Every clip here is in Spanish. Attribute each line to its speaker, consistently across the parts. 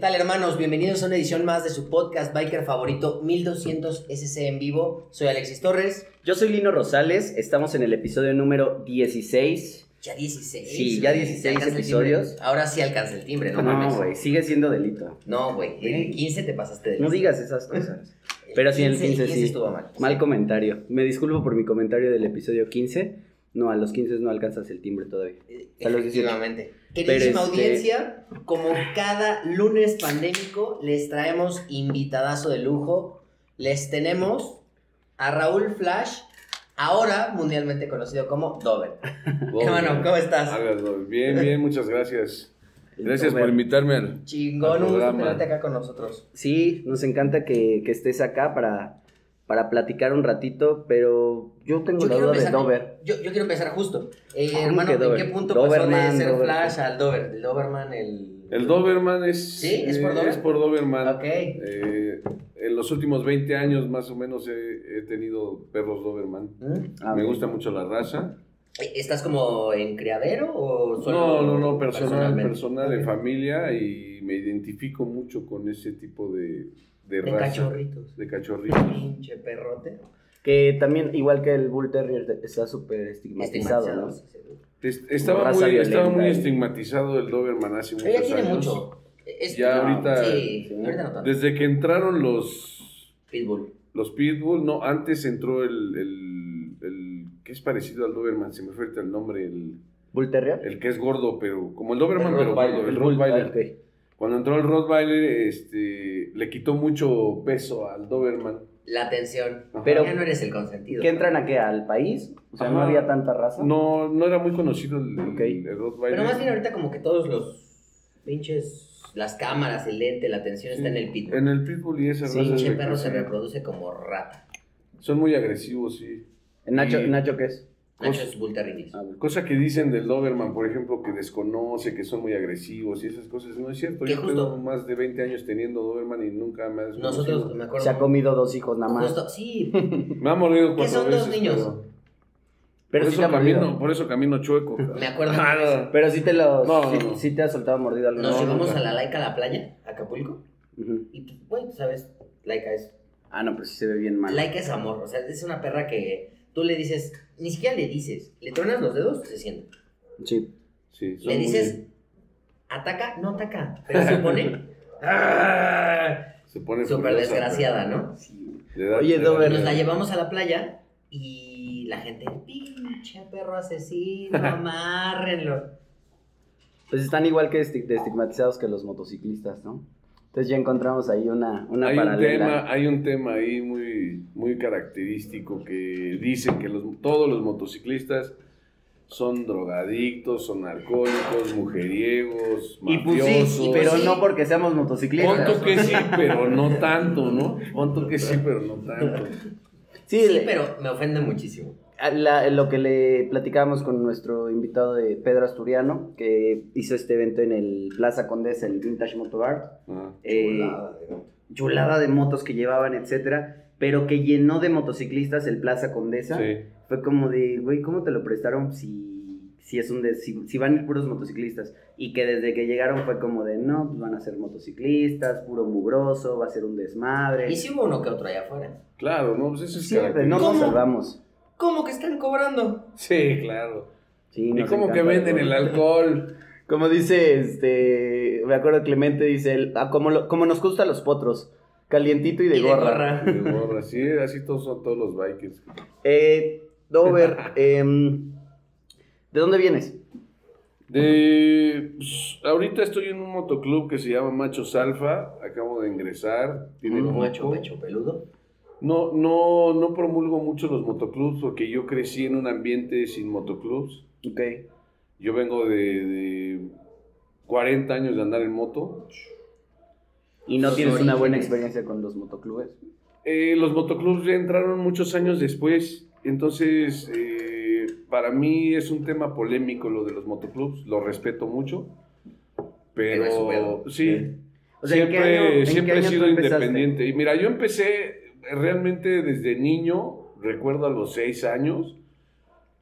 Speaker 1: tal hermanos? Bienvenidos a una edición más de su podcast biker favorito 1200 SC en vivo. Soy Alexis Torres.
Speaker 2: Yo soy Lino Rosales, estamos en el episodio número 16.
Speaker 1: Ya 16.
Speaker 2: Sí, ya 16
Speaker 1: alcanza el
Speaker 2: episodios.
Speaker 1: Ahora sí alcanza el timbre, no,
Speaker 2: No,
Speaker 1: mames.
Speaker 2: güey, sigue siendo delito.
Speaker 1: No, güey. En el 15 te pasaste de
Speaker 2: No digas esas cosas. Pero sí, en el 15 sí.
Speaker 1: estuvo mal.
Speaker 2: Mal comentario. Me disculpo por mi comentario del episodio 15. No, a los 15 no alcanzas el timbre todavía.
Speaker 1: Eh,
Speaker 2: A los 18.
Speaker 1: Efectivamente. Queridísima
Speaker 2: este-
Speaker 1: audiencia, como cada lunes pandémico, les traemos invitadazo de lujo. Les tenemos a Raúl Flash, ahora mundialmente conocido como Dover. Hermano, ¿cómo estás?
Speaker 3: Bien, bien, muchas gracias. Gracias por invitarme al.
Speaker 1: Chingón, un gusto
Speaker 3: programa.
Speaker 1: tenerte acá con nosotros.
Speaker 2: Sí, nos encanta que, que estés acá para, para platicar un ratito, pero yo tengo la duda de Dover.
Speaker 1: Yo, yo quiero empezar justo. Eh,
Speaker 2: ¿Cómo
Speaker 1: hermano,
Speaker 2: que
Speaker 1: ¿en
Speaker 2: Dover?
Speaker 1: qué punto pasó
Speaker 2: Doberman,
Speaker 1: de ser
Speaker 2: Dover-
Speaker 1: Flash al Dover? El Doberman, el...
Speaker 3: El Doberman es.
Speaker 1: ¿Sí? ¿Es por
Speaker 3: eh,
Speaker 1: Dober?
Speaker 3: Es por Doberman.
Speaker 1: Ok.
Speaker 3: Eh, en los últimos 20 años, más o menos, he, he tenido perros Doberman.
Speaker 1: ¿Mm?
Speaker 2: Ah,
Speaker 3: Me gusta mucho la raza.
Speaker 1: ¿Estás como en criadero o solo
Speaker 3: No, no, no, personal, personal, de familia y me identifico mucho con ese tipo de, de,
Speaker 1: De
Speaker 3: raza.
Speaker 1: cachorritos.
Speaker 3: De cachorritos.
Speaker 1: Pinche perrote.
Speaker 2: Que también, igual que el Bull Terrier, está súper estigmatizado, ¿no?
Speaker 1: sí, seguro.
Speaker 3: Es- Estaba muy, estaba muy
Speaker 2: y-
Speaker 3: estigmatizado el Doberman hace muchos
Speaker 1: ya tiene
Speaker 3: años.
Speaker 1: mucho. Es-
Speaker 3: Ya
Speaker 1: no,
Speaker 3: ahorita-
Speaker 1: Sí,
Speaker 2: sí.
Speaker 1: ahorita no tanto.
Speaker 3: Desde que entraron los,
Speaker 1: Pitbull.
Speaker 3: los Pitbull, no, antes entró el, el, el que es parecido al Doberman, se me fue el nombre, el,
Speaker 2: ¿Bull Terrier?
Speaker 3: el que es gordo, pero como el Doberman,
Speaker 1: El
Speaker 3: pero gordo, el
Speaker 2: Bull-
Speaker 3: Rottweiler. Cuando entró el Rottweiler, este, le quitó mucho peso al Doberman.
Speaker 1: La atención.
Speaker 3: Ajá.
Speaker 2: Pero-
Speaker 1: ya no eres el consentido.
Speaker 2: ¿Que entran a qué? ¿Al país? O sea, no había tanta raza.
Speaker 3: No, no era muy conocido el, el-
Speaker 2: Ok.
Speaker 3: el Rottweiler.
Speaker 1: Pero más bien ahorita como que todos los pinches... Las cámaras, el lente, la atención está en el Pitbull.
Speaker 3: En el Pitbull y esa
Speaker 2: Sí,
Speaker 3: raza
Speaker 1: perro se reproduce como rata.
Speaker 3: Son muy agresivos, sí.
Speaker 2: ¿Nacho,
Speaker 3: Y-
Speaker 2: ¿Nacho qué es?
Speaker 1: Terrier.
Speaker 2: Ah, bueno.
Speaker 3: Cosa que dicen del Doberman, por ejemplo, que desconoce, que son muy agresivos y esas cosas, no es cierto. Yo
Speaker 1: justo-
Speaker 3: tengo más de 20 años teniendo Doberman y nunca me ha
Speaker 1: Nosotros, me acuerdo...
Speaker 2: Se ha comido dos hijos nada más.
Speaker 1: Justo, sí,
Speaker 3: Me ha mordido
Speaker 1: ¿Qué
Speaker 3: cuatro
Speaker 1: son dos niños?
Speaker 3: Pero,
Speaker 2: Pero
Speaker 3: por,
Speaker 2: sí
Speaker 3: eso camino, por eso camino chueco.
Speaker 1: me acuerdo.
Speaker 2: Pero sí te los.
Speaker 3: No,
Speaker 2: sí,
Speaker 3: no, no.
Speaker 2: sí te ha soltado mordido algo.
Speaker 1: Nos
Speaker 3: No,
Speaker 1: llevamos
Speaker 3: nunca.
Speaker 1: a la Laica a la playa, a Acapulco. Y pues, güey, tú sabes, Laika es.
Speaker 2: Ah, no, pero sí se ve bien mal.
Speaker 1: Laika es amor. O sea, es una perra que tú le dices, ni siquiera le dices, le tronas los dedos, se siente.
Speaker 2: Sí.
Speaker 3: Sí,
Speaker 1: Le
Speaker 3: muy-
Speaker 1: dices, ataca, no ataca. Pero se pone. ¡ah!
Speaker 3: se pone
Speaker 1: Súper desgraciada, ¿no?
Speaker 3: le da-
Speaker 2: Oye,
Speaker 1: Nos la llevamos a la playa y la gente, pinche perro asesino, amárrenlo.
Speaker 2: Pues están igual que estigmatizados que los motociclistas, ¿no? Entonces ya encontramos ahí una, una
Speaker 3: hay un, tema, hay un tema ahí muy, muy característico que dicen que los, todos los motociclistas son drogadictos, son alcohólicos, mujeriegos,
Speaker 2: Y pues sí,
Speaker 3: mafiosos.
Speaker 2: pero
Speaker 1: sí.
Speaker 2: no porque seamos motociclistas.
Speaker 3: Punto que sí, pero no tanto, ¿no? Punto que sí, pero no tanto.
Speaker 2: Sí,
Speaker 1: pero me ofende muchísimo.
Speaker 2: La- lo que le platicábamos con nuestro invitado de Pedro Asturiano, que hizo este evento en el Plaza Condesa, el Vintage Moto Art.
Speaker 3: Ah.
Speaker 2: Eh, chulada de motos que llevaban, etcétera, pero que llenó de motociclistas el Plaza Condesa.
Speaker 3: Sí.
Speaker 2: Fue como de, güey, ¿cómo te lo prestaron si, si es un de- si, si van a ir puros motociclistas? Y que desde que llegaron fue como de, no, pues van a ser motociclistas, puro mugroso, va a ser un desmadre.
Speaker 1: Y si hubo uno que otro allá afuera.
Speaker 3: Claro, no, pues eso es
Speaker 2: Siempre, no nos
Speaker 1: ¿Cómo?
Speaker 2: salvamos.
Speaker 1: ¿Cómo que están cobrando?
Speaker 3: Sí, claro.
Speaker 2: Sí,
Speaker 3: ¿Y cómo que venden el alcohol?
Speaker 2: Como dice, este, me acuerdo Clemente, dice, él, ah, como, lo- como nos gustan los potros, calientito y de
Speaker 1: Y de
Speaker 2: gorra.
Speaker 1: gorra.
Speaker 3: De gorra, sí, así todos son todos los bikers.
Speaker 2: Eh, Dover, em, ¿de dónde vienes?
Speaker 3: De, pues, ahorita estoy en un motoclub que se llama Machos Alfa, acabo de ingresar, tiene
Speaker 1: Un
Speaker 3: poco.
Speaker 1: macho pecho peludo.
Speaker 3: No, no, no promulgo mucho los motoclubs porque yo crecí en un ambiente sin motoclubs.
Speaker 2: Ok.
Speaker 3: Yo vengo de, de 40 años de andar en moto.
Speaker 2: ¿Y no tienes una buena experiencia con los motoclubes?
Speaker 3: Eh, los motoclubs ya entraron muchos años después, entonces eh, para mí es un tema polémico lo de los motoclubs, lo respeto mucho,
Speaker 1: Pero
Speaker 3: sí,
Speaker 2: O sea, ¿en qué
Speaker 3: siempre,
Speaker 2: año-
Speaker 3: siempre he sido independiente. Y mira, yo empecé realmente desde niño, recuerdo a los seis años,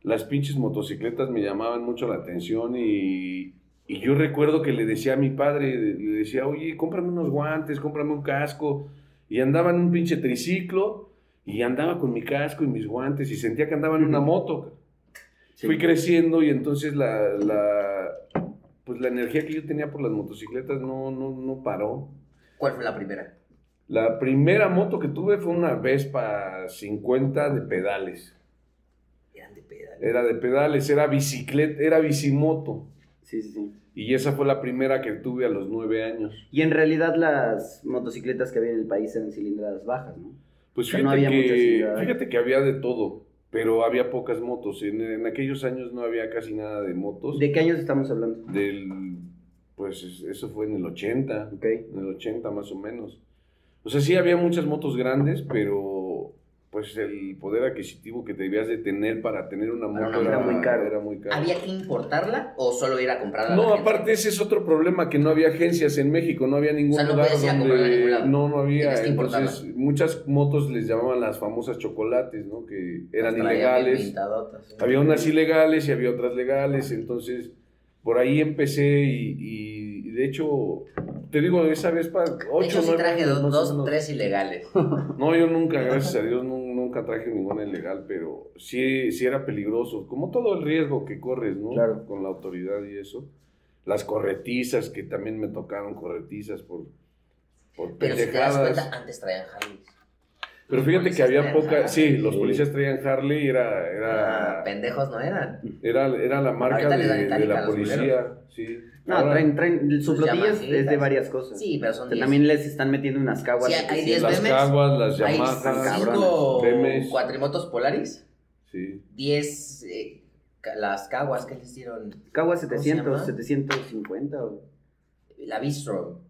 Speaker 3: las pinches motocicletas me llamaban mucho la atención y Y yo recuerdo que le decía a mi padre, le decía, oye, cómprame unos guantes, cómprame un casco. Y andaba en un pinche triciclo y andaba con mi casco y mis guantes y sentía que andaba en una moto.
Speaker 2: Sí.
Speaker 3: Fui creciendo y entonces la, la, pues la energía que yo tenía por las motocicletas no, no, no paró.
Speaker 1: ¿Cuál fue la primera?
Speaker 3: La primera moto que tuve fue una Vespa 50 de pedales.
Speaker 1: Eran de pedal.
Speaker 3: Era de pedales, era bicicleta, era bicimoto.
Speaker 2: Sí, sí, sí.
Speaker 3: Y esa fue la primera que tuve a los nueve años.
Speaker 2: Y en realidad las motocicletas que había en el país eran cilindradas bajas, ¿no?
Speaker 3: Pues
Speaker 2: O sea,
Speaker 3: fíjate,
Speaker 2: no había muchas
Speaker 3: que, fíjate que había de todo, pero había pocas motos. En, en aquellos años no había casi nada de motos.
Speaker 2: ¿De qué años estamos hablando?
Speaker 3: Del, pues es- eso fue en el 80,
Speaker 2: Ok.
Speaker 3: en el 80 más o menos. O sea, sí había muchas motos grandes, pero pues el poder adquisitivo que debías de tener para tener una moto.
Speaker 2: Era muy caro.
Speaker 3: Era muy caro.
Speaker 1: ¿Había que importarla o solo ir a comprarla?
Speaker 3: No, aparte ese es otro problema, que no había agencias en México, no había ningún
Speaker 1: O sea, no
Speaker 3: lugar
Speaker 1: ningún
Speaker 3: donde...
Speaker 1: lado.
Speaker 3: No, no había. Entonces, muchas motos les llamaban las famosas chocolates, ¿no? Que eran ilegales. Había unas ilegales y había otras legales, entonces por ahí empecé y de hecho, te digo, esa vez para
Speaker 1: De
Speaker 3: ocho,
Speaker 1: hecho, sí traje
Speaker 3: años,
Speaker 1: dos, tres ilegales.
Speaker 3: No, yo nunca, gracias a Dios, nu- nunca traje ninguna ilegal, pero sí, sí era peligroso, como todo el riesgo que corres, ¿no?
Speaker 2: Claro.
Speaker 3: Con la autoridad y eso. Las corretizas, que también me tocaron corretizas por, por
Speaker 1: Pero si te das
Speaker 3: pendejadas.
Speaker 1: cuenta, antes traían Harleys.
Speaker 3: Pero
Speaker 1: Los
Speaker 3: fíjate que había poca,
Speaker 1: Harley.
Speaker 3: sí, los policías traían Harley, era,
Speaker 1: Ah,
Speaker 3: era,
Speaker 1: pendejos no eran.
Speaker 3: era, era la marca de, de la policía, sí.
Speaker 2: No,
Speaker 3: Ahora,
Speaker 2: traen, traen, su
Speaker 1: Sus
Speaker 2: flotilla es de varias cosas.
Speaker 1: Sí, pero son
Speaker 2: O sea,
Speaker 1: 10.
Speaker 2: también les están metiendo unas caguas.
Speaker 1: Sí, hay- hay
Speaker 2: que
Speaker 1: diez
Speaker 3: las
Speaker 1: memes.
Speaker 3: caguas, las
Speaker 1: cinco
Speaker 3: BMs.
Speaker 1: cuatrimotos Polaris,
Speaker 3: sí.
Speaker 1: 10 eh, las caguas que les dieron.
Speaker 2: Caguas
Speaker 1: ¿Cómo se
Speaker 2: 700,
Speaker 1: llama?
Speaker 2: 750. o-
Speaker 1: La Bistro.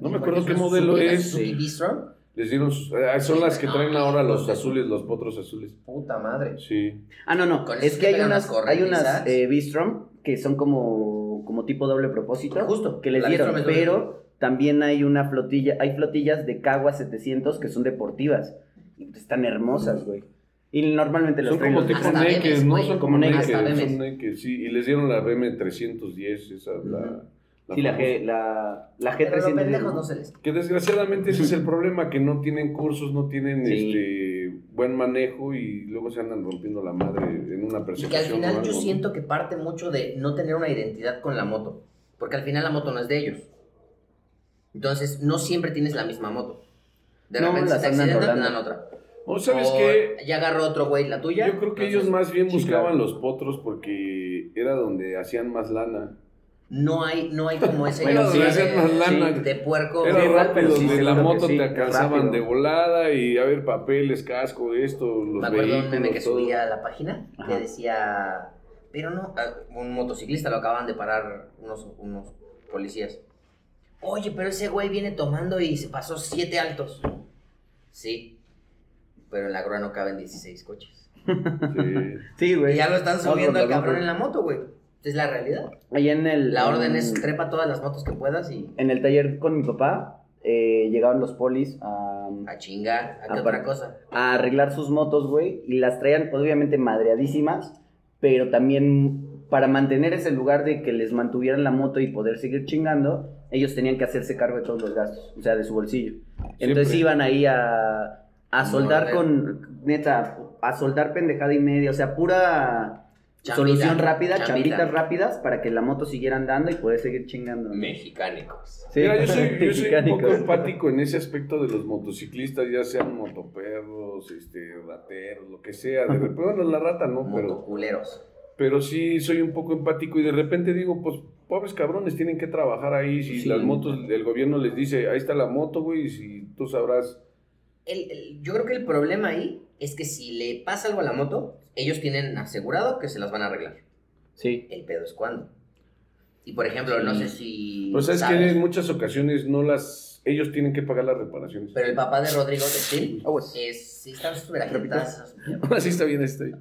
Speaker 3: No me acuerdo qué modelo es.
Speaker 2: Sí.
Speaker 1: Bistro.
Speaker 3: Les dieron, eh, son
Speaker 1: Sí,
Speaker 3: las que
Speaker 1: no,
Speaker 3: traen ahora los azules, los potros azules.
Speaker 1: Puta madre.
Speaker 3: Sí.
Speaker 2: Ah, no, no.
Speaker 1: Con
Speaker 2: Es que hay unas, hay unas eh, Bistrom que son como, como tipo doble propósito.
Speaker 1: Justo,
Speaker 2: Que les dieron. Pero también hay una flotilla, hay flotillas de Caguas 700 que son deportivas. Y pues están hermosas, güey. Y normalmente los
Speaker 3: Son como naked, ¿no? Son
Speaker 2: como naked.
Speaker 3: son naked, sí. Y les dieron la BM310, esa, la, la
Speaker 2: Sí, la. G, la, la
Speaker 1: Pero los
Speaker 2: G300.
Speaker 1: pendejos no se les.
Speaker 3: Que desgraciadamente ese es el problema, que no tienen cursos, no tienen
Speaker 2: Sí.
Speaker 3: este buen manejo y luego se andan rompiendo la madre en una
Speaker 1: Y
Speaker 3: persecución.
Speaker 1: que al final yo
Speaker 3: ¿no?
Speaker 1: siento que parte mucho de no tener una identidad con la moto. Porque al final la moto no es de ellos. Entonces, no siempre tienes la misma moto. De
Speaker 2: No,
Speaker 1: repente se te accidentan, dan otra.
Speaker 3: O sabes
Speaker 1: O
Speaker 3: qué,
Speaker 1: Ya agarró otro güey la tuya.
Speaker 3: yo creo que
Speaker 1: entonces,
Speaker 3: ellos más bien
Speaker 2: sí,
Speaker 3: buscaban
Speaker 2: claro.
Speaker 3: los potros porque era donde hacían más lana.
Speaker 1: No hay, no hay como ese
Speaker 2: Bueno, sí,
Speaker 1: de,
Speaker 3: hacían más lana.
Speaker 1: de puerco.
Speaker 3: Era
Speaker 2: Sí,
Speaker 3: rápido,
Speaker 2: sí,
Speaker 3: la moto
Speaker 2: sí,
Speaker 3: te alcanzaban
Speaker 2: rápido.
Speaker 3: de volada y a ver papeles, casco, esto, los
Speaker 1: Me acuerdo de un meme que
Speaker 3: todo.
Speaker 1: subía a la página
Speaker 2: Ajá.
Speaker 1: que decía, pero no, ah, un motociclista lo acaban de parar unos, unos policías. Oye, pero ese güey viene tomando y se pasó siete altos. Sí, pero en la grúa no caben 16 coches.
Speaker 3: Sí.
Speaker 2: Sí,
Speaker 1: Y
Speaker 2: güey.
Speaker 1: ya lo están subiendo al cabrón en la moto, güey. Es la realidad.
Speaker 2: Allá en el.
Speaker 1: La orden es trepa todas las motos que puedas y
Speaker 2: En el taller con mi papá, eh, llegaban los polis a,
Speaker 1: a chingar. ¿A qué
Speaker 2: Aparte-
Speaker 1: otra cosa?
Speaker 2: a arreglar sus motos, güey, y las traían obviamente madreadísimas, pero también para mantener ese lugar de que les mantuvieran la moto y poder seguir chingando, ellos tenían que hacerse cargo de todos los gastos, o sea, de su bolsillo. Entonces iban ahí a, a soldar con, neta, a soldar pendejada y media, o sea, pura
Speaker 1: Chambita,
Speaker 2: solución rápida,
Speaker 1: chambita.
Speaker 2: chambitas rápidas para que la moto siguiera andando y poder seguir chingando. ¿no?
Speaker 1: Mexicánicos.
Speaker 2: Sí,
Speaker 3: Mira, yo soy, yo soy un poco empático en ese aspecto de los motociclistas, ya sean motoperros, este, rateros, lo que sea. De repente, bueno, la rata no, pero,
Speaker 1: Motoculeros.
Speaker 3: pero sí soy un poco empático y de repente digo, pues, pobres cabrones, tienen que trabajar ahí. Si
Speaker 2: Sí.
Speaker 3: las motos, el gobierno les dice, ahí está la moto, güey, y si tú sabrás.
Speaker 1: El- el- yo creo que el problema ahí es que si le pasa algo a la moto, ellos tienen asegurado que se las van a arreglar.
Speaker 2: Sí.
Speaker 1: El pedo es cuando. Y por ejemplo, no sé si.
Speaker 3: Pues es que
Speaker 1: sabes,
Speaker 3: en muchas ocasiones no las, ellos tienen que pagar las reparaciones.
Speaker 1: Pero el papá de Rodrigo de Steel
Speaker 2: Aguas.
Speaker 1: es. Sí, están súper agitadas.
Speaker 3: Así está bien, estoy.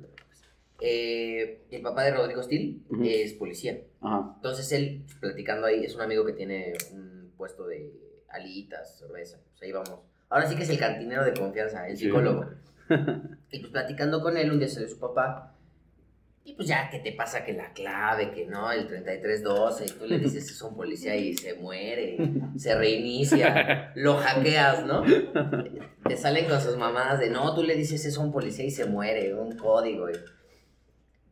Speaker 1: Eh, el papá de Rodrigo Steel
Speaker 2: Ujú.
Speaker 1: es policía.
Speaker 2: Ajá.
Speaker 1: Entonces él, pues, platicando ahí, es un amigo que tiene un puesto de alitas, cerveza. Pues ahí vamos. Ahora sí que es el cantinero de confianza, el
Speaker 3: Sí.
Speaker 1: y pues platicando con él, un día salió su papá Y pues ya que te pasa que la clave, que no, el 3312, y tú le dices es un policía y se muere, se reinicia, lo hackeas, ¿no? Te salen con sus mamadas de no, tú le dices es un policía y se muere, un código. güey.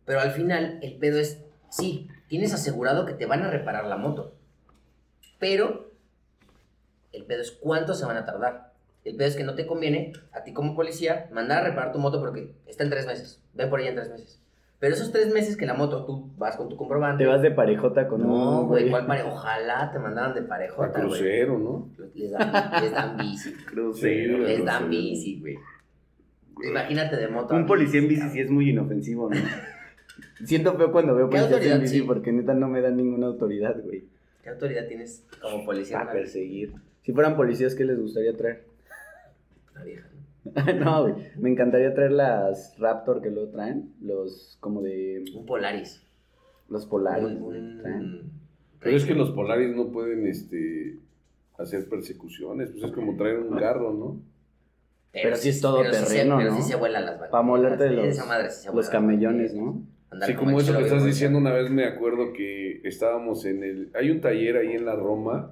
Speaker 1: Pero al final el pedo es, sí, tienes asegurado que te van a reparar la moto, pero el pedo es cuánto se van a tardar. El pedo es que no te conviene a ti como policía mandar a reparar tu moto porque está en tres meses. Ven por ella en tres meses. Pero esos tres meses que la moto tú vas con tu comprobante.
Speaker 2: Te vas de parejota con
Speaker 1: No, güey, ¿cuál pare? Ojalá te mandaran de parejota, güey.
Speaker 3: crucero, ¿no?
Speaker 1: Les dan, les dan bici.
Speaker 2: Crucero.
Speaker 1: Les dan
Speaker 3: crucero.
Speaker 1: bici, güey. Imagínate de moto. a
Speaker 2: Un policía en bici sí es muy inofensivo, ¿no? Siento feo cuando veo
Speaker 1: ¿Qué
Speaker 2: policías en bici
Speaker 1: sí?
Speaker 2: porque neta no me dan ninguna autoridad, güey.
Speaker 1: ¿Qué autoridad tienes como policía?
Speaker 2: Para perseguir. Si fueran policías, ¿qué les gustaría traer?
Speaker 1: Vieja, ¿no?
Speaker 2: no, güey. Me encantaría traer las Raptor que luego traen. Los como de.
Speaker 1: Un Polaris.
Speaker 2: Los Polaris.
Speaker 1: Un-
Speaker 2: güey,
Speaker 1: un-
Speaker 2: traen.
Speaker 3: Pero es que los polaris no pueden este, hacer persecuciones, pues es como traer un carro, ¿no?
Speaker 2: Pero sí es todo
Speaker 1: pero sí se-
Speaker 2: terreno,
Speaker 1: pero
Speaker 2: ¿no?
Speaker 1: sí se vuelan las banquetas.
Speaker 2: Para molerte los,
Speaker 1: Esa madre sí se
Speaker 2: los
Speaker 1: vuela las
Speaker 2: camellones. ¿no?
Speaker 1: Andar
Speaker 3: Sí, como eso
Speaker 1: el
Speaker 3: que estás diciendo, una vez me acuerdo que estábamos en el... Hay un taller ahí en la Roma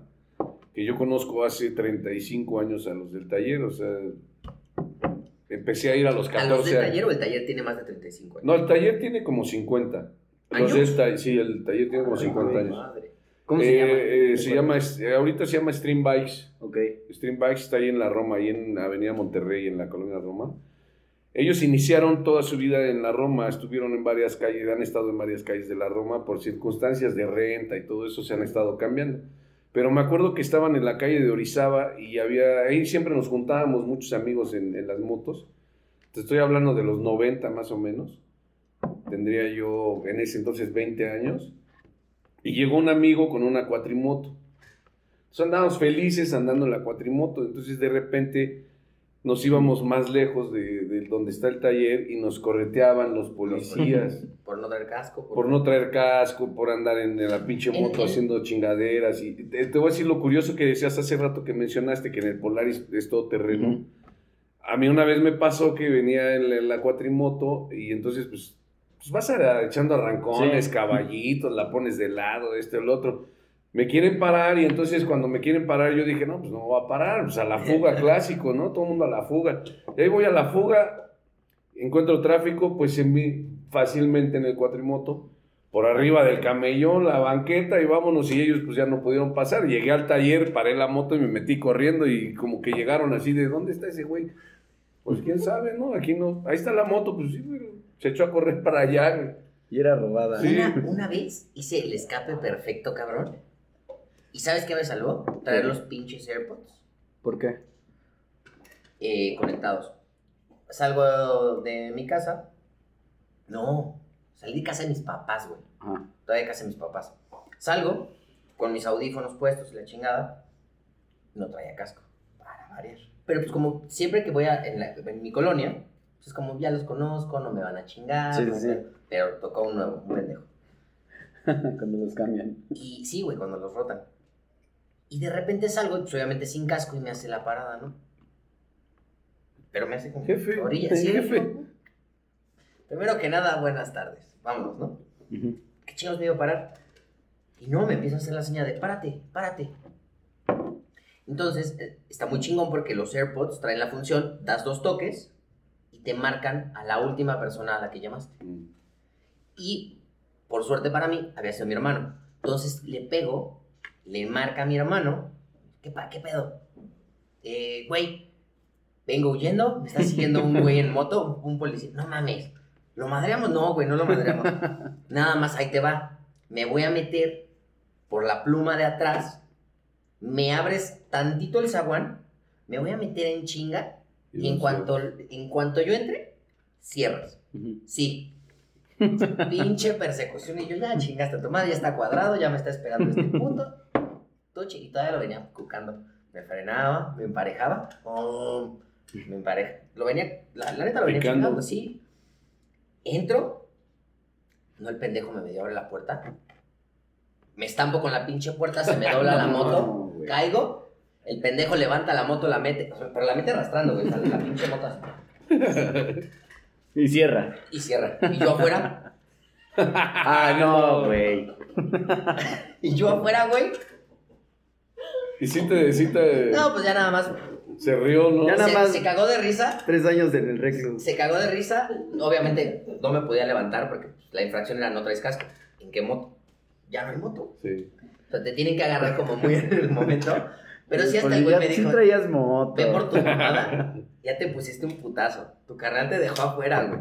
Speaker 3: que yo conozco hace 35 años a los del taller, o sea, empecé a ir a los
Speaker 1: ¿A
Speaker 3: 14
Speaker 1: los del
Speaker 3: años.
Speaker 1: taller o el taller tiene más de 35 años?
Speaker 3: No, el taller tiene como 50. Los
Speaker 1: ¿Años?
Speaker 3: del ta- sí, el taller tiene como
Speaker 2: Ay,
Speaker 3: 50
Speaker 2: güey,
Speaker 3: años.
Speaker 1: Madre.
Speaker 2: ¿Cómo se
Speaker 3: Eh,
Speaker 2: llama?
Speaker 3: eh, se llama, eh, ahorita se llama Stream Bikes.
Speaker 2: Ok.
Speaker 3: Stream Bikes está ahí en la Roma, ahí en Avenida Monterrey, en la colonia Roma. Ellos iniciaron toda su vida en la Roma, estuvieron en varias calles, han estado en varias calles de la Roma por circunstancias de renta y todo eso se han estado cambiando. Pero me acuerdo que estaban en la calle de Orizaba y había, ahí siempre nos juntábamos muchos amigos en, las motos. Te estoy hablando de los 90 más o menos. Tendría yo en ese entonces 20 años. Y llegó un amigo con una cuatrimoto. Entonces andábamos felices andando en la cuatrimoto. Entonces de repente nos íbamos más lejos de, de donde está el taller y nos correteaban los policías
Speaker 1: Por no traer casco.
Speaker 3: por no traer casco, por andar en la pinche moto
Speaker 1: en-
Speaker 3: haciendo chingaderas. Y te, te voy a decir lo curioso que decías hace rato que mencionaste que en el Polaris es todo terreno.
Speaker 2: Ujú.
Speaker 3: A mí una vez me pasó que venía en la, en la cuatrimoto y entonces pues, pues vas a- echando arrancones,
Speaker 2: Sí.
Speaker 3: caballitos, la pones de lado, este o el otro. Me quieren parar y entonces cuando me quieren parar yo dije, no, pues no voy a parar, pues a la fuga clásico, ¿no? Todo el mundo a la fuga. Y ahí voy a la fuga, encuentro tráfico, pues en mí fácilmente en el cuatrimoto, por arriba del camellón, la banqueta y vámonos y ellos pues ya no pudieron pasar. Llegué al taller, paré la moto y me metí corriendo y como que llegaron así de, ¿dónde está ese güey? Pues quién sabe, ¿no? Aquí no. Ahí está la moto, pues sí, pero se echó a correr para allá. güey.
Speaker 2: Y era robada.
Speaker 3: Sí.
Speaker 1: Una, una vez hice el escape perfecto, cabrón. ¿Y sabes qué me salvó? Traer los pinches AirPods
Speaker 2: ¿Por qué?
Speaker 1: eh, conectados. Salgo de mi casa. No, salí de casa de mis papás, güey.
Speaker 2: Ajá.
Speaker 1: Todavía de casa de mis papás. Salgo con mis audífonos puestos y la chingada. No traía casco. Para variar. Pero pues como siempre que voy a, en, la- en mi colonia, pues es como ya los conozco, no me van a chingar.
Speaker 2: Sí,
Speaker 1: no
Speaker 2: sí.
Speaker 1: Pero tocó un nuevo, un pendejo.
Speaker 2: Cuando los cambian.
Speaker 1: Y sí, güey, cuando los rotan. Y de repente salgo, pues obviamente sin casco y me hace la parada, ¿no? Pero me hace como
Speaker 3: Jefe,
Speaker 1: orilla, sí,
Speaker 3: jefe.
Speaker 1: Primero que nada, buenas tardes. Vámonos, ¿no?
Speaker 2: Ujú.
Speaker 1: ¿Qué chingados me iba a parar? Y no, me empieza a hacer la señal de párate, párate. Entonces, eh, está muy chingón porque los AirPods traen la función, das dos toques y te marcan a la última persona a la que llamaste.
Speaker 3: Mm.
Speaker 1: Y por suerte para mí, había sido mi hermano. Entonces le pego, le marca a mi hermano. ¿Qué, pa- qué pedo? Eh, güey, vengo huyendo, me está siguiendo un güey en moto, un policía. No mames, ¿lo madreamos? No, güey, no lo madreamos. Nada más, ahí te va. Me voy a meter por la pluma de atrás, me abres tantito el zaguán, me voy a meter en chinga y en cuanto, en cuanto yo entre, cierras. Sí. Pinche persecución. Y yo, ya chingaste a tu madre, ya está cuadrado, ya me está esperando este punto. Todo chiquito, todavía lo venía cucando. Me frenaba, me emparejaba. oh, me empareja. Lo venía, la, la neta lo venía
Speaker 3: Picando.
Speaker 1: chingando, sí. Entro. No, el pendejo me medio abre la puerta. Me estampo con la pinche puerta, se me dobla la moto.
Speaker 2: No.
Speaker 1: Caigo. El pendejo levanta la moto, la mete. Pero la mete arrastrando, güey. sale La pinche moto así
Speaker 2: Y cierra.
Speaker 1: y cierra. Y yo afuera,
Speaker 2: Ah, no, güey.
Speaker 1: Y yo afuera, güey.
Speaker 3: Y sí te, sí te-
Speaker 1: No, pues ya nada más.
Speaker 3: se rió, ¿no?
Speaker 2: Ya nada
Speaker 1: Se,
Speaker 2: más.
Speaker 1: se cagó de risa.
Speaker 2: Tres años en el reclu.
Speaker 1: Se cagó de risa. Obviamente no me podía levantar porque la infracción era no traes casco. ¿En qué moto? Ya no hay moto.
Speaker 3: Sí.
Speaker 1: O sea, te tienen que agarrar como muy en el momento. Pero sí hasta el güey me
Speaker 2: sí
Speaker 1: dijo,
Speaker 2: traías moto.
Speaker 1: ve por tu mamada. Ya te pusiste un putazo. Tu carnal te dejó afuera, güey.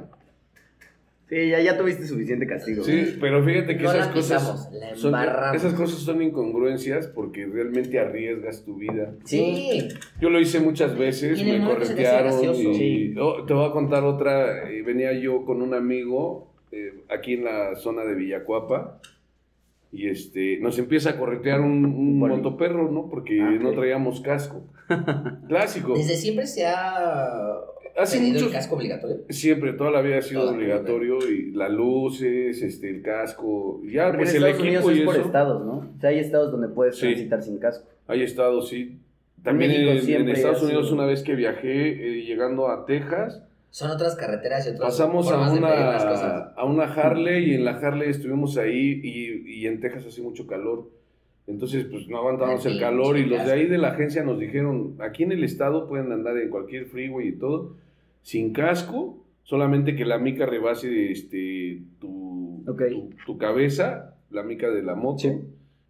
Speaker 2: Sí, ya, ya tuviste suficiente castigo.
Speaker 3: Sí, pero fíjate que
Speaker 1: No
Speaker 3: esas cosas. son- esas cosas son incongruencias porque realmente arriesgas tu vida.
Speaker 1: Sí.
Speaker 3: Yo lo hice muchas veces, me corretearon
Speaker 1: gracioso.
Speaker 3: y
Speaker 2: Sí.
Speaker 3: Oh, te voy a contar otra. eh, Venía yo con un amigo eh, aquí en la zona de Villacuapa y este nos empieza a corretear un, un motoperro, ¿no? Porque
Speaker 2: Ah,
Speaker 3: no traíamos casco. Clásico.
Speaker 1: Desde siempre se ha
Speaker 3: Hace muchos
Speaker 1: el casco obligatorio.
Speaker 3: Siempre, toda la vida ha sido
Speaker 1: Toda
Speaker 3: obligatorio y las luces, este, el casco, ya
Speaker 2: Porque
Speaker 3: pues
Speaker 2: en
Speaker 3: el
Speaker 2: Estados Unidos
Speaker 3: equipo y
Speaker 2: es por
Speaker 3: eso.
Speaker 2: estados, ¿no? O sea, hay estados donde puedes
Speaker 3: Sí.
Speaker 2: transitar sin casco.
Speaker 3: Hay estados, sí. También en, Estados Unidos
Speaker 2: sido-
Speaker 3: una vez que viajé eh, llegando a Texas,
Speaker 1: Son otras carreteras y otras
Speaker 3: pasamos a una, a una Harley y en la Harley estuvimos ahí y, y en Texas hace mucho calor. Entonces, pues no aguantábamos
Speaker 1: Ay,
Speaker 3: el calor y los de ahí de la agencia nos dijeron, aquí en el estado pueden andar en cualquier freeway y todo, sin casco, solamente que la mica rebase este, tu,
Speaker 2: Ok.
Speaker 3: tu, tu cabeza, la mica de la moto.
Speaker 2: Sí.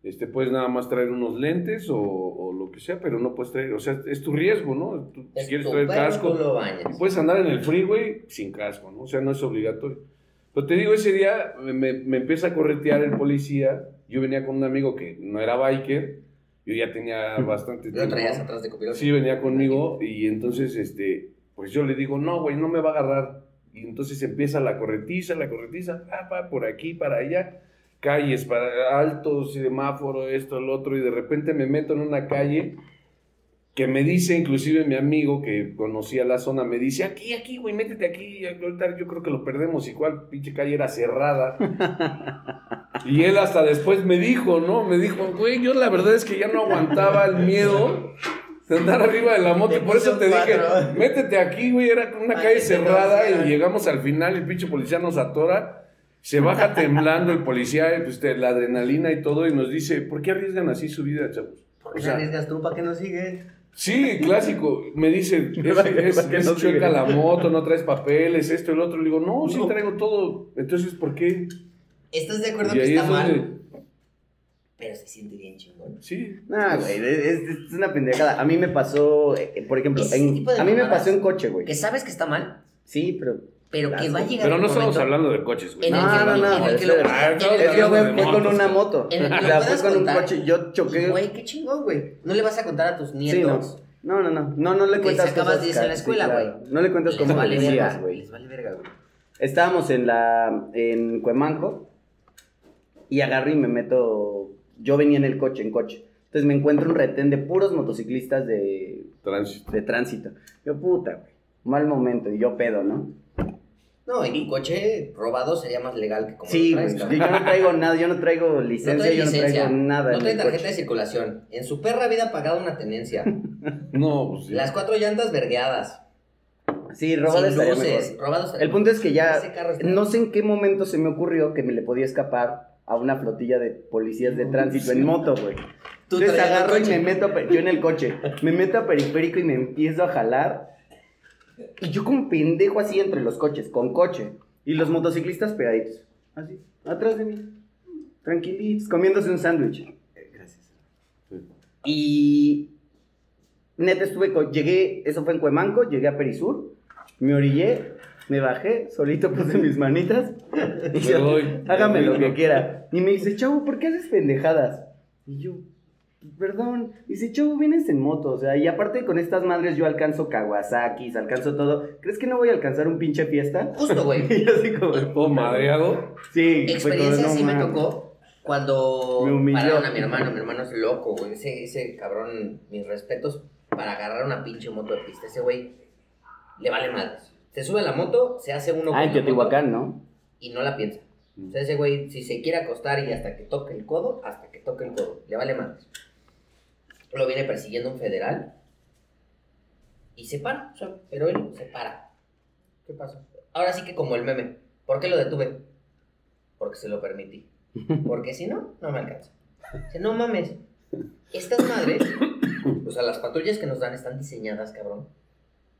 Speaker 3: Este, puedes nada más traer unos lentes o, o lo que sea, pero no puedes traer, o sea, es tu riesgo, ¿no? Tú, si
Speaker 1: Es
Speaker 3: quieres traer casco,
Speaker 1: lo
Speaker 3: y puedes andar en el freeway sin casco, ¿no? O sea, no es obligatorio. Pero te digo, ese día me, me empieza a corretear el policía. Yo venía con un amigo que no era biker. Yo ya tenía bastante
Speaker 1: Lo
Speaker 3: tiempo.
Speaker 1: traías atrás de copiloto.
Speaker 3: Sí, venía conmigo. Y entonces, este, pues yo le digo, no, güey, no me va a agarrar. Y entonces empieza la corretiza, la corretiza, pa, pa, por aquí, para allá. Calles, para altos, semáforo, esto, el otro. Y de repente me meto en una calle que me dice, inclusive mi amigo que conocía la zona, me dice, aquí, aquí, güey, métete aquí, ahorita yo creo que lo perdemos, y cuál pinche calle era cerrada. y él hasta después me dijo, ¿no? Me dijo, güey, yo la verdad es que ya no aguantaba el miedo de andar arriba de la moto, y por eso te dije,
Speaker 1: cuatro.
Speaker 3: métete aquí, güey, era una calle cerrada, y llegamos al final, el pinche policía nos atora, se baja temblando el policía, y, pues, te- la adrenalina y todo, y nos dice, ¿por qué arriesgan así su vida, chavos?
Speaker 1: ¿Por
Speaker 3: O
Speaker 1: qué
Speaker 3: sea,
Speaker 1: arriesgas tú? ¿Para qué no sigues?
Speaker 3: Sí, clásico. Me dice, es,
Speaker 2: ¿Para qué-
Speaker 3: es-
Speaker 2: no
Speaker 3: chueca la moto, no traes papeles, esto, el otro. Le digo, no, sí traigo todo. Entonces, ¿por qué?
Speaker 1: ¿Estás de acuerdo
Speaker 3: Y
Speaker 1: que está
Speaker 3: es
Speaker 1: mal? Pero se siente bien chingón.
Speaker 3: Sí.
Speaker 2: Nah, güey, es, es una pendejada. A mí me pasó, eh, por ejemplo, en-
Speaker 1: de
Speaker 2: a mí me pasó en coche, güey.
Speaker 1: Que sabes que está mal,
Speaker 2: Sí, pero...
Speaker 1: pero que va a llegar
Speaker 3: Pero no estamos
Speaker 1: momento
Speaker 3: hablando de coches, güey.
Speaker 2: No, no, no, Es que,
Speaker 3: de
Speaker 2: fue con una moto.
Speaker 1: En el que
Speaker 2: O
Speaker 1: lo
Speaker 2: sea,
Speaker 1: puedas
Speaker 2: fue con un coche. Yo choqué.
Speaker 1: Güey, qué chingón, güey. No le vas a contar a tus
Speaker 2: Sí, no.
Speaker 1: nietos.
Speaker 2: No, no, no. No, no le cuentas cosas
Speaker 1: 10 en la
Speaker 2: ca-
Speaker 1: escuela,
Speaker 2: sí, claro.
Speaker 1: güey.
Speaker 2: No le cuentas cómo
Speaker 1: vale
Speaker 2: decías, güey.
Speaker 1: Les vale verga, güey.
Speaker 2: Estábamos en la en Cuemanco y agarro y me meto. Yo venía en el coche, en coche. Entonces me encuentro un retén de puros motociclistas de,
Speaker 3: Tránsito.
Speaker 2: de tránsito. Yo, puta, güey. Mal momento. Y yo pedo, ¿no?
Speaker 1: No, y un coche robado sería más legal que como
Speaker 2: Sí,
Speaker 1: traes,
Speaker 2: Yo, no traigo nada. Yo no traigo
Speaker 1: No
Speaker 2: licencia.
Speaker 1: trae
Speaker 2: yo no traigo nada.
Speaker 1: no
Speaker 2: en
Speaker 1: trae tarjeta
Speaker 2: coche.
Speaker 1: de circulación. En su perra vida ha pagado una tenencia.
Speaker 3: No, pues sí.
Speaker 1: Las cuatro llantas vergueadas.
Speaker 2: Sí, robado
Speaker 1: sin
Speaker 2: estaría
Speaker 1: luces.
Speaker 2: mejor.
Speaker 1: Robado estaría
Speaker 2: El punto es que ya.
Speaker 1: Ese carro está-
Speaker 2: No sé en qué momento se me ocurrió que me le podía escapar a una flotilla de policías de tránsito en moto, güey. Entonces agarro y me meto, a yo en el coche, me meto a periférico y me empiezo a jalar. Y yo como pendejo así entre los coches, con coche. Y los motociclistas pegaditos, así, atrás de mí. Tranquilitos, comiéndose un sándwich.
Speaker 1: Gracias.
Speaker 2: Y neta estuve, llegué, eso fue en Cuemanco, llegué a Perisur, me orillé, me bajé, solito puse mis manitas. Y
Speaker 3: Me
Speaker 2: yo,
Speaker 3: doy.
Speaker 2: hágame lo que quiera. Y me dice, chavo, ¿por qué haces pendejadas? Y yo, perdón. Dice, chavo, vienes en moto, o sea, y aparte con estas madres yo alcanzo Kawasaki's, alcanzo todo. ¿Crees que no voy a alcanzar un pinche fiesta?
Speaker 1: Justo, güey.
Speaker 2: Y yo así como,
Speaker 3: Todo madreado.
Speaker 2: sí.
Speaker 1: Experiencia
Speaker 2: no
Speaker 1: sí me
Speaker 2: mames.
Speaker 1: tocó cuando
Speaker 2: Me humilló.
Speaker 1: pararon a mi hermano. Mi hermano es loco, güey. Ese, ese cabrón, mis respetos, para agarrar una pinche moto de pista. Ese güey le vale madres. Se sube a la moto, se hace uno
Speaker 2: Ah, en Teotihuacán, ¿no?
Speaker 1: y no la piensa. O sea, ese güey, si se quiere acostar y hasta que toque el codo, hasta que toque el codo, le vale madres. Lo viene persiguiendo un federal y se para, o sea, pero él se para. ¿Qué pasó? Ahora sí que como el meme, ¿por qué lo detuve? porque se lo permití. Porque si no, no me alcanza. Dice, no mames. Estas madres, o sea, las patrullas que nos dan están diseñadas, cabrón,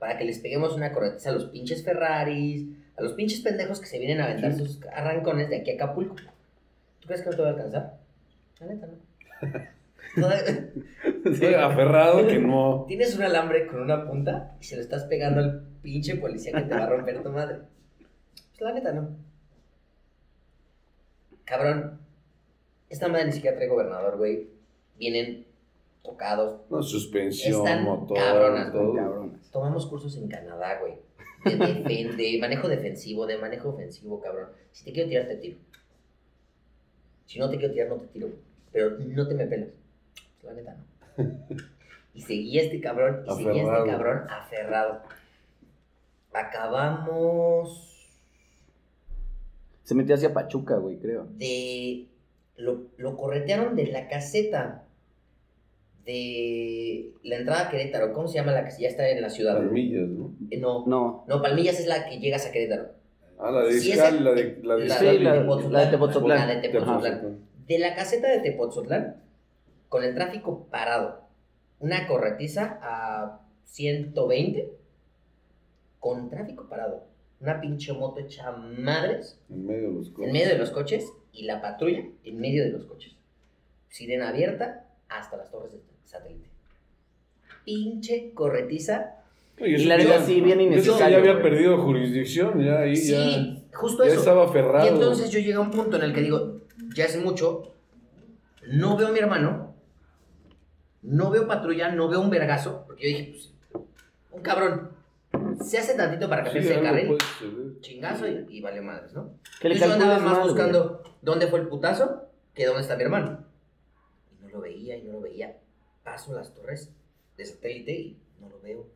Speaker 1: para que les peguemos una corretiza a los pinches Ferraris, a los pinches pendejos que se vienen a aventar sus arrancones de aquí a Acapulco. ¿Tú crees que no te va a alcanzar? La neta, no.
Speaker 3: Estoy aferrado que no.
Speaker 1: Tienes un alambre con una punta y se lo estás pegando al pinche policía que te va a romper tu madre. Pues la neta, no. Cabrón, esta madre ni siquiera trae gobernador, güey. Vienen tocados.
Speaker 3: No, suspensión,
Speaker 1: Están
Speaker 3: motor,
Speaker 1: cabronas,
Speaker 3: todo.
Speaker 2: Cabronas.
Speaker 1: Tomamos cursos en Canadá, güey. De, defen- de manejo defensivo, de manejo ofensivo, cabrón. Si te quiero tirar, te tiro. Si no te quiero tirar, no te tiro. Pero no te me pelas. La neta, no. Y seguía este cabrón, y seguía
Speaker 3: Aferrado.
Speaker 1: este cabrón aferrado. Acabamos
Speaker 2: Se metió hacia Pachuca, güey, creo.
Speaker 1: de. Lo, lo corretearon de la caseta de la entrada a Querétaro. ¿Cómo se llama la que ya está en la ciudad?
Speaker 3: Palmillas, ¿no?
Speaker 1: Eh, no,
Speaker 2: No.
Speaker 1: no, Palmillas es la que llegas a Querétaro.
Speaker 3: Ah, la de
Speaker 1: Sí,
Speaker 3: Iscal, la de la de
Speaker 1: la-
Speaker 2: de Tepozotlán.
Speaker 1: La de Tepozotlán.
Speaker 3: Ajá.
Speaker 1: De la caseta de Tepozotlán, con el tráfico parado, una corretiza a 120, con tráfico parado, una pinche moto hecha madres
Speaker 3: En medio de los
Speaker 1: en
Speaker 3: coches.
Speaker 1: medio de los coches y la patrulla en medio de los coches. Sirena abierta hasta las torres de satélite. Pinche corretiza.
Speaker 3: Oye,
Speaker 2: Y la neta sí, bien
Speaker 3: ya había
Speaker 2: güey.
Speaker 3: perdido jurisdicción, ya ahí
Speaker 1: Sí,
Speaker 3: ya,
Speaker 1: justo
Speaker 3: ya
Speaker 1: eso.
Speaker 3: estaba aferrado.
Speaker 1: Y entonces yo llegué a un punto en el que digo, ya es mucho, no veo a mi hermano, no veo patrulla, no veo un vergazo, porque yo dije, pues, un cabrón, se hace tantito para
Speaker 3: Sí,
Speaker 1: cambiarse de
Speaker 3: algo
Speaker 1: carril, chingazo y, y vale madres, ¿no?
Speaker 2: Que le
Speaker 1: Entonces yo andaba más
Speaker 2: güey.
Speaker 1: buscando dónde fue el putazo que dónde está mi hermano. Y no lo veía y no lo veía. Paso las torres de satélite y no lo veo.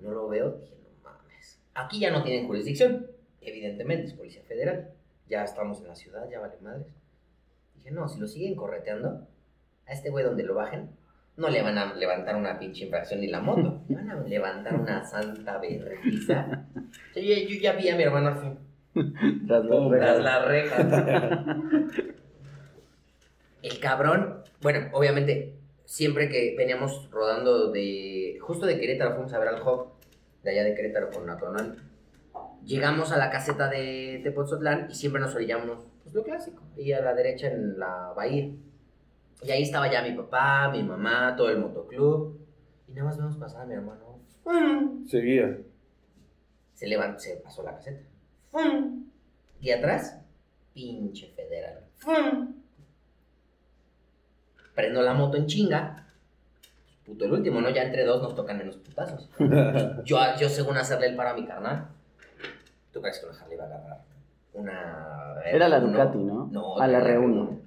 Speaker 1: No lo veo. Dije, no mames. Aquí ya no tienen jurisdicción. Evidentemente, es Policía Federal. Ya estamos en la ciudad, ya vale madres. Dije, no, si lo siguen correteando, a este güey donde lo bajen, no le van a levantar una pinche infracción ni la moto. Le van a levantar una santa vergüenza. Yo, ya- yo ya vi a mi hermano así.
Speaker 2: Tras las rejas.
Speaker 1: Tras la reja. El cabrón, bueno, obviamente, siempre que veníamos rodando de. Justo de Querétaro, fuimos a ver al Hop, de allá de Querétaro con la coronal. Llegamos a la caseta de Tepozotlán y siempre nos orillamos, pues lo clásico, y a la derecha en la bahía. Y ahí estaba ya mi papá, mi mamá, todo el motoclub. Y nada más vemos pasar a mi hermano.
Speaker 3: Seguía.
Speaker 1: Se levantó, se pasó la caseta. ¡Fum! Y atrás, pinche federal. Prendo la moto en chinga. Puto el último, ¿no? Ya entre dos nos tocan en los putazos. Yo, yo según hacerle el paro a mi carnal. ¿Tú crees que una Harley iba a agarrar? Una...
Speaker 2: Era la
Speaker 1: R1?
Speaker 2: Ducati, ¿no?
Speaker 1: No.
Speaker 2: A la
Speaker 1: era
Speaker 2: R1.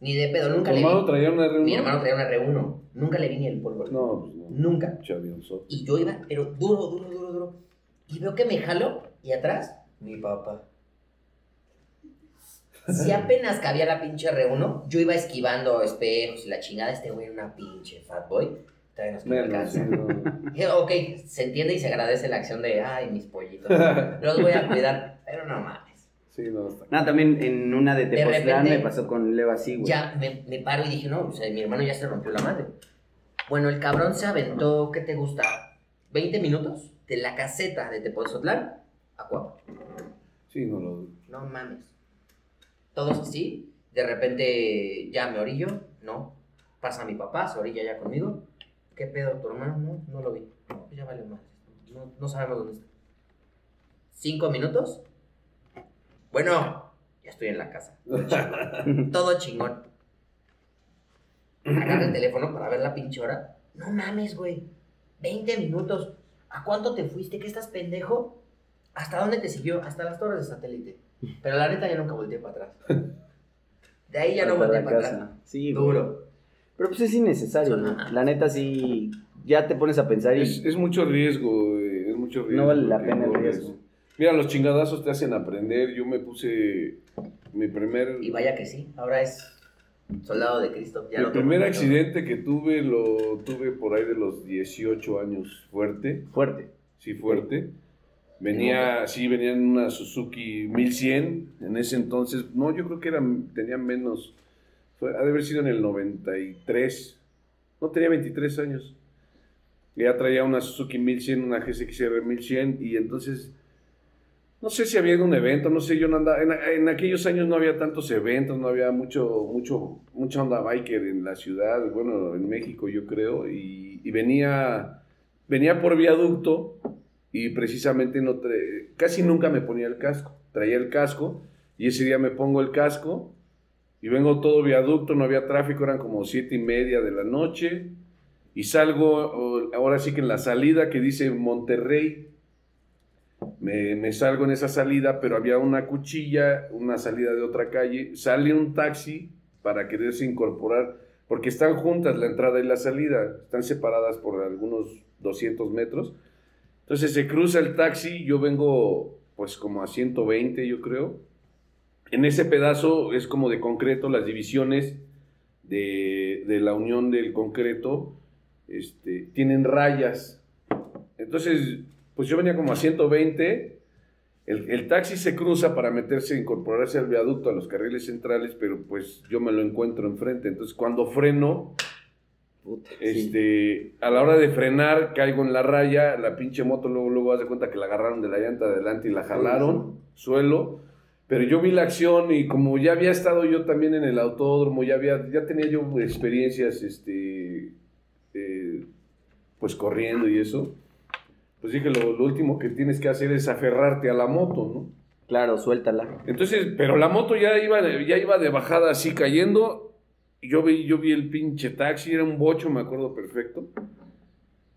Speaker 1: Ni de pedo,
Speaker 3: ¿Tu
Speaker 1: nunca le
Speaker 3: hermano
Speaker 1: vi.
Speaker 3: traía una R1?
Speaker 1: Mi hermano traía una R1. Nunca le vi ni el polvo.
Speaker 3: No, pues no.
Speaker 1: Nunca. Y yo iba, pero duro, duro, duro, duro. Y veo que me jalo y atrás, mi papá. Si apenas cabía la pinche R1, yo iba esquivando espejos y la chingada. Este güey era una pinche fat boy. Todavía nos queda. Dije, ok, se entiende y se agradece la acción de, ay, mis pollitos. Los voy a cuidar, pero no mames.
Speaker 3: Sí, no, está.
Speaker 2: No, también en una de Tepoztlán me pasó con Leo así, güey.
Speaker 1: Ya me, me paro y dije, no, o sea, mi hermano ya se rompió la madre. Bueno, el cabrón se aventó, ¿qué te gusta? ¿20 minutos? De la caseta de Tepozotlán a Cuapa.
Speaker 3: Sí, no lo
Speaker 1: No mames. Todos así. De repente ya me orillo. No. Pasa mi papá, se orilla ya conmigo. ¿Qué pedo, tu hermano? No, no lo vi. No, pues ya vale más. No, no sabemos dónde está. Cinco minutos. Bueno, ya estoy en la casa. Todo chingón. Agarra el teléfono para ver la pinche hora. No mames, güey. 20 minutos. ¿A cuánto te fuiste? ¿Qué estás pendejo? ¿Hasta dónde te siguió? Hasta las torres de satélite. Pero la neta ya nunca volteé para atrás. De ahí ya no volteé para
Speaker 2: casa.
Speaker 1: atrás.
Speaker 2: Sí, güey.
Speaker 1: Duro.
Speaker 2: Pero pues es innecesario, ¿no? La neta sí, ya te pones a pensar y
Speaker 3: Es, es mucho riesgo, güey, es mucho riesgo.
Speaker 2: no vale la pena el riesgo.
Speaker 3: Mira, los chingadazos te hacen aprender. Yo me puse mi primer...
Speaker 1: Y vaya que sí. Ahora es soldado de Cristo. Ya
Speaker 3: el primer accidente que tuve lo tuve por ahí de los 18 años fuerte.
Speaker 2: Fuerte.
Speaker 3: sí fuerte. Venía, sí, venía en una Suzuki 1100. En ese entonces, no, yo creo que eran, tenía menos. Fue, ha de haber sido en el 93. No, tenía 23 años. Ya traía una Suzuki 1100, una GSX-R 1100. Y entonces, no sé si había un evento, no sé, yo no andaba. En, en aquellos años no había tantos eventos, no había mucho, mucho, mucha onda biker en la ciudad, bueno, en México, yo creo. Y, y venía, venía por viaducto y precisamente no casi nunca me ponía el casco. Traía el casco y ese día me pongo el casco y vengo todo viaducto, no había tráfico, eran como siete y media de la noche y salgo ahora sí que en la salida que dice Monterrey. Me, me salgo en esa salida, pero había una cuchilla, una salida de otra calle. Sale un taxi para quererse incorporar, porque están juntas la entrada y la salida, están separadas por algunos 200 metros. Entonces se cruza el taxi, yo vengo pues como a 120 yo creo. En ese pedazo es como de concreto, las divisiones de, de la unión del concreto este, tienen rayas. Entonces, pues yo venía como a 120, el, el taxi se cruza para meterse, incorporarse al viaducto, a los carriles centrales, pero pues yo me lo encuentro enfrente. Entonces cuando freno,
Speaker 2: Puta, sí.
Speaker 3: este, a la hora de frenar, caigo en la raya, la pinche moto luego, luego haz de cuenta que la agarraron de la llanta de adelante y la jalaron, suelo, pero yo vi la acción y como ya había estado yo también en el autódromo, ya había, ya tenía yo experiencias, este, eh, pues corriendo y eso, pues dije, lo, lo último que tienes que hacer es aferrarte a la moto, ¿no?
Speaker 2: Claro, suéltala.
Speaker 3: Entonces, pero la moto ya iba ya iba de bajada así cayendo. Yo vi, yo vi el pinche taxi, era un bocho, me acuerdo perfecto.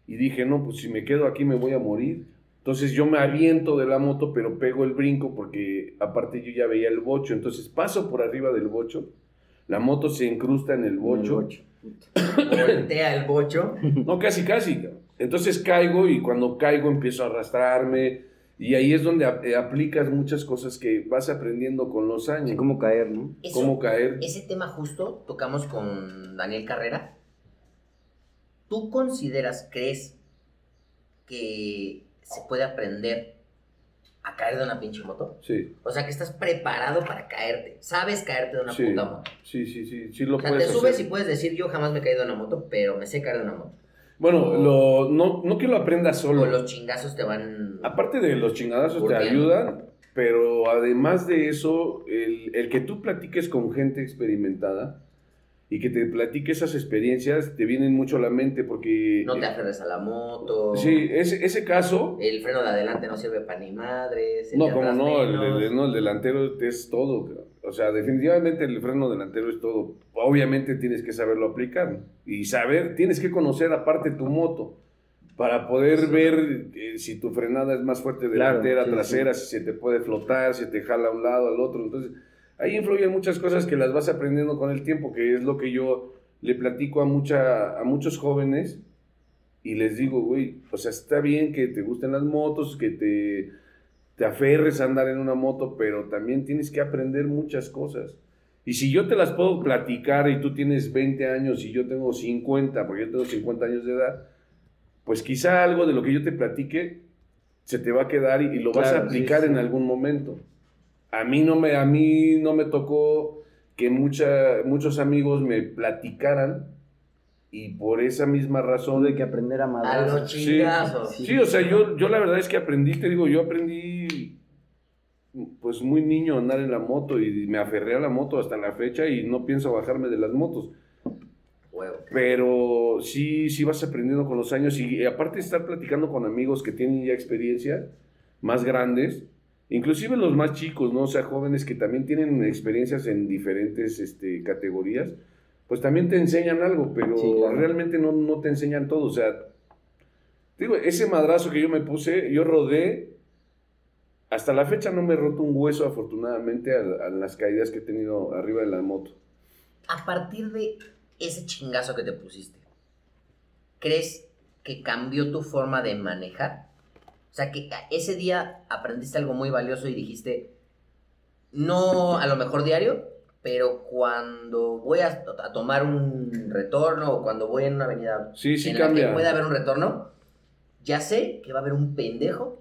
Speaker 3: Y dije, no, pues si me quedo aquí me voy a morir. Entonces yo me aviento de la moto, pero pego el brinco porque aparte yo ya veía el bocho. Entonces paso por arriba del bocho, la moto se incrusta en el bocho.
Speaker 2: El bocho.
Speaker 1: Voltea el bocho.
Speaker 3: No, casi, casi. Entonces caigo y cuando caigo empiezo a arrastrarme. Y ahí es donde eh, aplicas muchas cosas que vas aprendiendo con los años.
Speaker 2: Así como caer, ¿no?
Speaker 1: Eso-
Speaker 3: cómo caer.
Speaker 1: Ese tema justo tocamos con Daniel Carrera. ¿Tú consideras, crees que se puede aprender a caer de una pinche moto?
Speaker 3: Sí,
Speaker 1: O sea, que estás preparado para caerte. Sabes caerte de una
Speaker 3: Sí.
Speaker 1: puta moto.
Speaker 3: sí, sí, sí, sí lo
Speaker 1: O sea, te
Speaker 3: puedes
Speaker 1: subes
Speaker 3: hacer.
Speaker 1: y puedes decir, yo jamás me he caído de una moto, pero me sé caer de una moto.
Speaker 3: Bueno, lo, no, no que lo aprendas solo.
Speaker 1: O los chingazos te van...
Speaker 3: Aparte de los chingadazos te ayudan, pero además de eso, el, el que tú platiques con gente experimentada y que te platique esas experiencias te vienen mucho a la mente porque...
Speaker 1: No te aferres a la moto.
Speaker 3: Sí, ese, ese caso...
Speaker 1: El freno de adelante no sirve para ni madres.
Speaker 3: No, como no, el, el- no, el delantero es todo. O sea, definitivamente el freno delantero es todo. Obviamente tienes que saberlo aplicar. Y saber, tienes que conocer aparte tu moto para poder ver eh, si tu frenada es más fuerte
Speaker 2: Claro,
Speaker 3: delantera,
Speaker 2: sí,
Speaker 3: trasera, si se te puede flotar, si te jala a un lado, al otro. Entonces, ahí influyen muchas cosas que las vas aprendiendo con el tiempo, que es lo que yo le platico a, mucha, a muchos jóvenes y les digo, güey, o sea, está bien que te gusten las motos, que te, te aferres a andar en una moto, pero también tienes que aprender muchas cosas. Y si yo te las puedo platicar y tú tienes 20 años y yo tengo 50, porque yo tengo 50 años de edad, pues quizá algo de lo que yo te platique se te va a quedar y, y lo vas a
Speaker 2: sí,
Speaker 3: aplicar
Speaker 2: sí.
Speaker 3: en algún momento. A mí no me, a mí no me tocó que mucha, muchos amigos me platicaran y por esa misma razón
Speaker 2: hay que aprender a
Speaker 1: A
Speaker 2: madrazos.
Speaker 1: los chingazos.
Speaker 2: Sí.
Speaker 3: Sí, o sea, yo, yo la verdad es que aprendí, te digo, yo aprendí pues muy niño a andar en la moto y me aferré a la moto hasta la fecha y no pienso bajarme de las motos.
Speaker 1: Huevo.
Speaker 3: Pero sí, sí vas aprendiendo con los años y, aparte de estar platicando con amigos que tienen ya experiencia, más grandes, inclusive los más chicos, ¿no? O sea, jóvenes que también tienen experiencias en diferentes este, categorías, pues también te enseñan algo, pero
Speaker 2: Sí, claro.
Speaker 3: realmente no, no te enseñan todo. O sea, digo, ese madrazo que yo me puse, yo rodé, hasta la fecha no me he roto un hueso afortunadamente a, a las caídas que he tenido arriba de la moto.
Speaker 1: A partir de ese chingazo que te pusiste, ¿crees que cambió tu forma de manejar? O sea, que ese día aprendiste algo muy valioso y dijiste, no a lo mejor diario, pero cuando voy a, a tomar un retorno o cuando voy en una avenida
Speaker 3: Sí, sí
Speaker 1: en la
Speaker 3: cambia.
Speaker 1: que puede haber un retorno, ya sé que va a haber un pendejo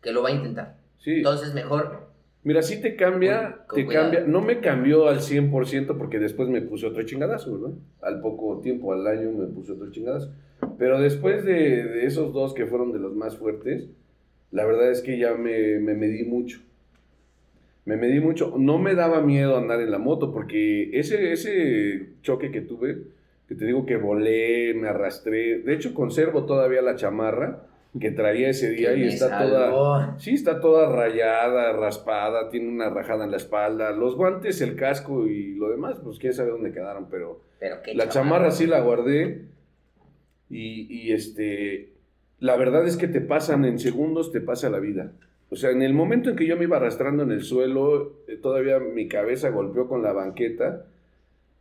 Speaker 1: que lo va a intentar.
Speaker 3: Sí.
Speaker 1: Entonces, mejor.
Speaker 3: Mira, sí te cambia,
Speaker 1: Con- con
Speaker 3: te
Speaker 1: cuidado.
Speaker 3: cambia. No me cambió al 100% porque después me puse otro chingadazo, ¿verdad? Al poco tiempo, al año, me puse otro chingadazo. Pero después de, de esos dos que fueron de los más fuertes, la verdad es que ya me, me medí mucho. Me medí mucho. No me daba miedo andar en la moto porque ese, ese choque que tuve, que te digo que volé, me arrastré. De hecho, conservo todavía la chamarra que traía ese día y está toda... Sí, está toda rayada, raspada, tiene una rajada en la espalda. Los guantes, el casco y lo demás, pues quién sabe dónde quedaron, pero la chamarra sí la guardé. Y, y, este, la verdad es que te pasan en segundos, te pasa la vida. O sea, en el momento en que yo me iba arrastrando en el suelo, eh, todavía mi cabeza golpeó con la banqueta.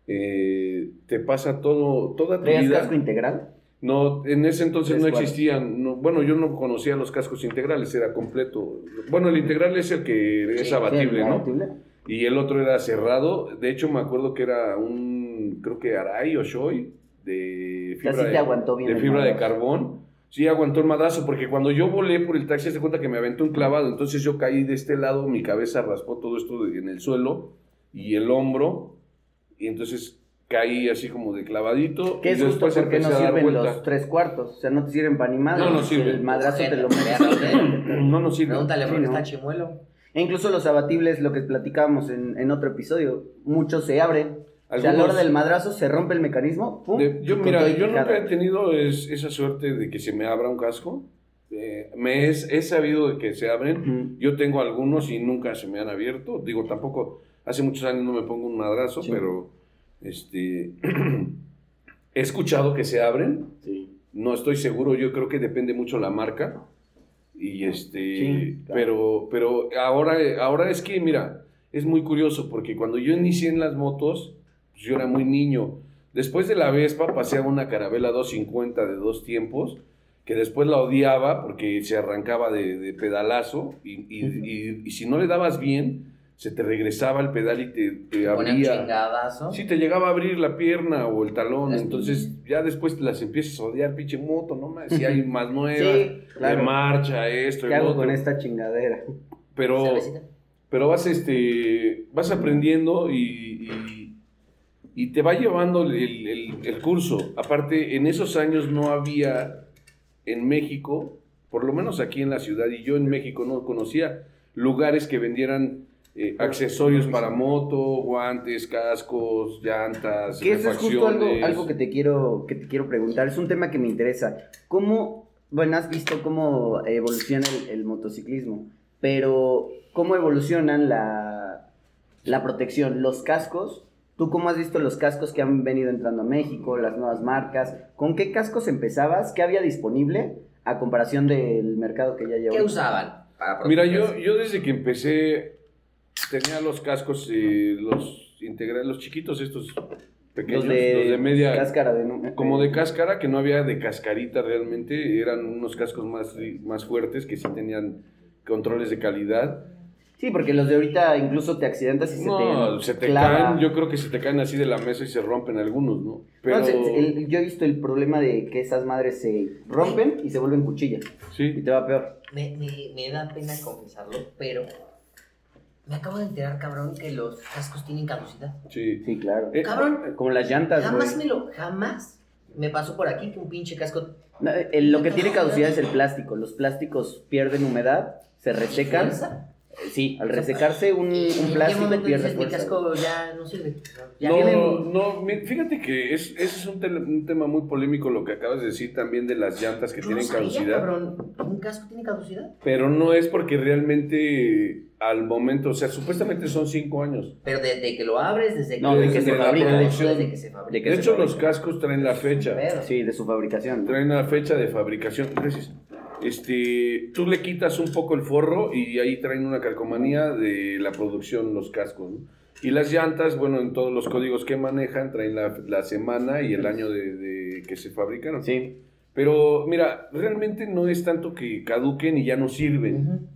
Speaker 3: eh, te pasa todo, toda tu
Speaker 2: ¿Traías
Speaker 3: vida.
Speaker 2: casco integral?
Speaker 3: No, en ese entonces no existían. No- bueno, yo no conocía los cascos integrales, era completo. Bueno, el integral es el que es
Speaker 1: Sí,
Speaker 3: abatible,
Speaker 2: Sí,
Speaker 3: ¿no?
Speaker 2: abatible.
Speaker 3: Y el otro era cerrado. De hecho, me acuerdo que era un, creo que Arai o Shoei de
Speaker 2: O sea,
Speaker 3: fibra,
Speaker 2: sí
Speaker 3: de,
Speaker 2: aguantó bien
Speaker 3: de fibra de carbón. Sí, aguantó el madrazo, porque cuando yo volé por el taxi, se cuenta que me aventó un clavado. Entonces yo caí de este lado, mi cabeza raspó todo esto en el suelo y el hombro. Y entonces caí así como de clavadito.
Speaker 2: Que
Speaker 3: y
Speaker 2: es justo
Speaker 3: después
Speaker 2: porque no sirven los tres cuartos. O sea, no te sirven para ni madre.
Speaker 3: No, no sirven.
Speaker 2: El madrazo te lo
Speaker 1: ojete.
Speaker 3: No nos sirve.
Speaker 1: Pregúntale
Speaker 2: Sí,
Speaker 1: por qué
Speaker 2: ¿no?
Speaker 1: está chimuelo.
Speaker 2: E incluso los abatibles, lo que platicábamos en, en otro episodio, muchos se abren. O sea, a la hora del madrazo se rompe el mecanismo. ¡pum!
Speaker 3: De- yo, mira, yo nunca he tenido es- esa suerte de que se me abra un casco. Eh, me es, he sabido de que se abren. Yo tengo algunos y nunca se me han abierto. Digo, tampoco, hace muchos años no me pongo un madrazo,
Speaker 2: Sí.
Speaker 3: pero este, he escuchado que se abren.
Speaker 2: Sí.
Speaker 3: No estoy seguro, yo creo que depende mucho la marca. Y este,
Speaker 2: Sí, claro.
Speaker 3: pero, pero ahora, ahora es que, mira, es muy curioso porque cuando yo inicié en las motos, pues yo era muy niño. Después de la Vespa pasé a una Carabela 250 de dos tiempos, que después la odiaba porque se arrancaba de, de pedalazo y, y- y- y si no le dabas bien, se te regresaba el pedal y te, te abría. Sí, te llegaba a abrir la pierna o el talón, entonces ya después te las empiezas a odiar, pinche moto, no si hay más nuevas,
Speaker 2: Sí, claro.
Speaker 3: de marcha, esto,
Speaker 2: ¿Qué hago
Speaker 3: otro.
Speaker 2: con esta chingadera?
Speaker 3: Pero, pero vas, este, vas aprendiendo y, y, y te va llevando el, el- el curso. Aparte, en esos años no había en México, por lo menos aquí en la ciudad, y yo en México no conocía lugares que vendieran eh, accesorios para moto, guantes, cascos, llantas,
Speaker 2: Que eso es justo algo, algo que te quiero que te quiero preguntar. Es un tema que me interesa. ¿Cómo, bueno, has visto cómo evoluciona el, el motociclismo, pero cómo evolucionan la, la protección, los cascos? ¿Tú cómo has visto los cascos que han venido entrando a México, las nuevas marcas? ¿Con qué cascos empezabas? ¿Qué había disponible a comparación del mercado que ya lleva?
Speaker 1: ¿Qué usaban? Para
Speaker 3: Mira, yo, yo desde que empecé tenía los cascos, eh, los integrales, los chiquitos estos pequeños,
Speaker 2: los de,
Speaker 3: los de media,
Speaker 2: cáscara de
Speaker 3: como de cáscara, que no había de cascarita realmente, eran unos cascos más, más fuertes que sí tenían controles de calidad.
Speaker 2: Sí, porque los de ahorita incluso te accidentas y se
Speaker 3: No,
Speaker 2: te
Speaker 3: se te
Speaker 2: clava.
Speaker 3: caen, yo creo que se te caen así de la mesa y se rompen algunos, ¿no? Pero
Speaker 2: No, se- el- yo he visto el problema de que esas madres se rompen y se vuelven cuchilla. Y
Speaker 3: sí,
Speaker 2: te va peor.
Speaker 1: Me, me, me da pena confesarlo, pero me acabo de enterar, cabrón, que los cascos tienen caducidad.
Speaker 3: sí.
Speaker 2: Sí, claro.
Speaker 3: Eh,
Speaker 1: Cabrón,
Speaker 2: Como las llantas,
Speaker 1: jamás
Speaker 2: güey.
Speaker 1: me lo, jamás me pasó por aquí que un pinche casco
Speaker 2: No, eh, lo que tiene caducidad es el plástico. Los plásticos pierden humedad, se resecan. Eh, Sí, al resecarse un,
Speaker 1: ¿Y
Speaker 2: un
Speaker 1: en qué
Speaker 2: plástico
Speaker 1: momento
Speaker 2: pierde
Speaker 1: dices mi casco ya no sirve? Ya
Speaker 3: no,
Speaker 1: vienen-
Speaker 3: no, fíjate que es, ese es un, tema muy polémico lo que acabas de decir también de las llantas que
Speaker 1: Yo no
Speaker 3: tienen
Speaker 1: sabía,
Speaker 3: caducidad.
Speaker 1: cabrón. ¿Un casco tiene caducidad?
Speaker 3: Pero no es porque realmente al momento, o sea, supuestamente son cinco años.
Speaker 1: Pero desde que lo abres, desde que,
Speaker 2: No,
Speaker 3: que se fabrica.
Speaker 1: producción, Desde que se fabrica.
Speaker 2: De que
Speaker 3: De
Speaker 2: se
Speaker 3: hecho,
Speaker 2: fabrica.
Speaker 3: los cascos traen la fecha.
Speaker 2: Sí, de su fabricación.
Speaker 3: Traen la fecha de fabricación. Gracias. Este, tú le quitas un poco el forro y ahí traen una calcomanía de la producción, los cascos. ¿no? Y las llantas, bueno, en todos los códigos que manejan, traen la, la semana y el año de, de que se fabricaron.
Speaker 2: Sí.
Speaker 3: Pero mira, realmente no es tanto que caduquen y ya no sirven.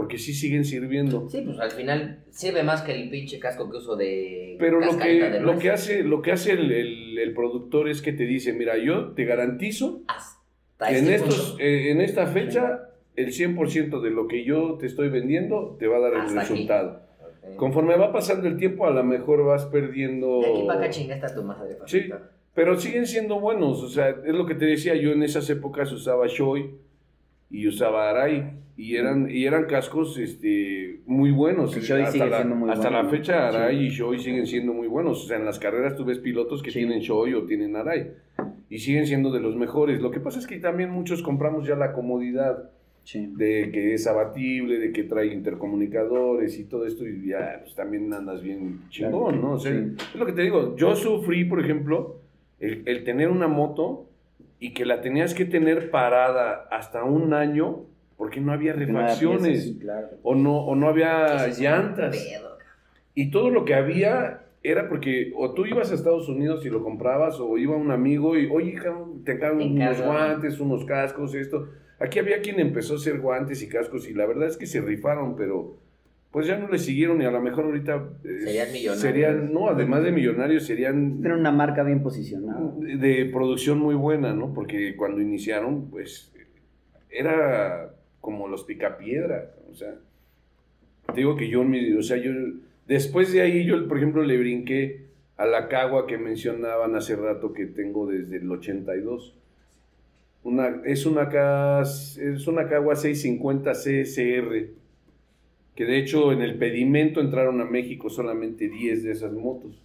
Speaker 3: Porque sí siguen sirviendo.
Speaker 1: Sí, pues al final sirve más que el pinche casco que uso de.
Speaker 3: Pero lo que,
Speaker 1: de
Speaker 3: lo que hace, lo que hace el, el- el productor es que te dice, mira, yo te garantizo
Speaker 1: Hasta
Speaker 3: que en,
Speaker 1: este
Speaker 3: estos, eh, en esta fecha el 100% de lo que yo te estoy vendiendo te va a dar el
Speaker 1: Hasta
Speaker 3: resultado. Conforme va pasando el tiempo, a lo mejor vas perdiendo...
Speaker 1: De aquí para acá chinga está tu madre.
Speaker 3: Sí. Pero siguen siendo buenos, o sea, es lo que te decía, yo en esas épocas usaba Shoei y usaba Arai y eran y eran cascos este muy buenos.
Speaker 2: Shoei
Speaker 3: hasta
Speaker 2: sigue
Speaker 3: la,
Speaker 2: siendo muy
Speaker 3: hasta
Speaker 2: bueno,
Speaker 3: la
Speaker 2: ¿no?
Speaker 3: fecha Arai
Speaker 2: Sí.
Speaker 3: y Shoei siguen siendo muy buenos, o sea, en las carreras tú ves pilotos que
Speaker 2: Sí.
Speaker 3: tienen Shoei o tienen Arai y siguen siendo de los mejores. Lo que pasa es que también muchos compramos ya la comodidad
Speaker 2: Sí.
Speaker 3: de que es abatible, de que trae intercomunicadores y todo esto, y ya pues, también andas bien chingón, ¿no? O sea, es lo que te digo, yo sufrí, por ejemplo, el, el tener una moto y que la tenías que tener parada hasta un año porque no había
Speaker 2: no
Speaker 3: refacciones
Speaker 2: piezas, sí, claro.
Speaker 3: o, no, o no había
Speaker 1: es
Speaker 3: llantas. Y todo lo que había era porque o tú ibas a Estados Unidos y lo comprabas o iba un amigo y, oye, te encargo unos guantes, unos cascos, esto. Aquí había quien empezó a hacer guantes y cascos y la verdad es que se rifaron, pero pues ya no le siguieron y a lo mejor ahorita... eh,
Speaker 1: Serían millonarios.
Speaker 3: Serían, no, además de millonarios, serían
Speaker 2: Tienen una marca bien posicionada.
Speaker 3: de producción muy buena, ¿no? Porque cuando iniciaron, pues, era como los picapiedra, o sea, te digo que yo, mi- o sea, yo, después de ahí, yo, por ejemplo, le brinqué a la cagua que mencionaban hace rato que tengo desde el 82. Una, es una, cas- es una cagua 650 CSR, que de hecho en el pedimento entraron a México solamente 10 de esas motos.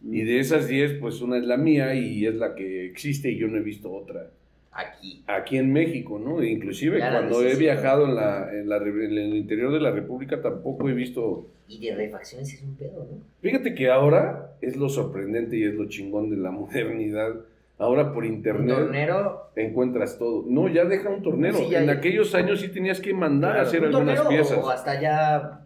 Speaker 3: Y de esas 10, pues una es la mía y es la que existe y yo no he visto otra
Speaker 1: Aquí.
Speaker 3: aquí en México, ¿no? E Inclusive
Speaker 1: Ya
Speaker 3: cuando he viajado en, la, en, la en el interior de la República tampoco he visto...
Speaker 1: Y de refacciones es un pedo, ¿no?
Speaker 3: Fíjate que ahora es lo sorprendente y es lo chingón de la modernidad. Ahora por internet
Speaker 1: tornero.
Speaker 3: encuentras todo. No, ya deja un tornero.
Speaker 1: Sí, ya-
Speaker 3: en
Speaker 1: ya-
Speaker 3: aquellos años sí tenías que mandar a hacer
Speaker 1: un
Speaker 3: algunas piezas.
Speaker 1: O hasta ya.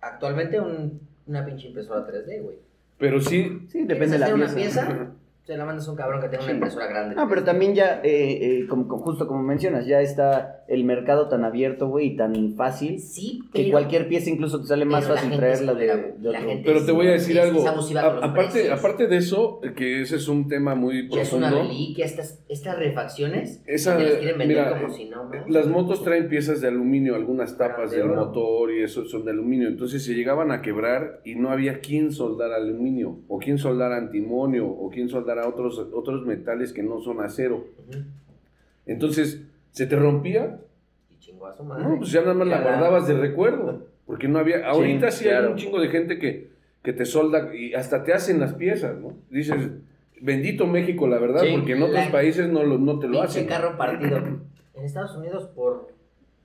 Speaker 1: Actualmente un- una pinche impresora 3D, güey.
Speaker 3: Pero sí,
Speaker 2: Sí, depende de la
Speaker 1: ¿Quieres hacer
Speaker 2: pieza.
Speaker 1: una pieza? Se la mandas a un cabrón que tenga una impresora grande.
Speaker 2: No, pero también ya, eh, eh, como, como- justo como mencionas, ya está el mercado tan abierto, güey, y tan fácil,
Speaker 1: Sí,
Speaker 2: que cualquier pieza incluso te sale más fácil traerla de, de otro.
Speaker 1: gente
Speaker 3: pero te voy a decir
Speaker 1: es-
Speaker 3: algo.
Speaker 1: es abusiva
Speaker 3: A-
Speaker 1: con los
Speaker 3: aparte, aparte de eso, que ese es un tema muy
Speaker 1: Ya es una
Speaker 3: profundo.
Speaker 1: reliquia estas, estas refacciones.
Speaker 3: Esa-
Speaker 1: que las quieren vender
Speaker 3: mira,
Speaker 1: como si no, ¿no?
Speaker 3: Las motos traen piezas de aluminio, algunas tapas
Speaker 1: de
Speaker 3: del motor y eso son de aluminio. Entonces se llegaban a quebrar y no había quien soldar aluminio, o quien soldar antimonio, o quien soldar otros, otros metales que no son acero. Entonces se te rompía,
Speaker 1: Y chingó a su madre.
Speaker 3: no, pues ya nada más la
Speaker 1: Ya la-
Speaker 3: guardabas de recuerdo. Porque no había. Ahorita sí, hay
Speaker 2: claro.
Speaker 3: un chingo de gente que, que te solda y hasta te hacen las piezas, ¿no? Dices, bendito México, la verdad,
Speaker 2: Sí,
Speaker 3: porque en otros
Speaker 1: la-
Speaker 3: países no, lo- no te lo hacen.
Speaker 1: carro partido. En Estados Unidos, por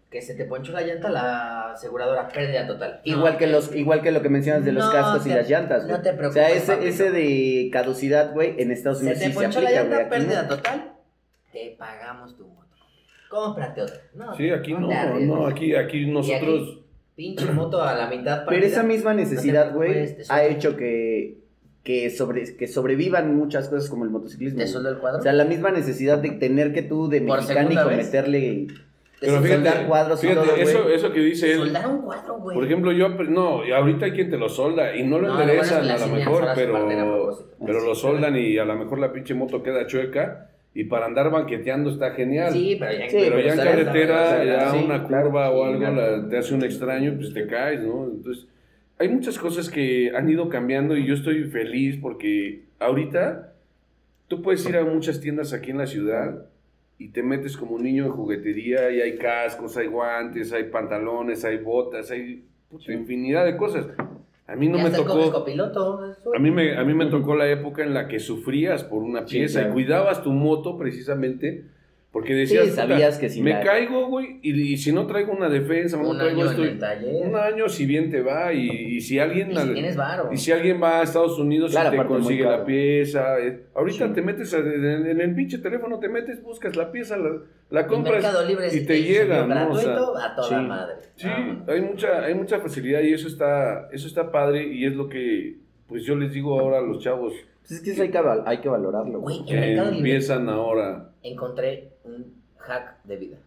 Speaker 1: que se te ponchó la llanta, la aseguradora pérdida total.
Speaker 2: Igual
Speaker 1: No,
Speaker 2: que los, igual que lo que mencionas de los
Speaker 1: No
Speaker 2: cascos y las llantas,
Speaker 1: no te
Speaker 2: O
Speaker 1: preocupes,
Speaker 2: sea, ese, ese de caducidad, güey, en Estados
Speaker 1: Se
Speaker 2: Unidos
Speaker 1: te
Speaker 2: sí se
Speaker 1: ponchó la
Speaker 2: aplica,
Speaker 1: llanta, pérdida
Speaker 2: no.
Speaker 1: total. Te pagamos tu. Cómprate otra. No,
Speaker 3: Sí, aquí no, no, aquí, aquí nosotros.
Speaker 1: Pinche moto a la mitad
Speaker 2: Pero esa misma necesidad, güey, ha hecho que, que, sobre, que sobrevivan muchas cosas como el motociclismo.
Speaker 1: ¿Te
Speaker 2: güey.
Speaker 1: sueldo el cuadro?
Speaker 2: O sea, la misma necesidad de tener que tú de
Speaker 1: vez.
Speaker 2: meterle...
Speaker 1: Te
Speaker 3: Pero fíjate,
Speaker 2: soldar cuadros y
Speaker 3: fíjate,
Speaker 2: todo,
Speaker 3: eso, eso que dice él.
Speaker 1: Soldar un cuadro, güey.
Speaker 3: Por ejemplo, yo, no, y ahorita hay quien te lo solda y no lo
Speaker 1: No, lo
Speaker 3: enderezan
Speaker 1: bueno es que
Speaker 3: a lo mejor, pero, pero lo soldan y a lo mejor la pinche moto queda chueca y para andar banqueteando está genial.
Speaker 1: Sí, pero ya,
Speaker 2: Sí,
Speaker 3: pero ya en carretera, ya
Speaker 2: sí,
Speaker 3: una
Speaker 2: claro,
Speaker 3: curva o algo la- te hace un extraño, pues te caes, ¿no? Entonces, hay muchas cosas que han ido cambiando y yo estoy feliz porque ahorita tú puedes ir a muchas tiendas aquí en la ciudad y te metes como un niño en juguetería y hay cascos, hay guantes, hay pantalones, hay botas, hay infinidad de cosas. A mí no
Speaker 1: ya
Speaker 3: me tocó...
Speaker 1: copiloto.
Speaker 3: A mí, me, a mí me tocó la época en la que sufrías por una
Speaker 2: Sí,
Speaker 3: pieza
Speaker 2: claro.
Speaker 3: y cuidabas tu moto precisamente porque
Speaker 2: Sí,
Speaker 3: decías, "Puta,
Speaker 2: sabías que si
Speaker 3: me
Speaker 2: la-
Speaker 3: caigo, güey, y, y si no traigo una defensa, no
Speaker 1: un
Speaker 3: traigo
Speaker 1: año
Speaker 3: esto,
Speaker 1: en el taller.
Speaker 3: un año si bien te va y, y si alguien
Speaker 1: Y si tienes varo.
Speaker 3: y si alguien va a Estados Unidos
Speaker 2: Claro,
Speaker 3: y te consigue la pieza, eh, ahorita
Speaker 2: Sí.
Speaker 3: te metes a- en, en el pinche teléfono, te metes, buscas la pieza, la, la compras
Speaker 1: Libre
Speaker 3: y te llega, ¿no? O sea,
Speaker 1: gratuito a toda
Speaker 2: sí.
Speaker 1: madre.
Speaker 3: Sí,
Speaker 1: Ah,
Speaker 3: hay mucha, hay mucha facilidad y eso está, eso está padre y es lo que, pues yo les digo ahora a los chavos
Speaker 2: Pues es que eso hay que, hay que valorarlo, güey.
Speaker 1: Güey, en
Speaker 3: que
Speaker 1: Mercado Libre
Speaker 3: empiezan ahora.
Speaker 1: encontré un hack de vida.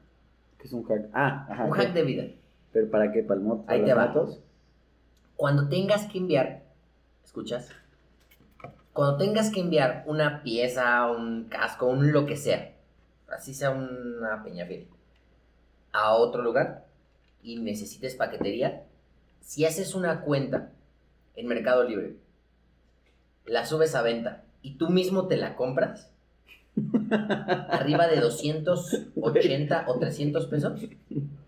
Speaker 2: Que es un hack. Ah, ajá.
Speaker 1: Un hack de vida.
Speaker 2: ¿Pero para qué? ¿Para el
Speaker 1: Ahí te va.
Speaker 2: motos?
Speaker 1: Cuando tengas que enviar, ¿escuchas? Cuando tengas que enviar una pieza, un casco, un lo que sea, así sea una peñafiel, a otro lugar y necesites paquetería, si haces una cuenta en Mercado Libre, la subes a venta y tú mismo te la compras, arriba de 280 o 300 pesos,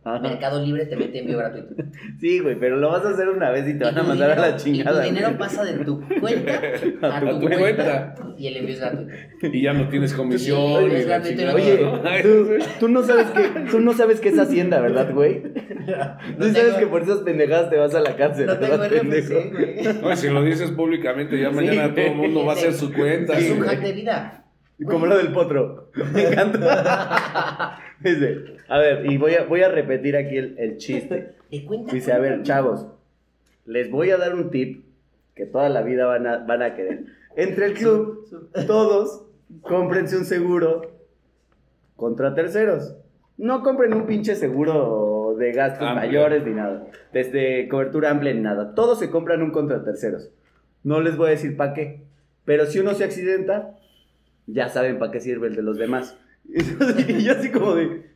Speaker 2: Ajá.
Speaker 1: Mercado Libre te mete envío gratuito.
Speaker 2: Sí, güey, pero lo vas a hacer una vez y te van
Speaker 1: Y
Speaker 2: a mandar a la chingada.
Speaker 1: Y tu dinero
Speaker 2: güey.
Speaker 1: pasa de tu cuenta a,
Speaker 3: A
Speaker 1: tu,
Speaker 3: tu
Speaker 1: cuenta,
Speaker 3: cuenta.
Speaker 1: y el envío es gratuito.
Speaker 3: Y ya no tienes comisión.
Speaker 1: Sí, es
Speaker 3: la
Speaker 2: Oye, tú, tú no sabes que, tú no sabes qué es Hacienda, ¿verdad, güey? Tú
Speaker 1: No
Speaker 2: sabes
Speaker 1: tengo-
Speaker 2: que por esas pendejadas te vas a la cárcel.
Speaker 1: No tengo
Speaker 2: ¿verdad,
Speaker 1: RFC,
Speaker 2: pendejo?
Speaker 1: güey.
Speaker 3: No, si lo dices públicamente, ya mañana todo el mundo va a hacer su cuenta.
Speaker 1: Es un hack de vida.
Speaker 2: Como lo del potro. Me encanta. Dice, a ver, y voy a, voy a repetir aquí el, el chiste. Dice, a ver, chavos, les voy a dar un tip que toda la vida van a, van a querer. Entre el club, todos, cómprense un seguro contra terceros. No compren un pinche seguro de gastos
Speaker 3: Amplio.
Speaker 2: mayores ni nada. Desde cobertura amplia ni nada. Todos se compran un contra terceros. No les voy a decir para qué. Pero si uno se accidenta, ya saben para qué sirve el de los demás. Y yo así como de...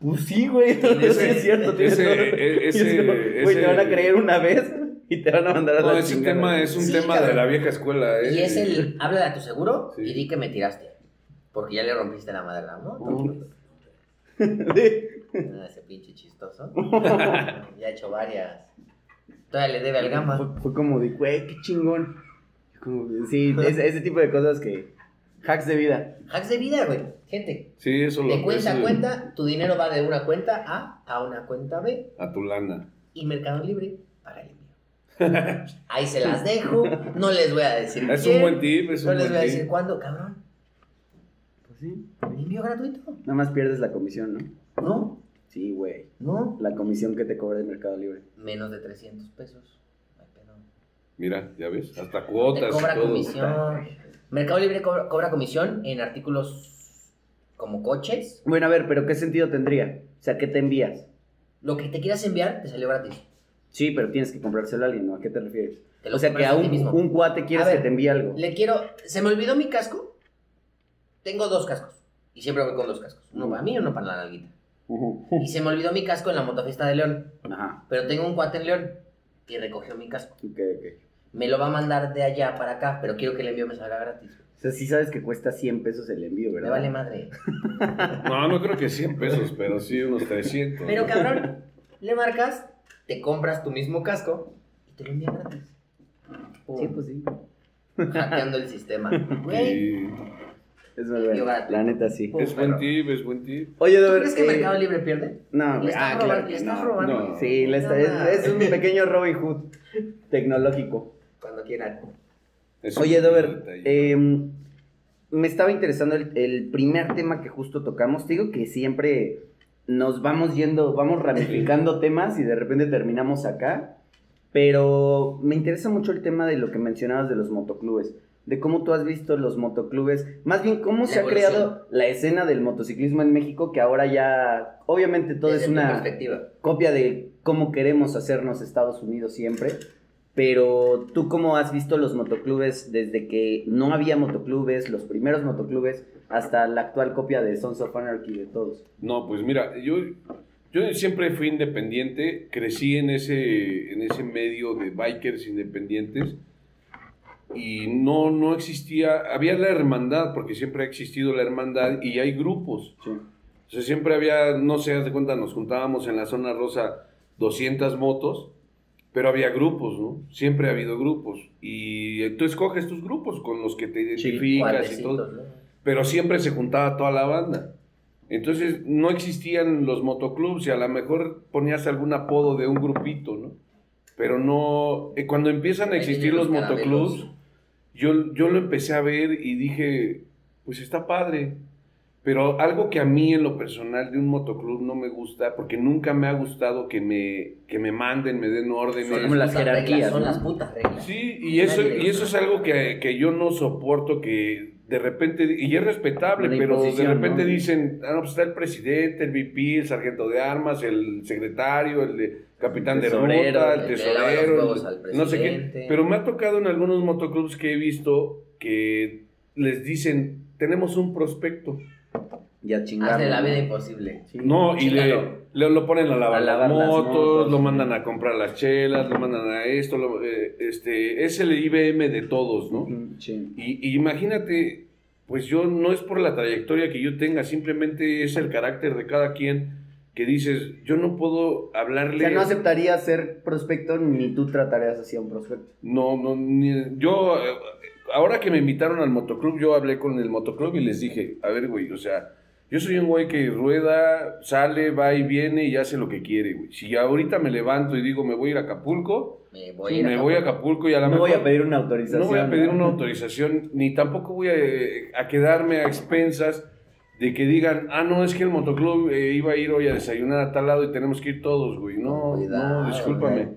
Speaker 2: Pues sí, güey. Sí
Speaker 3: Ese-
Speaker 2: es cierto.
Speaker 3: ese-
Speaker 2: todo-
Speaker 3: e- ese-
Speaker 2: como, Güey, te van a creer una vez y te van a mandar a
Speaker 3: No,
Speaker 2: la
Speaker 3: ese
Speaker 2: chingada.
Speaker 3: tema es un
Speaker 1: Sí,
Speaker 3: tema de la vieja escuela, ¿eh?
Speaker 1: Y es el, habla de tu seguro
Speaker 3: Sí.
Speaker 1: y di que me tiraste. Porque ya le rompiste la madre a la moto.
Speaker 2: Sí.
Speaker 1: Ah, ese pinche chistoso. ya ha hecho varias. Todavía le debe al gama.
Speaker 2: Fue, fue como de, güey, qué chingón. Como, sí, ese, ese tipo de cosas que... Hacks de vida.
Speaker 1: Hacks de vida, güey. Gente,
Speaker 3: Sí, eso lo
Speaker 1: de cuenta a cuenta, tu dinero va de una cuenta A a una cuenta B.
Speaker 3: A tu lana.
Speaker 1: Y Mercado Libre paga el envío. Ahí se las dejo. No les voy a decir
Speaker 3: Es
Speaker 1: quién,
Speaker 3: un buen tip, es
Speaker 1: No
Speaker 3: un
Speaker 1: les
Speaker 3: buen
Speaker 1: voy a
Speaker 3: tip.
Speaker 1: decir cuándo, cabrón.
Speaker 2: Pues sí.
Speaker 1: Envío gratuito.
Speaker 2: Nada más pierdes la comisión, ¿no?
Speaker 1: No,
Speaker 2: Sí, güey.
Speaker 1: no.
Speaker 2: La comisión que te cobra el Mercado Libre.
Speaker 1: Menos de 300 pesos. No hay pedo.
Speaker 3: Mira, ya ves, hasta
Speaker 1: Te
Speaker 3: cuotas
Speaker 1: cobra
Speaker 3: y todo.
Speaker 1: comisión. Mercado Libre cobra, cobra comisión en artículos como coches.
Speaker 2: Bueno, a ver, pero ¿qué sentido tendría? O sea, ¿qué te envías?
Speaker 1: Lo que te quieras enviar te salió gratis.
Speaker 2: Sí, pero tienes que comprárselo a alguien, ¿no? ¿A qué te refieres?
Speaker 1: Te
Speaker 2: O sea, que a un,
Speaker 1: mismo.
Speaker 2: un cuate quieres
Speaker 1: ver,
Speaker 2: que te envíe algo.
Speaker 1: Le quiero. Se me olvidó mi casco. Tengo dos cascos. Y siempre voy con dos cascos. Uno para mí y uno para la nalguita.
Speaker 2: Ujú.
Speaker 1: Y se me olvidó mi casco en la motofiesta de León.
Speaker 2: Ajá.
Speaker 1: Pero tengo un cuate en León. Y recogió mi casco.
Speaker 2: Ok, ok.
Speaker 1: Me lo va a mandar de allá para acá. Pero quiero que el envío me salga gratis.
Speaker 2: O sea, sí sabes que cuesta 100 pesos el envío,
Speaker 1: Me
Speaker 2: ¿verdad?
Speaker 1: vale madre.
Speaker 3: No, no creo que 100 pesos, pero sí unos 300.
Speaker 1: Pero cabrón, le marcas, te compras tu mismo casco y te lo envían gratis.
Speaker 2: Sí, pues sí.
Speaker 1: Hackeando el sistema. Güey.
Speaker 3: Sí.
Speaker 2: Es
Speaker 1: gratis.
Speaker 2: La neta, sí.
Speaker 3: Es buen tip, es buen tip.
Speaker 2: Oye,
Speaker 1: ¿Tú crees que
Speaker 2: eh,
Speaker 1: Mercado Libre pierde?
Speaker 2: No,
Speaker 1: Le
Speaker 2: Ah, claro
Speaker 1: le estás
Speaker 2: no.
Speaker 1: robando.
Speaker 3: No.
Speaker 2: Sí, le está-
Speaker 1: No,
Speaker 2: es,
Speaker 1: nada.
Speaker 2: es un pequeño Robin Hood tecnológico.
Speaker 1: Cuando quieran.
Speaker 3: Es
Speaker 2: Oye, Dover, eh, me estaba interesando el, el primer tema que justo tocamos. Te digo que siempre nos vamos yendo, vamos ramificando temas y de repente terminamos acá. Pero me interesa mucho el tema de lo que mencionabas de los motoclubes. De cómo tú has visto los motoclubes. Más bien, cómo
Speaker 1: La
Speaker 2: se ha creado la escena del motociclismo en México, que ahora ya, obviamente todo
Speaker 1: Desde
Speaker 2: es una copia de cómo queremos hacernos Estados Unidos siempre. Pero tú cómo has visto los motoclubes desde que no había motoclubes, los primeros motoclubes, hasta la actual copia de Sons of Anarchy de todos.
Speaker 3: No, pues mira, yo, yo siempre fui independiente, crecí en ese, en ese medio de bikers independientes y no, no existía, había la hermandad, porque siempre ha existido la hermandad y hay grupos.
Speaker 2: Sí.
Speaker 3: O sea, siempre había, no sé, haz de cuenta, nos juntábamos en la zona rosa 200 motos, pero había grupos, ¿no? Siempre ha habido grupos. Y tú escoges tus grupos con los que te identificas y todo pero siempre se juntaba toda la banda. Entonces no existían los motoclubs y a lo mejor ponías algún apodo de un grupito, ¿no? Pero no, eh, cuando empiezan a existir los motoclubs, yo, yo lo empecé a ver y dije, pues está padre. Pero algo que a mí en lo personal de un motoclub no me gusta, porque nunca me ha gustado que me, que me manden, me den órdenes.
Speaker 2: Son como las jerarquías,
Speaker 1: Son
Speaker 2: ¿no?
Speaker 1: las putas reglas.
Speaker 3: Sí, y eso, y eso es algo que, que yo no soporto, que de repente, y es respetable, pero de repente
Speaker 2: ¿no?
Speaker 3: dicen, ah, no, pues está el presidente, el VP, el sargento de armas, el secretario, el de capitán de
Speaker 2: Tesorero,
Speaker 3: ruta, el tesorero, el- no sé qué. Pero me ha tocado en algunos motoclubs que he visto que les dicen, tenemos un prospecto.
Speaker 2: Y a chingar.
Speaker 1: Hazle la vida imposible.
Speaker 3: No, y le, le- lo ponen a lavar,
Speaker 2: A lavar
Speaker 3: las
Speaker 2: las
Speaker 3: motos,
Speaker 2: motos.
Speaker 3: lo mandan a comprar las chelas, lo mandan a esto, lo- eh, este, es el IBM de todos, ¿no?
Speaker 2: Sí.
Speaker 3: Y, y imagínate, pues yo no es por la trayectoria que yo tenga, simplemente es el carácter de cada quien que dices, yo no puedo
Speaker 2: O
Speaker 3: hablarle.
Speaker 2: sea, no aceptaría ser prospecto ni tú tratarías así a un prospecto.
Speaker 3: No, no, ni- yo, eh, ahora que me invitaron al motoclub, yo hablé con el motoclub y les dije, a ver, güey, o sea, yo soy un güey que rueda, sale, va y viene y hace lo que quiere, güey. Si ahorita me levanto y digo, me voy a ir a Acapulco,
Speaker 1: Me voy,
Speaker 3: me
Speaker 1: a ir a
Speaker 3: voy a
Speaker 1: Acapulco.
Speaker 3: Y a la
Speaker 2: No
Speaker 3: mejor...
Speaker 2: voy a pedir una autorización.
Speaker 3: No voy a pedir una autorización, ni tampoco voy a, eh, a quedarme a expensas de que digan, ah, no, es que el motoclub eh, iba a ir hoy a desayunar a tal lado y tenemos que ir todos, güey. No,
Speaker 1: Cuidado,
Speaker 3: no, discúlpame.
Speaker 1: güey.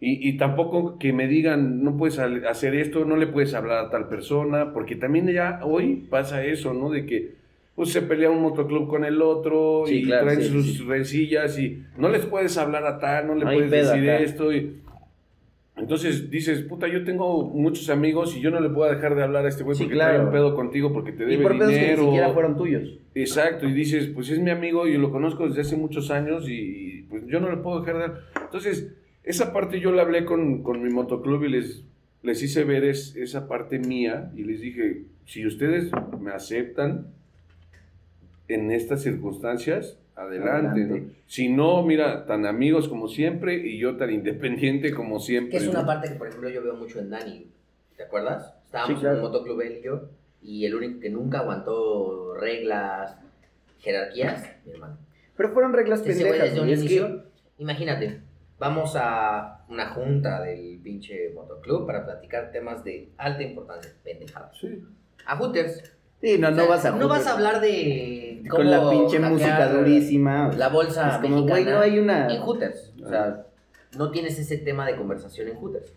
Speaker 3: Y, y tampoco que me digan, no puedes hacer esto, no le puedes hablar a tal persona, porque también ya hoy pasa eso, ¿no? De que pues, se pelea un motoclub con el otro
Speaker 2: Sí,
Speaker 3: y
Speaker 2: claro,
Speaker 3: traen
Speaker 2: sí,
Speaker 3: sus
Speaker 2: sí.
Speaker 3: rencillas y no les puedes hablar a tal, no le
Speaker 2: Hay
Speaker 3: puedes decir
Speaker 2: acá.
Speaker 3: esto. Y... Entonces dices, puta, yo tengo muchos amigos y yo no le puedo dejar de hablar a este güey porque
Speaker 2: claro.
Speaker 3: trae un pedo contigo porque te
Speaker 2: Y
Speaker 3: debe
Speaker 2: por pedos que
Speaker 3: dinero.
Speaker 2: ni siquiera fueron tuyos.
Speaker 3: Exacto, y dices, pues es mi amigo y lo conozco desde hace muchos años y, y, pues yo no le puedo dejar de dar. Entonces, esa parte yo la hablé con, con mi motoclub y les, les hice ver es, esa parte mía y les dije, si ustedes me aceptan en estas circunstancias, adelante.
Speaker 2: Adelante.
Speaker 3: ¿no? Si no, mira, tan amigos como siempre y yo tan independiente como siempre.
Speaker 1: Que es una
Speaker 3: ¿no?
Speaker 1: parte que, por ejemplo, yo veo mucho en Dani. ¿Te acuerdas? Estábamos
Speaker 2: Sí, claro.
Speaker 1: en un motoclub él y yo, y el único que nunca aguantó reglas, jerarquías, mi hermano.
Speaker 2: Pero fueron reglas
Speaker 1: güey
Speaker 2: pendejas.
Speaker 1: desde un
Speaker 2: que-
Speaker 1: inicio, imagínate, vamos a una junta del pinche motoclub para platicar temas de alta importancia, pendejadas.
Speaker 3: Sí.
Speaker 1: A Hooters.
Speaker 2: Sí, no,
Speaker 1: O sea,
Speaker 2: no vas a
Speaker 1: No vas a hablar de
Speaker 2: Con la pinche
Speaker 1: hackear
Speaker 2: música durísima.
Speaker 1: La bolsa
Speaker 2: Es como,
Speaker 1: mexicana
Speaker 2: güey, no hay una-
Speaker 1: en Hooters. O sea, no tienes ese tema de conversación en Hooters.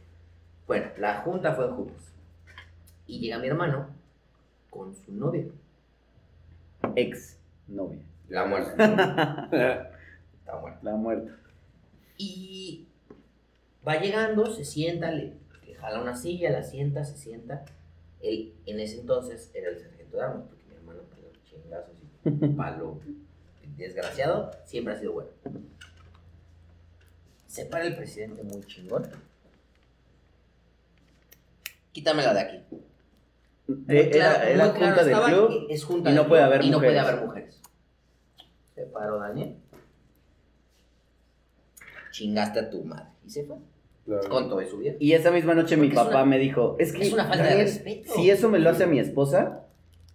Speaker 1: Bueno, la junta fue en Hooters. Y llega mi hermano con su novia.
Speaker 2: Ex novia.
Speaker 1: La muerte. Está muerta.
Speaker 2: La muerte.
Speaker 1: Y va llegando, se sienta, le, le jala una silla, la sienta, se sienta. Él en ese entonces era el de armas, porque mi hermano, palo, chingazos y palo desgraciado, siempre ha sido bueno. Se para el presidente muy chingón. Quítamela de aquí.
Speaker 2: Eh,
Speaker 1: claro-
Speaker 2: era era junta del
Speaker 1: estaba
Speaker 2: club.
Speaker 1: es junta
Speaker 2: y no
Speaker 1: del
Speaker 2: puede
Speaker 1: club
Speaker 2: haber
Speaker 1: y no puede
Speaker 2: mujeres.
Speaker 1: haber mujeres. Se paró Daniel. Chingaste a tu madre. Y se fue.
Speaker 3: Claro.
Speaker 1: Con todo de su vida.
Speaker 2: Y esa misma noche mi
Speaker 1: Porque es
Speaker 2: papá
Speaker 1: una-
Speaker 2: me dijo, es que
Speaker 1: es una falta de
Speaker 2: Daniel,
Speaker 1: respeto.
Speaker 2: Si eso me lo hace a mi esposa,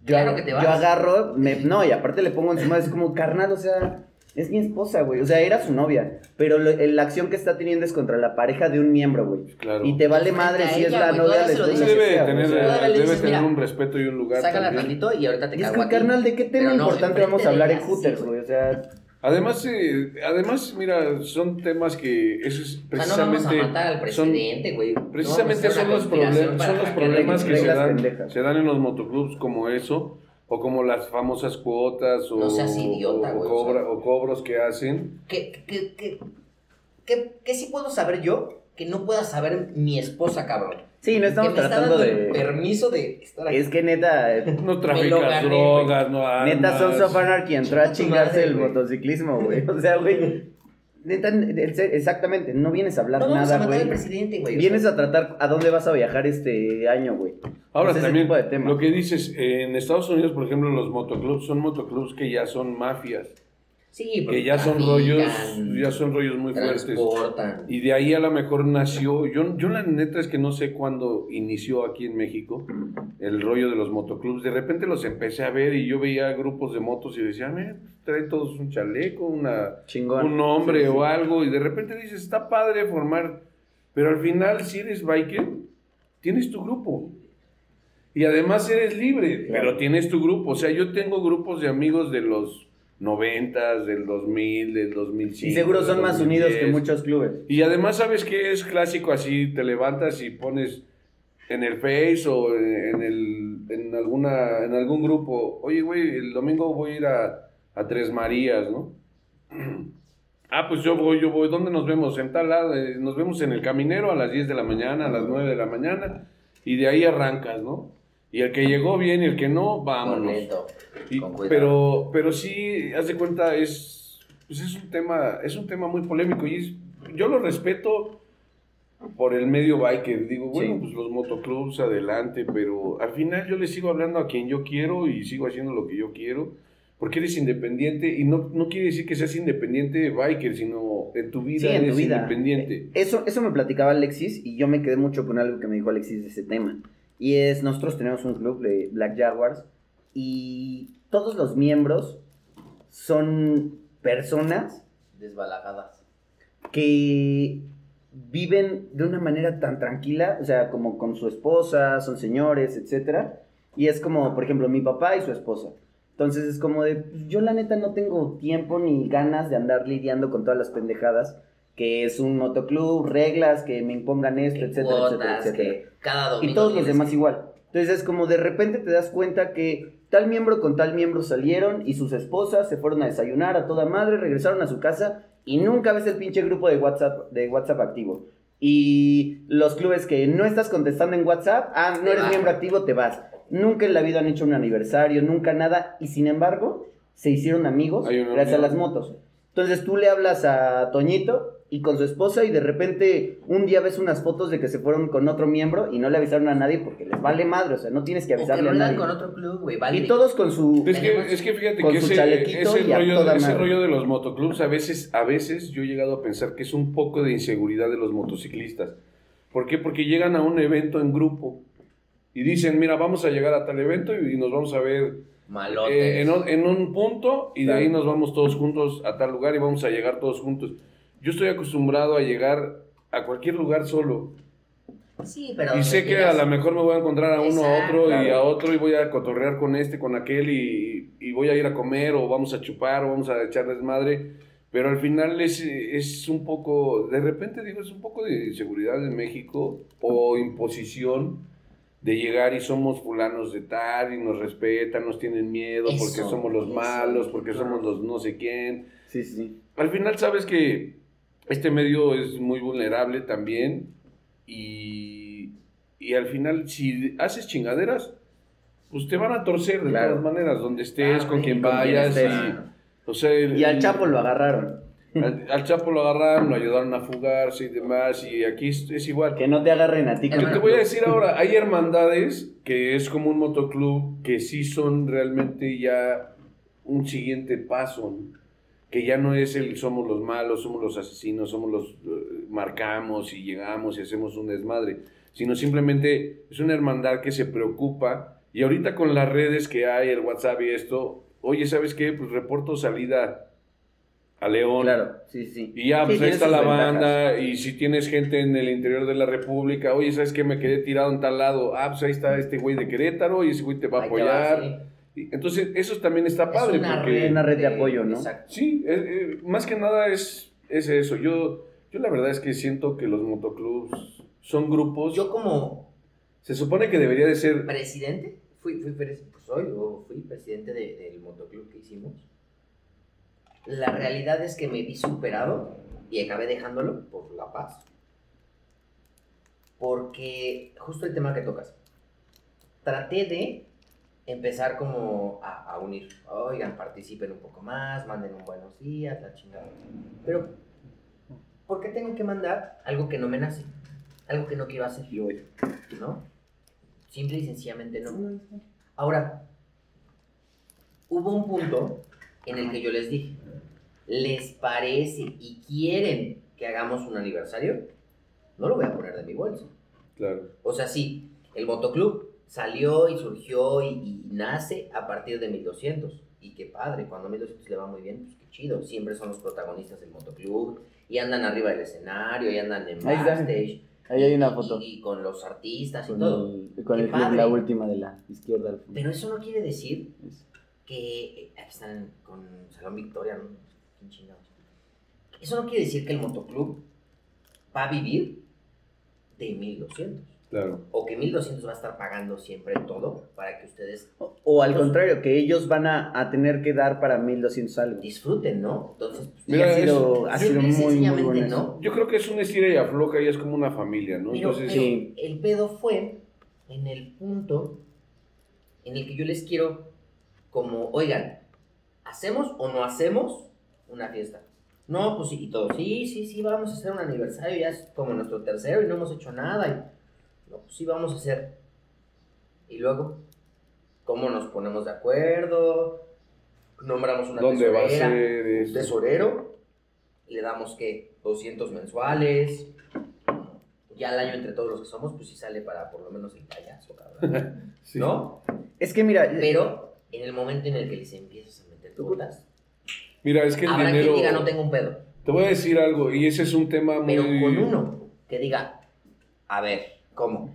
Speaker 1: Claro que te vas.
Speaker 2: yo agarro, me, no, y aparte le pongo encima, es como carnal, o sea, es mi esposa, güey. O sea, era su novia, pero lo- la acción que está teniendo es contra la pareja de un miembro, güey.
Speaker 3: Claro.
Speaker 2: Y te vale madre
Speaker 1: a
Speaker 2: si es
Speaker 1: ella,
Speaker 2: la
Speaker 1: güey,
Speaker 2: novia,
Speaker 3: Sí
Speaker 1: dices.
Speaker 2: que
Speaker 3: debe
Speaker 2: sea,
Speaker 3: tener, debe
Speaker 1: dices,
Speaker 3: tener
Speaker 1: mira,
Speaker 3: un respeto y un lugar.
Speaker 1: Sácala tantito y ahorita te
Speaker 2: Y es
Speaker 1: cago
Speaker 2: que, carnal, ¿de qué tema
Speaker 1: no,
Speaker 2: importante vamos a
Speaker 1: de
Speaker 2: hablar
Speaker 1: ella,
Speaker 2: en Hooters,
Speaker 1: güey.
Speaker 2: güey? O sea,
Speaker 3: Además, eh, además, mira, son temas que eso es
Speaker 1: O sea, no
Speaker 3: precisamente
Speaker 1: vamos a matar al
Speaker 3: son-
Speaker 1: presidente, güey.
Speaker 3: Precisamente son los problemas,
Speaker 1: para
Speaker 3: son los
Speaker 1: hackear
Speaker 3: problemas que se dan,
Speaker 2: pendejas.
Speaker 3: se dan en los motoclubs como eso o como las famosas cuotas o,
Speaker 1: No seas idiota,
Speaker 3: o, cobra-
Speaker 1: o
Speaker 3: cobros que hacen.
Speaker 1: ¿Qué, qué, qué, qué, qué sí puedo saber yo que no pueda saber mi esposa, cabrón?
Speaker 2: Sí, no estamos
Speaker 1: que me está
Speaker 2: tratando
Speaker 1: el
Speaker 2: de...
Speaker 1: permiso de estar aquí.
Speaker 2: Es que neta,
Speaker 3: No
Speaker 1: lo
Speaker 3: traficas
Speaker 1: gané,
Speaker 3: drogas, no armas.
Speaker 2: neta Sons of Anarchy entró a
Speaker 1: Chinga tu
Speaker 2: chingarse
Speaker 1: madre,
Speaker 2: el
Speaker 1: güey.
Speaker 2: motociclismo, güey. O sea, güey, neta, el ser- exactamente, no vienes a hablar
Speaker 1: No vamos a
Speaker 2: nada,
Speaker 1: matar al
Speaker 2: güey.
Speaker 1: presidente, güey. o
Speaker 2: Vienes
Speaker 1: sea,
Speaker 2: a tratar a dónde vas a viajar este año, güey.
Speaker 3: Ahora
Speaker 2: Es ese
Speaker 3: también,
Speaker 2: tipo de tema.
Speaker 3: lo que dices, en Estados Unidos, por ejemplo, los motoclubs son motoclubs que ya son mafias,
Speaker 1: Sí, porque
Speaker 3: que ya son rollos, ya son rollos muy fuertes. Y de ahí a lo mejor nació, yo, yo la neta es que no sé cuándo inició aquí en México el rollo de los motoclubs. De repente los empecé a ver y yo veía grupos de motos y decía, "Mira, trae todos un chaleco, una,
Speaker 2: Chingón.
Speaker 3: un nombre
Speaker 2: Sí, sí.
Speaker 3: o algo. Y de repente dices, está padre formar, pero al final si eres biker, tienes tu grupo. Y además eres libre,
Speaker 2: Claro.
Speaker 3: pero tienes tu grupo. O sea, yo tengo grupos de amigos de los 90, del 2000, del 2005.
Speaker 2: Y seguro son más unidos que
Speaker 3: 2010.
Speaker 2: muchos clubes.
Speaker 3: Y además, ¿sabes qué es clásico? Así te levantas y pones en el Face o en, el, en, alguna, en algún grupo, oye, güey, el domingo voy a ir a, a Tres Marías, ¿no? Ah, pues yo voy, yo voy. ¿Dónde nos vemos? En tal lado. eh, Nos vemos en el Caminero a las 10 de la mañana, a las 9 de la mañana. Y de ahí arrancas, ¿no? Y el que llegó bien y el que no, vámonos.
Speaker 1: Correcto.
Speaker 3: Y-
Speaker 1: Con cuidado.
Speaker 3: pero, pero sí, haz de cuenta, es, pues es un tema, es un tema muy polémico y es- yo lo respeto por el medio biker. Digo, bueno,
Speaker 2: Sí.
Speaker 3: pues los motoclubs adelante, pero al final yo le sigo hablando a quien yo quiero y sigo haciendo lo que yo quiero. Porque eres independiente y no, no quiere decir que seas independiente biker, sino en tu vida
Speaker 2: Sí, en
Speaker 3: eres
Speaker 2: tu vida.
Speaker 3: independiente.
Speaker 2: Eso, eso me platicaba Alexis y yo me quedé mucho con algo que me dijo Alexis de ese tema. Y es, nosotros tenemos un club de Black Jaguars y todos los miembros son personas
Speaker 1: Desbalajadas.
Speaker 2: que viven de una manera tan tranquila, o sea, como con su esposa, son señores, etcétera. Y es como, por ejemplo, mi papá y su esposa. Entonces es como de, pues, yo la neta no tengo tiempo ni ganas de andar lidiando con todas las pendejadas, que es un motoclub, reglas, que me impongan esto,
Speaker 1: que
Speaker 2: etcétera, etcétera,
Speaker 1: cuotas,
Speaker 2: etcétera.
Speaker 1: que cada domingo
Speaker 2: Y todos los demás
Speaker 1: que-
Speaker 2: igual. Entonces es como de repente te das cuenta que tal miembro con tal miembro salieron y sus esposas se fueron a desayunar a toda madre, regresaron a su casa y nunca ves el pinche grupo de WhatsApp, de WhatsApp activo. Y los clubes que no estás contestando en WhatsApp, ah, no
Speaker 1: Te
Speaker 2: eres
Speaker 1: vas.
Speaker 2: miembro activo, te vas. Nunca en la vida han hecho un aniversario, nunca nada. Y sin embargo, se hicieron amigos gracias a las motos. Entonces tú le hablas a Toñito y con su esposa y de repente un día ves unas fotos de que se fueron con otro miembro y no le avisaron a nadie porque les vale madre, o sea, no tienes que
Speaker 1: O que
Speaker 2: avisarle a nadie.
Speaker 1: con otro club, güey, vale.
Speaker 2: Y todos con su...
Speaker 3: Es que, es que fíjate
Speaker 2: con
Speaker 3: que
Speaker 2: su
Speaker 3: ese,
Speaker 2: chalequito
Speaker 3: ese rollo,
Speaker 2: toda
Speaker 3: ese rollo de los motoclubs, a veces, a veces yo he llegado a pensar que es un poco de inseguridad de los motociclistas. ¿Por qué? Porque llegan a un evento en grupo y dicen, mira, vamos a llegar a tal evento y, y nos vamos a ver eh, en, un- en un punto y de ahí nos vamos todos juntos a tal lugar y vamos a llegar todos juntos. Yo estoy acostumbrado a llegar a cualquier lugar solo.
Speaker 1: Sí, pero.
Speaker 3: Y sé que a lo mejor me voy a encontrar a uno, a otro y a otro y voy a cotorrear con este, con aquel y, y voy a ir a comer o vamos a chupar o vamos a echar desmadre. Pero al final es, es un poco, de repente digo, es un poco de inseguridad en México o imposición de llegar y somos fulanos de tal y nos respetan, nos tienen miedo porque
Speaker 1: Eso,
Speaker 3: somos los
Speaker 1: eso,
Speaker 3: malos, porque
Speaker 1: claro.
Speaker 3: somos los no sé quién
Speaker 2: sí, sí.
Speaker 3: al final sabes que este medio es muy vulnerable también y, y al final si haces chingaderas, pues te van a torcer de
Speaker 2: Claro.
Speaker 3: todas maneras, donde estés,
Speaker 1: Ah,
Speaker 3: con quien
Speaker 2: con quien
Speaker 3: vayas.
Speaker 2: estés.
Speaker 3: y, o sea, el-
Speaker 2: Y al Chapo lo agarraron.
Speaker 3: al, al Chapo lo agarraron, lo ayudaron a fugarse y demás, y aquí es, es igual.
Speaker 2: Que no te agarren a ti.
Speaker 3: Yo te voy a decir ahora, hay hermandades que es como un motoclub que sí son realmente ya un siguiente paso, ¿no? Que ya no es el somos los malos, somos los asesinos, somos los eh, marcamos y llegamos y hacemos un desmadre, sino simplemente es una hermandad que se preocupa y ahorita con las redes que hay, el WhatsApp y esto, oye, ¿sabes qué? Pues reporto salida a León.
Speaker 2: Claro, sí, sí.
Speaker 3: Y ya,
Speaker 2: Sí,
Speaker 3: pues ahí está la
Speaker 2: ventajas.
Speaker 3: banda, y si tienes gente en el interior de la República, oye, ¿sabes qué? Me quedé tirado en tal lado, ah, pues ahí está este güey de Querétaro, y ese güey te va a apoyar. Entonces, eso también está
Speaker 1: Es
Speaker 3: padre,
Speaker 1: una
Speaker 3: porque...
Speaker 1: red
Speaker 2: Una red de apoyo, ¿no?
Speaker 1: Exacto.
Speaker 3: Sí, eh, eh, más que nada es, es eso. Yo, yo la verdad es que siento que los motoclubs son grupos...
Speaker 1: Yo como
Speaker 3: se supone que debería de ser...
Speaker 1: presidente, fui, fui, pues soy o fui presidente de- del motoclub que hicimos. La realidad es que me vi superado y acabé dejándolo por la paz. Porque justo el tema que tocas. Traté de empezar como a, a unir. Oigan, participen un poco más, manden un buenos días, la chingada. Pero, ¿por qué tengo que mandar algo que no me nace? Algo que no quiero hacer. ¿no? Simple y sencillamente no. Ahora, hubo un punto en el que yo les dije, ¿les parece y quieren que hagamos un aniversario? No lo voy a poner de mi bolsa.
Speaker 3: Claro.
Speaker 1: O sea, sí, el motoclub salió y surgió y, y nace a partir de 1200. Y qué padre, cuando a 1200 le va muy bien, pues qué chido. Siempre son los protagonistas del motoclub y andan arriba del escenario y andan en
Speaker 2: Ahí
Speaker 1: backstage.
Speaker 2: Ahí hay una foto.
Speaker 1: Y, con los artistas y todo.
Speaker 2: el, con el club, la última de la izquierda. al.
Speaker 1: Pero eso no quiere decir que eh, aquí están con Salón Victoria, ¿no? Eso no quiere decir que el motoclub va a vivir de 1200
Speaker 3: Claro.
Speaker 1: o que 1200 va a estar pagando siempre todo para que ustedes
Speaker 2: O, o al contrario, que ellos van a, a tener que dar para 1200 algo.
Speaker 1: disfruten, ¿no? Entonces, pues,
Speaker 3: Mira,
Speaker 2: ha sido,
Speaker 3: es-
Speaker 2: ha
Speaker 3: yo-
Speaker 2: sido muy, muy bueno.
Speaker 1: no.
Speaker 3: Yo creo que es una estira y afloja y es como una familia, ¿no?
Speaker 1: Pero,
Speaker 3: Entonces,
Speaker 1: pero
Speaker 2: sí.
Speaker 1: el pedo fue en el punto en el que yo les quiero como, oigan, ¿hacemos o no hacemos una fiesta? No, pues sí, y todos, sí, sí, sí, vamos a hacer un aniversario, ya es como nuestro tercero y no hemos hecho nada. Y, no, pues sí, vamos a hacer. Y luego, ¿cómo nos ponemos de acuerdo? Nombramos una
Speaker 3: ¿Dónde va a
Speaker 1: tesorera,
Speaker 3: ser
Speaker 1: un
Speaker 3: eso?
Speaker 1: tesorero, le damos, ¿qué? 200 mensuales. Ya al año entre todos los que somos, pues sí sale para por lo menos el payaso, cabrón.
Speaker 3: Sí.
Speaker 1: ¿No?
Speaker 2: Es que mira,
Speaker 1: Pero en el momento en el que les empiezas a meter putas,
Speaker 3: Mira, es que el
Speaker 1: habrá
Speaker 3: dinero.
Speaker 1: quien diga no tengo un pedo.
Speaker 3: Te voy a decir algo, y ese es un tema muy.
Speaker 1: Pero con uno que diga, a ver, ¿cómo?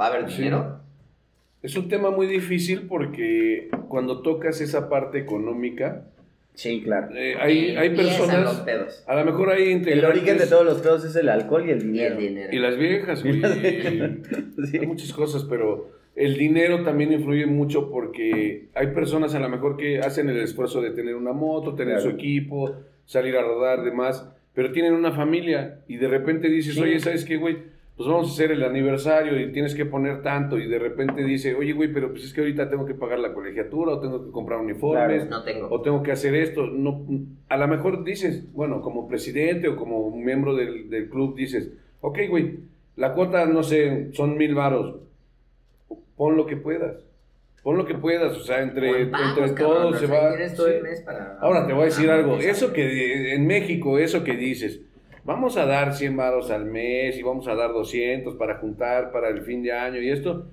Speaker 1: ¿Va a haber
Speaker 3: Sí.
Speaker 1: dinero?
Speaker 3: Es un tema muy difícil porque cuando tocas esa parte económica,
Speaker 2: sí, claro.
Speaker 3: eh, hay, hay
Speaker 1: los
Speaker 3: personas.
Speaker 1: pedos.
Speaker 3: A lo mejor hay
Speaker 2: El origen de todos los pedos es el alcohol y el
Speaker 1: Y el
Speaker 2: dinero.
Speaker 1: dinero.
Speaker 3: Y las viejas, güey.
Speaker 2: Sí.
Speaker 3: Hay muchas cosas, pero el dinero también influye mucho porque hay personas a lo mejor que hacen el esfuerzo de tener una moto, tener
Speaker 2: Claro.
Speaker 3: su equipo, salir a rodar, demás, pero tienen una familia y de repente dices,
Speaker 2: Sí.
Speaker 3: oye, ¿sabes qué, güey? Pues vamos a hacer el aniversario y tienes que poner tanto y de repente dice, oye, güey, pero pues es que ahorita tengo que pagar la colegiatura o tengo que comprar uniformes.
Speaker 1: No tengo.
Speaker 3: O tengo que hacer esto. No, a lo mejor dices, bueno, como presidente o como miembro del, del club, dices, ok, güey, la cuota, no sé, son mil varos. Pon lo que puedas. Pon lo que puedas. O sea, entre,
Speaker 1: pagos,
Speaker 3: entre
Speaker 1: cabrón,
Speaker 3: todos se va.
Speaker 1: todo
Speaker 3: sí.
Speaker 1: para-
Speaker 3: Ahora te voy a decir
Speaker 1: Ah,
Speaker 3: algo. Eso que en México, eso que dices, vamos a dar 100 varos al mes y vamos a dar 200 para juntar para el fin de año y esto.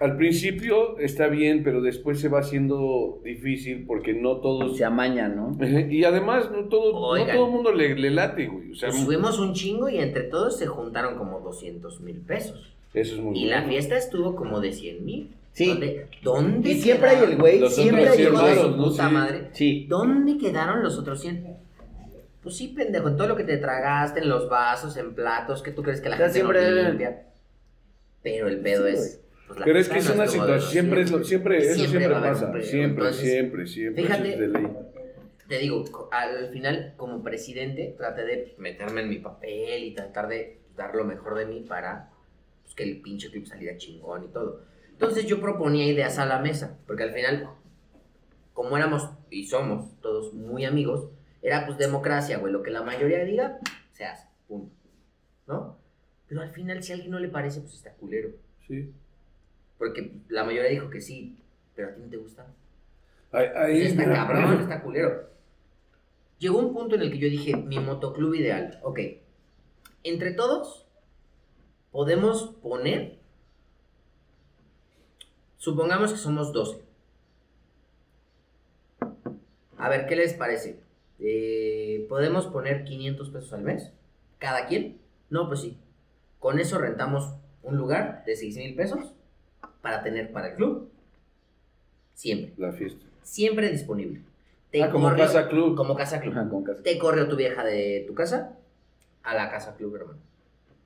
Speaker 3: Al principio está bien, pero después se va haciendo difícil porque no todos
Speaker 2: Se amaña, ¿no?
Speaker 3: y además, no todo, no todo el mundo le, le late, güey. O sea,
Speaker 1: Pues subimos un chingo y entre todos se juntaron como 200 mil pesos.
Speaker 3: eso es muy
Speaker 1: Y la
Speaker 3: bueno.
Speaker 1: fiesta estuvo como de 100 mil.
Speaker 2: Sí.
Speaker 1: ¿Dónde, dónde
Speaker 2: Y siempre hay el güey, siempre hay el
Speaker 1: de su
Speaker 3: ¿no?
Speaker 1: puta
Speaker 3: Sí.
Speaker 1: madre?
Speaker 2: Sí.
Speaker 1: ¿Dónde quedaron los otros 100? Pues sí, pendejo, en todo lo que te tragaste, en los vasos, en platos, que tú crees que la
Speaker 2: O sea,
Speaker 1: gente no
Speaker 2: siempre-
Speaker 1: limpia. Pero el pedo
Speaker 2: Sí,
Speaker 1: es... pues, la
Speaker 3: Pero es que es
Speaker 1: no
Speaker 3: una situación, siempre, es lo-
Speaker 1: 200.
Speaker 3: siempre, eso
Speaker 1: Siempre
Speaker 3: siempre pasa. Siempre,
Speaker 1: Entonces,
Speaker 3: siempre, siempre.
Speaker 1: fíjate,
Speaker 3: de ley.
Speaker 1: Te digo, al final, como presidente, traté de meterme en mi papel y tratar de dar lo mejor de mí para pues, que el pinche club saliera chingón y todo. Entonces yo proponía ideas a la mesa, porque al final, como éramos y somos todos muy amigos, era pues democracia, güey. Lo que la mayoría diga, se hace, punto. ¿No? Pero al final, si a alguien no le parece, pues está culero.
Speaker 3: Sí.
Speaker 1: Porque la mayoría dijo que sí, pero a ti no te gusta.
Speaker 3: Ahí,
Speaker 1: está cabrón, está culero. Llegó un punto en el que yo dije, mi motoclub ideal, ok, entre todos podemos poner, supongamos que somos 12. A ver, ¿qué les parece? Eh, ¿Podemos poner 500 pesos al mes? ¿Cada quien? No, pues sí. Con eso rentamos un lugar de 6 mil pesos para tener para el club. Siempre
Speaker 3: La fiesta.
Speaker 1: siempre disponible. Te
Speaker 3: Ah, como
Speaker 1: corrió-
Speaker 3: casa club.
Speaker 1: Como casa club.
Speaker 2: Ajá, con casa.
Speaker 1: Te corrió tu vieja de tu casa a la casa club, hermano.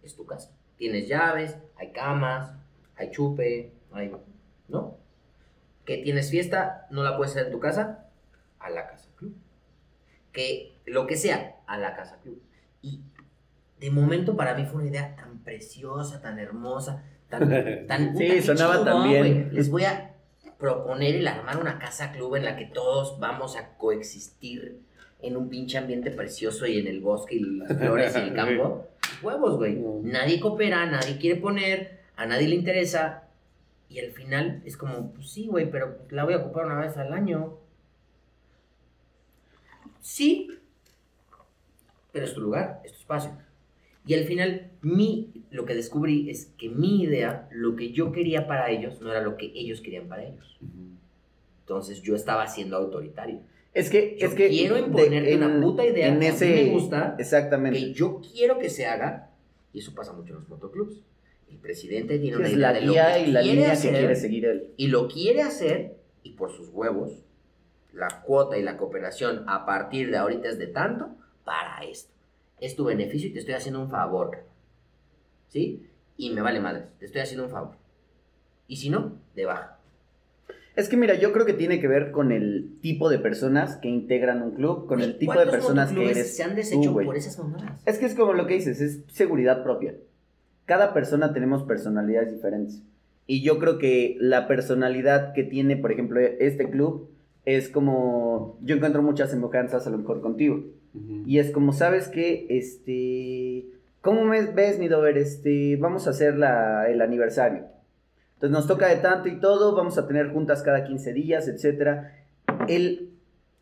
Speaker 1: Es tu casa. Tienes llaves, hay camas, hay chupe, hay... ¿No? Que tienes fiesta, no la puedes hacer en tu casa, a la casa. Que lo que sea, a la casa club. Y de momento para mí fue una idea tan preciosa, tan hermosa, tan... tan
Speaker 2: Sí,
Speaker 1: puta, qué
Speaker 2: sonaba
Speaker 1: chingón,
Speaker 2: tan bien.
Speaker 1: güey. Les voy a proponer el armar una casa club en la que todos vamos a coexistir en un pinche ambiente precioso y en el bosque y las flores y el campo. Huevos, güey. Nadie coopera, nadie quiere poner, a nadie le interesa. Y al final es como, pues sí, güey, pero la voy a ocupar una vez al año. Sí, pero es tu lugar, es tu espacio. Y al final, mi, lo que descubrí es que mi idea, lo que yo quería para ellos, no era lo que ellos querían para ellos. Entonces yo estaba siendo autoritario.
Speaker 2: Es que,
Speaker 1: Yo
Speaker 2: es que.
Speaker 1: quiero imponerte una
Speaker 2: en-
Speaker 1: puta idea
Speaker 2: en
Speaker 1: que a
Speaker 2: ese,
Speaker 1: mí me gusta,
Speaker 2: Exactamente.
Speaker 1: que yo quiero que se haga, y eso pasa mucho en los motoclubs. El presidente tiene una
Speaker 2: es
Speaker 1: idea
Speaker 2: la
Speaker 1: de lo que
Speaker 2: y la línea
Speaker 1: hacer,
Speaker 2: que quiere seguir él.
Speaker 1: y lo quiere hacer, y por sus huevos, la cuota y la cooperación a partir de ahorita es de tanto para esto. Es tu beneficio y te estoy haciendo un favor. ¿sí? Y me vale madres, te estoy haciendo un favor. Y si no, de baja.
Speaker 2: Es que mira, yo creo que tiene que ver con el tipo de personas que integran un club, con el tipo de
Speaker 1: ¿Cuántos
Speaker 2: personas que eres.
Speaker 1: se han
Speaker 2: tú,
Speaker 1: deshecho
Speaker 2: güey.
Speaker 1: por esas mamadas?
Speaker 2: Es que es como lo que dices, es seguridad propia. Cada persona tenemos personalidades diferentes. Y yo creo que la personalidad que tiene, por ejemplo, este club es como. Yo encuentro muchas semejanzas a lo mejor contigo. Y es como, ¿sabes qué? Este. ¿Cómo me ves, mi Dover? Este. Vamos a hacer la- el aniversario. Entonces nos toca de tanto y todo. Vamos a tener juntas cada 15 días, etcétera. El.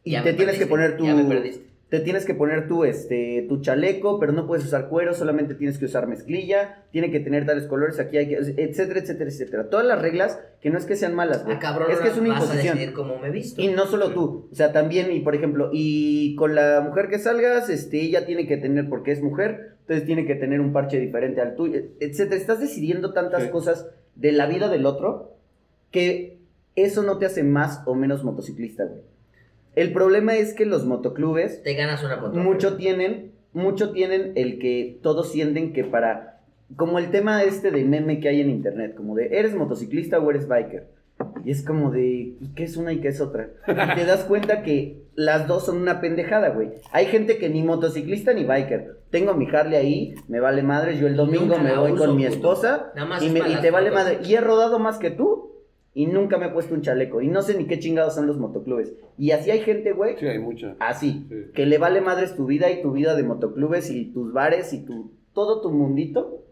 Speaker 2: Y
Speaker 1: Ya
Speaker 2: te tienes que poner tu.
Speaker 1: Ya me perdiste.
Speaker 2: Te tienes que poner tu, este, tu chaleco, pero no puedes usar cuero, solamente tienes que usar mezclilla, tiene que tener tales colores, aquí hay que, etcétera, etcétera, etcétera. Todas las reglas que no es que sean malas, güey.
Speaker 1: Ah, cabrón,
Speaker 2: es que es una
Speaker 1: vas a
Speaker 2: imposición.
Speaker 1: decidir cómo me visto.
Speaker 2: Y no solo tú, o sea, también, y por ejemplo, y con la mujer que salgas, este, ella tiene que tener, porque es mujer, entonces tiene que tener un parche diferente al tuyo, etcétera. Estás decidiendo tantas
Speaker 3: Sí.
Speaker 2: cosas de la vida del otro que eso no te hace más o menos motociclista, güey. El problema es que los motoclubes
Speaker 1: Te ganas una contra.
Speaker 2: mucho tienen, mucho tienen el que todos sienten que para, como el tema este de meme que hay en internet, como de, ¿eres motociclista o eres biker? Y es como de, ¿qué es una y qué es otra? Y te das cuenta que las dos son una pendejada, güey. Hay gente que ni motociclista ni biker. Tengo mi Harley ahí, me vale madre, yo el domingo me voy
Speaker 1: uso,
Speaker 2: con mi esposa
Speaker 1: Nada más
Speaker 2: y, me- y te vale madre. Y he rodado más que tú y nunca me he puesto un chaleco. Y no sé ni qué chingados son los motoclubes. Y así hay gente, güey,
Speaker 3: Sí, hay mucha.
Speaker 2: así,
Speaker 3: Sí.
Speaker 2: que le vale madres tu vida y tu vida de motoclubes y tus bares y tu todo tu mundito,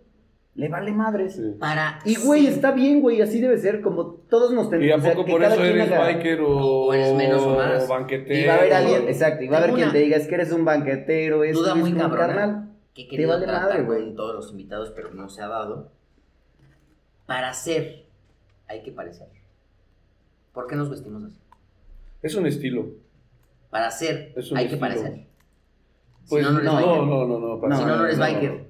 Speaker 2: le vale madres.
Speaker 3: Sí.
Speaker 1: Para.
Speaker 2: Y güey,
Speaker 1: sí.
Speaker 2: está bien, güey, así debe ser, como todos nos
Speaker 3: ¿Y
Speaker 2: tenemos.
Speaker 3: a
Speaker 2: o sea,
Speaker 3: poco
Speaker 2: que
Speaker 3: por eso eres
Speaker 2: haga-
Speaker 3: biker o,
Speaker 1: O eres menos o más.
Speaker 3: banquetero?
Speaker 2: Y va a haber alguien, exacto, y va a haber quien te diga, es que eres un banquetero, es
Speaker 1: Duda muy
Speaker 2: carnal.
Speaker 1: que
Speaker 2: Te vale madre, güey.
Speaker 1: todos los invitados, pero no se ha dado. Para ser, hay que parecer. ¿Por qué nos vestimos así?
Speaker 3: Es un estilo.
Speaker 1: Para ser, hay que parecer.
Speaker 3: Pues
Speaker 1: si no, no
Speaker 2: no,
Speaker 1: biker.
Speaker 3: no, no, no, para
Speaker 2: No,
Speaker 1: si no, no eres
Speaker 3: no,
Speaker 1: biker.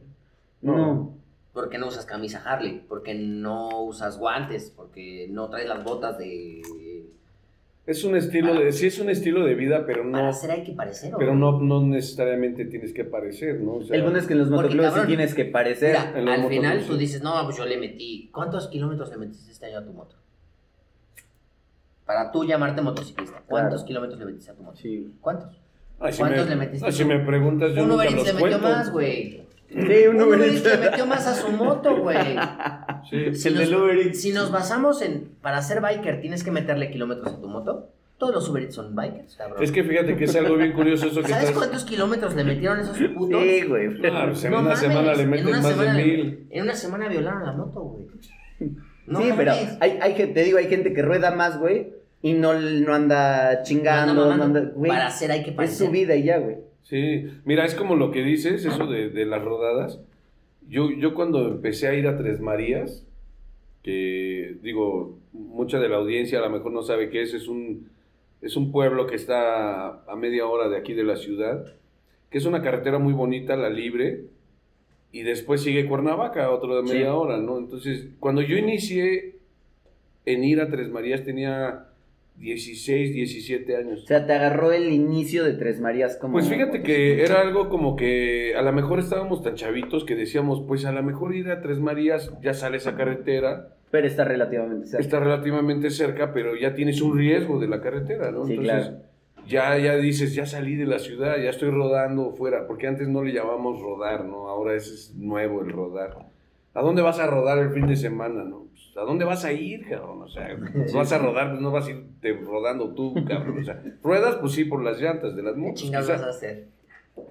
Speaker 3: No.
Speaker 2: No.
Speaker 1: ¿Por qué no usas camisa Harley? ¿Por qué no usas guantes? ¿Porque no traes las botas de...
Speaker 3: Es un estilo de, sí es un estilo de vida, pero
Speaker 1: Para
Speaker 3: no,
Speaker 1: ser hay que parecer, ¿o
Speaker 3: pero no, no necesariamente tienes que parecer, ¿no? O sea,
Speaker 2: El bueno es que en los
Speaker 1: Porque,
Speaker 2: motoclubes sí tienes que parecer.
Speaker 1: Mira, al final tú dices, no, pues yo le metí. ¿Cuántos kilómetros le metiste este año a tu moto? Para tú llamarte motociclista, ¿cuántos
Speaker 2: Claro.
Speaker 1: kilómetros le metiste a tu moto?
Speaker 2: Sí.
Speaker 1: ¿Cuántos?
Speaker 3: ay, si
Speaker 1: ¿Cuántos
Speaker 3: me-
Speaker 1: le metiste
Speaker 3: ay, si me preguntas, yo
Speaker 1: Un
Speaker 3: nunca
Speaker 1: Uber Eats
Speaker 3: los
Speaker 1: le metió
Speaker 3: cuento.
Speaker 1: más, güey.
Speaker 2: Sí,
Speaker 1: Un Uber Eats le metió más a su moto, güey.
Speaker 3: Sí.
Speaker 1: Si
Speaker 2: El
Speaker 1: nos,
Speaker 2: del Uber Eats.
Speaker 1: si nos basamos en, para ser biker tienes que meterle kilómetros a tu moto, todos los Uber Eats son bikers, cabrón.
Speaker 3: Es que fíjate que es algo bien curioso eso que
Speaker 1: ¿Sabes
Speaker 3: estás...
Speaker 1: cuántos kilómetros le metieron esos putos?
Speaker 2: Sí, güey.
Speaker 3: Claro, pues en una
Speaker 1: mames,
Speaker 3: semana le
Speaker 1: en
Speaker 3: meten más de
Speaker 1: le-
Speaker 3: mil.
Speaker 1: En una semana violaron la moto, güey. No
Speaker 2: sí, pero
Speaker 1: mames.
Speaker 2: hay, hay gente, te digo, hay gente que rueda más, güey, y no, no anda chingando,
Speaker 1: No
Speaker 2: no
Speaker 1: anda
Speaker 2: güey.
Speaker 1: Para hacer hay que
Speaker 2: Es
Speaker 1: parecer.
Speaker 2: su vida y ya, güey.
Speaker 3: Sí, mira, es como lo que dices, eso de, de las rodadas. Yo, yo cuando empecé a ir a Tres Marías, que digo, mucha de la audiencia a lo mejor no sabe qué es, es un, es un pueblo que está a media hora de aquí de la ciudad, que es una carretera muy bonita, la libre, y después sigue Cuernavaca, otro de
Speaker 2: Sí.
Speaker 3: media hora, ¿no? Entonces, cuando yo inicié en ir a Tres Marías tenía 16, 17 años.
Speaker 2: O sea, te agarró el inicio de Tres Marías como...
Speaker 3: Pues fíjate que era algo como que a lo mejor estábamos tan chavitos que decíamos, pues a lo mejor ir a Tres Marías, ya sale esa carretera,
Speaker 2: Pero está relativamente cerca.
Speaker 3: está relativamente cerca, pero ya tienes un riesgo de la carretera, ¿no?
Speaker 2: Sí,
Speaker 3: Entonces,
Speaker 2: claro.
Speaker 3: ya, ya dices, ya salí de la ciudad, ya estoy rodando fuera, porque antes no le llamamos rodar, ¿no? Ahora ese es nuevo el rodar. ¿A dónde vas a rodar el fin de semana, no? Pues, ¿A dónde vas a ir, cabrón? O sea, vas a rodar, pues no vas a ir rodando tú, cabrón. O sea, ruedas, pues sí, por las llantas de las
Speaker 1: ¿Qué
Speaker 3: motos.
Speaker 1: chingados
Speaker 3: quizá.
Speaker 1: vas a hacer?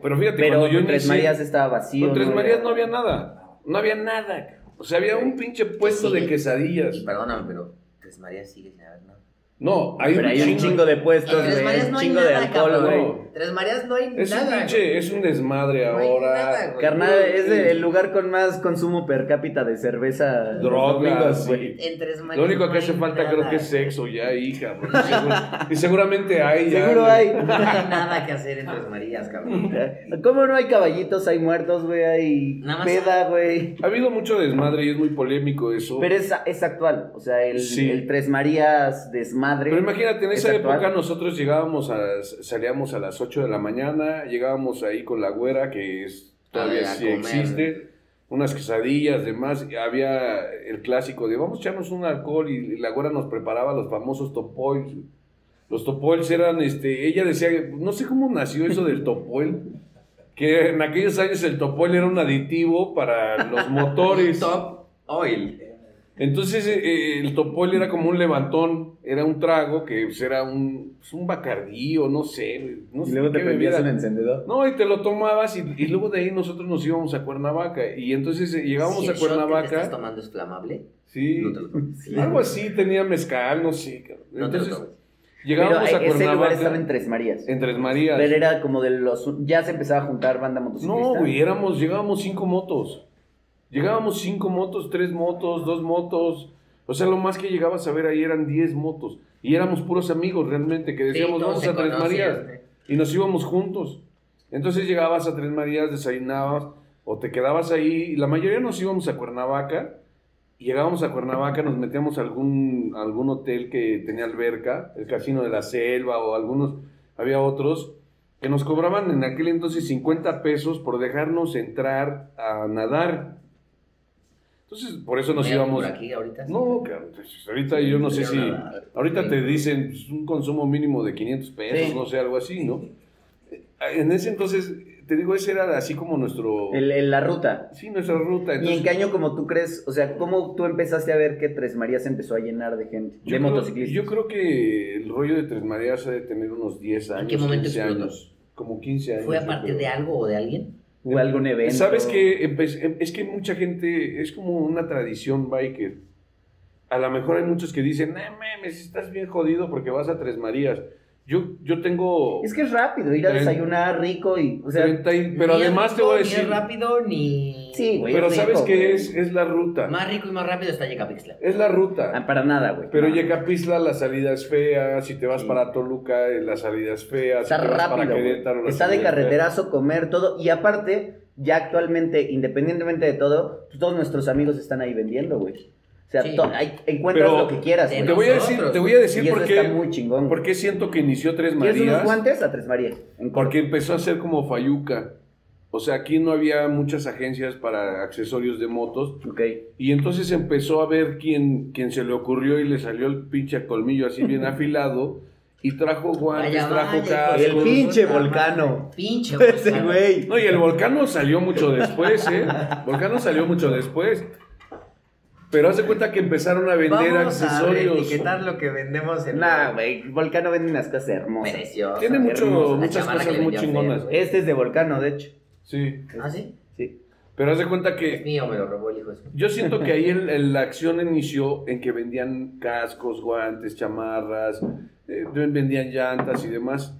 Speaker 3: Pero fíjate,
Speaker 2: Pero
Speaker 3: cuando yo
Speaker 2: en Tres
Speaker 3: inicié-
Speaker 2: Marías estaba vacío.
Speaker 3: con Tres
Speaker 2: ¿no?
Speaker 3: Marías no había nada. No había nada. cabrón. O sea, había un pinche puesto
Speaker 1: Sí.
Speaker 3: de quesadillas.
Speaker 1: Y perdóname, pero Tres Marías sigue sin haber nada.
Speaker 3: No, hay
Speaker 2: Pero
Speaker 3: un
Speaker 2: hay un
Speaker 3: chingo.
Speaker 2: chingo de puestos,
Speaker 1: Tres
Speaker 2: güey. Un
Speaker 1: no hay
Speaker 2: chingo de alcohol, güey.
Speaker 1: Tres Marías no hay
Speaker 3: Es un
Speaker 1: nada.
Speaker 3: pinche, es un desmadre
Speaker 1: No hay
Speaker 3: ahora.
Speaker 1: nada, güey.
Speaker 2: Carnal, es el lugar con más consumo per cápita de cerveza.
Speaker 3: Drogas,
Speaker 2: domingos,
Speaker 3: sí.
Speaker 2: güey.
Speaker 1: En Tres Marías
Speaker 3: Lo único
Speaker 1: no
Speaker 3: que hace falta
Speaker 1: nada.
Speaker 3: creo que es sexo ya, hija. y seguramente hay ya.
Speaker 2: Seguro hay.
Speaker 1: No hay nada que hacer en Tres Marías, cabrón.
Speaker 2: ¿Cómo no hay caballitos? Hay muertos, güey. Hay
Speaker 1: Nada más-
Speaker 2: peda, güey.
Speaker 3: Ha habido mucho desmadre y es muy polémico eso.
Speaker 2: Pero es, es actual. O sea, el,
Speaker 3: Sí.
Speaker 2: el Tres Marías desmadre.
Speaker 3: Pero imagínate, en
Speaker 2: es
Speaker 3: esa
Speaker 2: actual.
Speaker 3: época nosotros llegábamos a, salíamos a las 8 de la mañana, llegábamos ahí con la güera, que es, todavía
Speaker 1: A
Speaker 3: sí existe, unas quesadillas, demás, y había el clásico de vamos a echarnos un alcohol y la güera nos preparaba los famosos topoils. Los topoils eran, este, ella decía, no sé cómo nació eso del topoil, que en aquellos años el topoil era un aditivo para los motores.
Speaker 1: Top Oil.
Speaker 3: Entonces eh, eh, el topol era como un levantón, era un trago que pues, era un, pues, un bacardí o no sé, no
Speaker 2: Y
Speaker 3: sé
Speaker 2: luego te
Speaker 3: qué
Speaker 2: prendías un encendedor.
Speaker 3: No, y te lo tomabas y, y luego de ahí nosotros nos íbamos a Cuernavaca y entonces eh, llegábamos
Speaker 1: Si
Speaker 3: a
Speaker 1: que te estás
Speaker 3: Cuernavaca,
Speaker 1: tomando es flamable,
Speaker 3: sí,
Speaker 1: no te lo tomes.
Speaker 3: algo así tenía mezcal, no sé.
Speaker 1: No te lo tomes.
Speaker 3: llegábamos
Speaker 2: Pero
Speaker 3: a
Speaker 2: ese lugar
Speaker 3: Cuernavaca
Speaker 2: estaba en Tres Marías.
Speaker 3: en Tres Marías.
Speaker 2: Pero era como de los... Ya se empezaba a juntar banda motociclista.
Speaker 3: No, güey, éramos, llegábamos cinco motos. Llegábamos cinco motos, tres motos, dos motos. O sea, lo más que llegabas a ver ahí eran diez motos. Y éramos puros amigos realmente, que decíamos, vamos a Tres Marías. Y nos íbamos juntos. Entonces llegabas a Tres Marías, desayunabas, o te quedabas ahí. La mayoría nos íbamos a Cuernavaca. Y llegábamos a Cuernavaca, nos metíamos a algún, a algún hotel que tenía alberca, el Casino de la Selva o algunos, había otros, que nos cobraban en aquel entonces 50 pesos por dejarnos entrar a nadar. Entonces, por eso nos íbamos...
Speaker 1: Por aquí ahorita.
Speaker 3: No, cabrón, pues, ahorita yo no sé si... Ahorita te dicen pues, un consumo mínimo de 500 pesos,
Speaker 2: Sí.
Speaker 3: no sé, algo así, ¿no? En ese entonces, te digo, ese era así como nuestro...
Speaker 2: El- la ruta.
Speaker 3: Sí, nuestra ruta.
Speaker 2: ¿Y en qué año como tú crees? O sea, ¿cómo tú empezaste a ver que Tres Marías empezó a llenar de gente?
Speaker 3: yo
Speaker 2: de
Speaker 3: creo,
Speaker 2: motociclistas.
Speaker 3: yo creo que el rollo de Tres Marías ha de tener unos 10 años,
Speaker 1: qué momento
Speaker 3: 15
Speaker 1: explotó?
Speaker 3: años. Como 15 años.
Speaker 1: ¿Fue a partir de algo o de alguien?
Speaker 2: ¿Hubo algún evento?
Speaker 3: ¿Sabes qué? Empe- Es que mucha gente, es como una tradición biker. A lo mejor hay muchos que dicen, no mames, estás bien jodido porque vas a Tres Marías. Yo, yo tengo...
Speaker 2: Es que es rápido, ir a desayunar rico y... O sea,
Speaker 3: 30 y- pero además
Speaker 1: es
Speaker 3: te voy a
Speaker 1: rico, Ni
Speaker 3: decir...
Speaker 1: es rápido ni.
Speaker 2: Sí, güey.
Speaker 3: Pero
Speaker 2: es
Speaker 3: ¿sabes
Speaker 2: rico,
Speaker 3: qué
Speaker 2: güey.
Speaker 3: es? Es la ruta.
Speaker 1: Más rico y más rápido está Yecapixtla.
Speaker 3: Es la ruta.
Speaker 2: Ah, para nada, güey.
Speaker 3: Pero
Speaker 2: No.
Speaker 3: Yecapixtla la salida es fea, si te vas
Speaker 2: Sí.
Speaker 3: para Toluca eh, la salida es fea,
Speaker 2: Está
Speaker 3: si te vas para
Speaker 2: rápido.
Speaker 3: Querétaro
Speaker 2: Está de
Speaker 3: fea.
Speaker 2: carreterazo, comer, todo. Y aparte, ya actualmente, independientemente de todo, pues, todos nuestros amigos están ahí vendiendo, güey. O sea,
Speaker 1: Sí.
Speaker 2: to- hay- encuentras
Speaker 3: Pero
Speaker 2: lo que quieras.
Speaker 3: Te voy a decir, te voy a decir
Speaker 2: y eso
Speaker 3: por
Speaker 2: está
Speaker 3: qué,
Speaker 2: muy chingón.
Speaker 3: por qué siento que inició Tres
Speaker 2: ¿Quieres unos
Speaker 3: Marías.
Speaker 2: guantes? A Tres Marías.
Speaker 3: Porque empezó a ser como Fayuca. O sea, aquí no había muchas agencias para accesorios de motos.
Speaker 2: Ok.
Speaker 3: Y entonces empezó a ver quién, quién se le ocurrió y le salió el pinche colmillo así bien afilado. Y trajo guantes,
Speaker 1: Vaya,
Speaker 3: trajo
Speaker 1: vaya,
Speaker 3: cascos.
Speaker 2: El
Speaker 1: hijo de
Speaker 2: pinche volcano.
Speaker 1: Pinche
Speaker 2: Ese güey.
Speaker 3: No, y el volcano salió mucho después, ¿eh? Volcano salió mucho después. Pero hace cuenta que empezaron a vender
Speaker 1: Vamos a
Speaker 3: accesorios.
Speaker 1: etiquetar lo que vendemos en.
Speaker 2: Nah, güey. Volcano vende unas cosas hermosas.
Speaker 1: Precioso.
Speaker 3: Tiene mucho, muchas cosas muy chingonas.
Speaker 2: Este es de Volcano, de hecho.
Speaker 3: Sí.
Speaker 1: ¿Ah, sí?
Speaker 2: Sí.
Speaker 3: Pero hace cuenta
Speaker 1: Es
Speaker 3: que
Speaker 1: mío, me lo robó el hijo de
Speaker 3: yo siento que ahí el- el- la acción inició en que vendían cascos, guantes, chamarras, eh, vendían llantas y demás.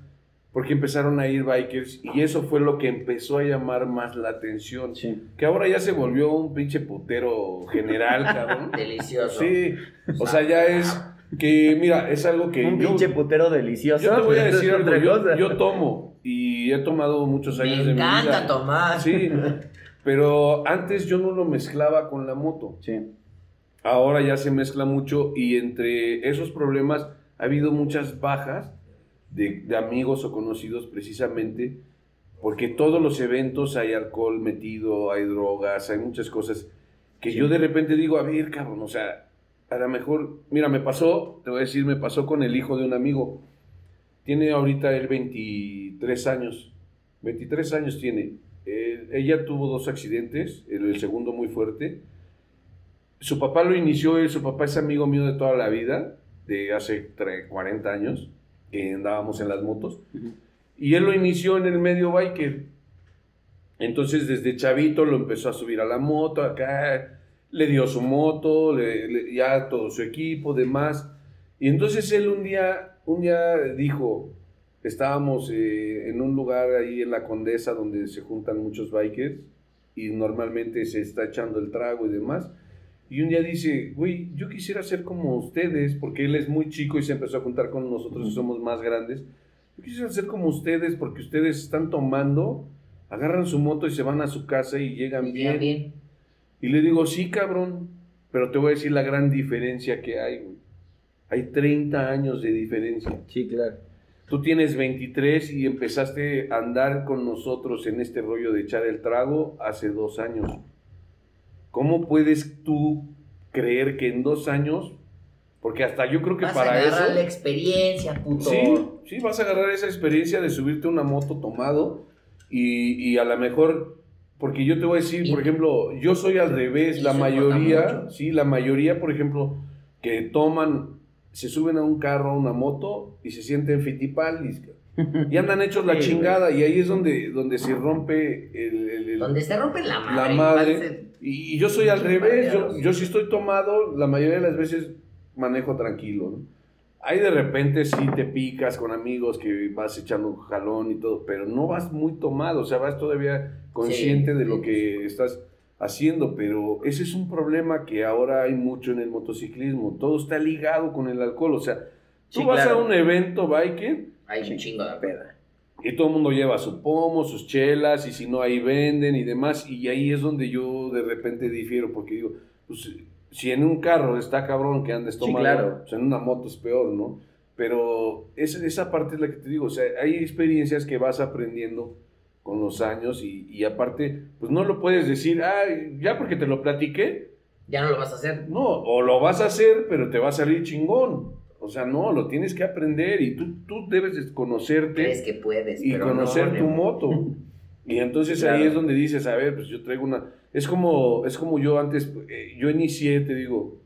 Speaker 3: Porque empezaron a ir bikers y eso fue lo que empezó a llamar más la atención.
Speaker 2: Sí.
Speaker 3: Que ahora ya se volvió un pinche putero general, cabrón.
Speaker 1: Delicioso.
Speaker 3: Sí, o sea, ya es que, mira, es algo que
Speaker 2: Un
Speaker 3: yo,
Speaker 2: pinche putero delicioso.
Speaker 3: yo te voy a decir algo, yo, tomo y he tomado muchos años
Speaker 1: Me
Speaker 3: de mi vida.
Speaker 1: encanta tomar.
Speaker 3: Sí, pero antes yo no lo mezclaba con la moto.
Speaker 2: Sí.
Speaker 3: Ahora ya se mezcla mucho y entre esos problemas ha habido muchas bajas de, de amigos o conocidos precisamente porque todos los eventos hay alcohol metido, hay drogas, hay muchas cosas que yo de repente digo, a ver, cabrón, o sea, a lo mejor, mira, me pasó, te voy a decir, me pasó con el hijo de un amigo. Tiene ahorita él 23 años, 23 años tiene. Eh, ella tuvo dos accidentes, el, el segundo muy fuerte. Su papá lo inició, él, su papá es amigo mío de toda la vida, de hace tre- 40 años, que andábamos en las motos. Y él lo inició en el medio biker. Entonces desde chavito lo empezó a subir a la moto, acá le dio su moto, le- le- ya todo su equipo, demás. Y entonces él un día, un día dijo, estábamos eh, en un lugar ahí en la Condesa donde se juntan muchos bikers y normalmente se está echando el trago y demás. Y un día dice, güey, yo quisiera ser como ustedes, porque él es muy chico y se empezó a juntar con nosotros y somos más grandes. Yo quisiera ser como ustedes porque ustedes están tomando, agarran su moto y se van a su casa y llegan
Speaker 1: Y
Speaker 3: bien.
Speaker 1: bien, bien.
Speaker 3: Y le digo, sí, cabrón, pero te voy a decir la gran diferencia que hay, güey. Hay 30 años de diferencia.
Speaker 2: Sí, claro.
Speaker 3: Tú tienes 23 y empezaste a andar con nosotros en este rollo de echar el trago hace dos años. ¿Cómo puedes tú creer que en dos años, porque hasta yo creo que
Speaker 1: Vas
Speaker 3: para
Speaker 1: a agarrar
Speaker 3: eso...
Speaker 1: la experiencia, puto.
Speaker 3: Sí, sí, vas a agarrar esa experiencia de subirte a una moto tomado y, y a lo mejor Porque yo te voy a decir, por ejemplo, yo soy al revés, la mayoría, sí, la mayoría, por ejemplo, que toman, se suben a un carro, a una moto y se sienten fitipalis. Y andan hechos la chingada y ahí es donde, donde se rompe el, el- el-
Speaker 1: Donde se rompe la madre.
Speaker 3: la madre. Y, y yo soy al revés, yo, yo si estoy tomado, la mayoría de las veces manejo tranquilo, ¿no? Ahí de repente sí te picas con amigos que vas echando un jalón y todo, pero no vas muy tomado, o sea, vas todavía consciente
Speaker 1: Sí,
Speaker 3: de lo
Speaker 1: sí.
Speaker 3: que estás haciendo, pero ese es un problema que ahora hay mucho en el motociclismo, todo está ligado con el alcohol, o sea, tú vas
Speaker 2: claro.
Speaker 3: a un evento biker
Speaker 1: Hay un chingo de
Speaker 2: Peda.
Speaker 3: y todo el mundo lleva su pomo, sus chelas, y si no, ahí venden y demás. Y ahí es donde yo de repente difiero, porque digo, pues si en un carro está cabrón que andes
Speaker 2: Sí,
Speaker 3: tomando,
Speaker 2: claro.
Speaker 3: pues en una moto es peor, ¿no? Pero esa, esa parte es la que te digo, o sea, hay experiencias que vas aprendiendo con los años y, y aparte, pues no lo puedes decir, ah, ya porque te lo platiqué,
Speaker 1: Ya no lo vas a hacer.
Speaker 3: no, o lo vas a hacer, pero te va a salir chingón. O sea, no, lo tienes que aprender y tú, tú debes de conocerte
Speaker 1: Crees que puedes.
Speaker 3: y
Speaker 1: pero
Speaker 3: conocer
Speaker 1: no,
Speaker 3: tu moto. Y entonces
Speaker 2: Claro.
Speaker 3: ahí es donde dices, a ver, pues yo traigo una... Es como, es como yo antes, eh, yo inicié, te digo,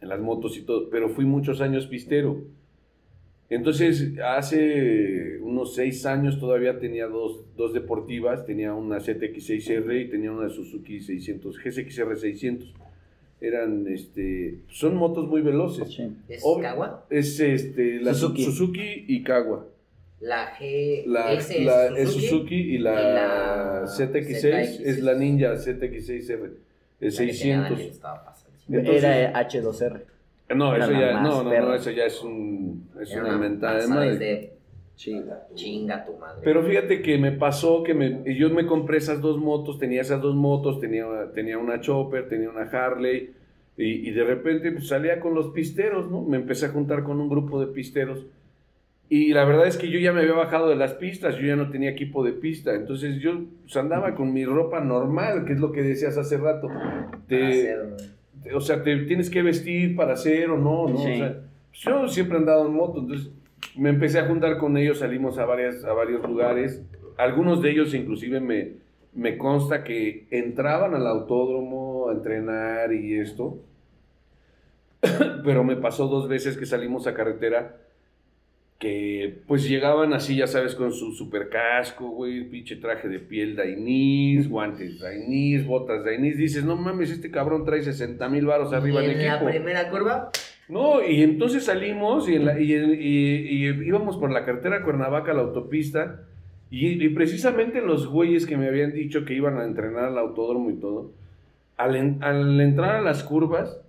Speaker 3: en las motos y todo, pero fui muchos años pistero. Entonces, hace unos seis años todavía tenía dos, dos deportivas, tenía una ZX6R y tenía una Suzuki 600, GSX-R 600. Eran, este, son motos muy veloces.
Speaker 2: Sí.
Speaker 1: ¿Es
Speaker 3: Ob-
Speaker 1: Kawa?
Speaker 3: Es este, la Suzuki,
Speaker 2: Suzuki.
Speaker 3: y Kawa.
Speaker 1: La G.
Speaker 3: La,
Speaker 1: S
Speaker 3: la-
Speaker 1: es
Speaker 3: es
Speaker 1: Suzuki.
Speaker 3: Suzuki y la,
Speaker 1: y la
Speaker 3: ZX6 es la Ninja ZX6R,
Speaker 1: La
Speaker 3: el
Speaker 1: que tenía Daniel
Speaker 3: 600.
Speaker 1: estaba pasando.
Speaker 3: Entonces-
Speaker 2: Era H2R.
Speaker 3: No, eso ya, no, no, no, eso ya es, un, es una mentada madre.
Speaker 1: de
Speaker 2: Chinga.
Speaker 1: chinga tu madre.
Speaker 3: Pero fíjate que me pasó que me, yo me compré esas dos motos, tenía esas dos motos, tenía, tenía una Chopper, tenía una Harley, y, y de repente pues, salía con los pisteros, ¿no? Me empecé a juntar con un grupo de pisteros. Y la verdad es que yo ya me había bajado de las pistas, yo ya no tenía equipo de pista, entonces yo pues, andaba con mi ropa normal, que es lo que decías hace rato. Te- te- o sea, te tienes que vestir para hacer o no, ¿no?
Speaker 2: Sí.
Speaker 3: O sea, pues, yo siempre he andado en moto, entonces me empecé a juntar con ellos, salimos a, varias, a varios lugares, algunos de ellos inclusive me, me consta que entraban al autódromo a entrenar y esto, pero me pasó dos veces que salimos a carretera que pues llegaban así, ya sabes, con su super casco, güey, pinche traje de piel Dainís, guantes Dainís, botas Dainís, dices, no mames, este cabrón trae 60 mil varos arriba en
Speaker 1: en la primera curva,
Speaker 3: No, y entonces salimos y, en la- y, y- y íbamos por la carretera Cuernavaca a la autopista y, y precisamente los güeyes que me habían dicho que iban a entrenar al autódromo y todo, al, en- al entrar a las curvas,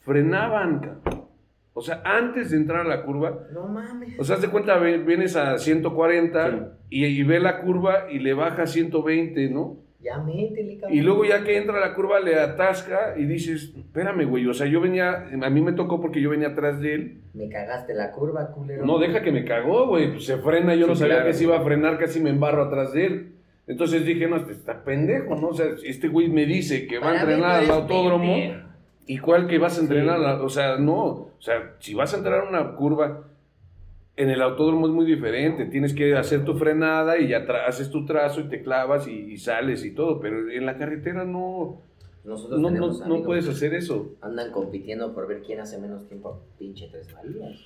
Speaker 3: frenaban, cabrón. O sea, antes de entrar a la curva,
Speaker 1: no mames.
Speaker 3: o sea, haz de cuenta, vienes a 140 y, y ve la curva y le baja a 120, ¿no?
Speaker 1: Ya métele, cabrón.
Speaker 3: Y luego ya que entra la curva le atasca y dices, espérame, güey, o sea, yo venía, a mí me tocó porque yo venía atrás de él.
Speaker 1: Me cagaste la curva, culero.
Speaker 3: No, deja que me cagó, güey, pues se frena, yo
Speaker 2: Sí,
Speaker 3: no sabía
Speaker 2: claro.
Speaker 3: que se iba a frenar, casi me embarro atrás de él. Entonces dije, no, este está pendejo, ¿no? O sea, este güey me dice que va a entrenar al autódromo.
Speaker 1: pendejo.
Speaker 3: ¿Y cuál que vas a entrenar? a- O sea, no. O sea, si vas a entrar a una curva, en el autódromo es muy diferente. Tienes que hacer tu frenada y ya haces tu trazo y te clavas y, y sales y todo. Pero en la carretera no,
Speaker 1: Nosotros
Speaker 3: no, no, puedes hacer eso.
Speaker 1: Andan compitiendo por ver quién hace menos tiempo. Pinche Tres Marías.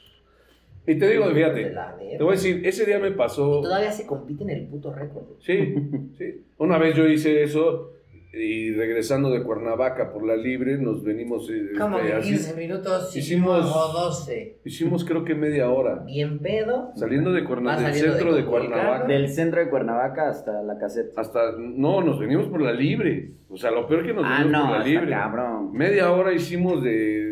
Speaker 3: Y te digo, fíjate, te voy a decir, ese día me
Speaker 1: Y
Speaker 3: pasó.
Speaker 1: todavía se compite en el puto récord.
Speaker 3: Sí, sí. Una vez yo hice eso y regresando de Cuernavaca por la libre, nos venimos. eh,
Speaker 1: Como
Speaker 3: este,
Speaker 1: 15 minutos
Speaker 3: hicimos-
Speaker 1: o 12.
Speaker 3: hicimos creo que media hora.
Speaker 1: Bien pedo.
Speaker 3: Saliendo de
Speaker 1: Va
Speaker 3: Cuernavaca, del
Speaker 1: de
Speaker 3: centro de. Cuernavaca.
Speaker 2: Del centro de Cuernavaca hasta la caseta.
Speaker 3: Hasta, no, nos venimos por la libre. O sea, lo peor que nos
Speaker 2: Ah,
Speaker 3: venimos
Speaker 2: no,
Speaker 3: por la
Speaker 2: está
Speaker 3: libre.
Speaker 2: cabrón.
Speaker 3: Media hora hicimos de-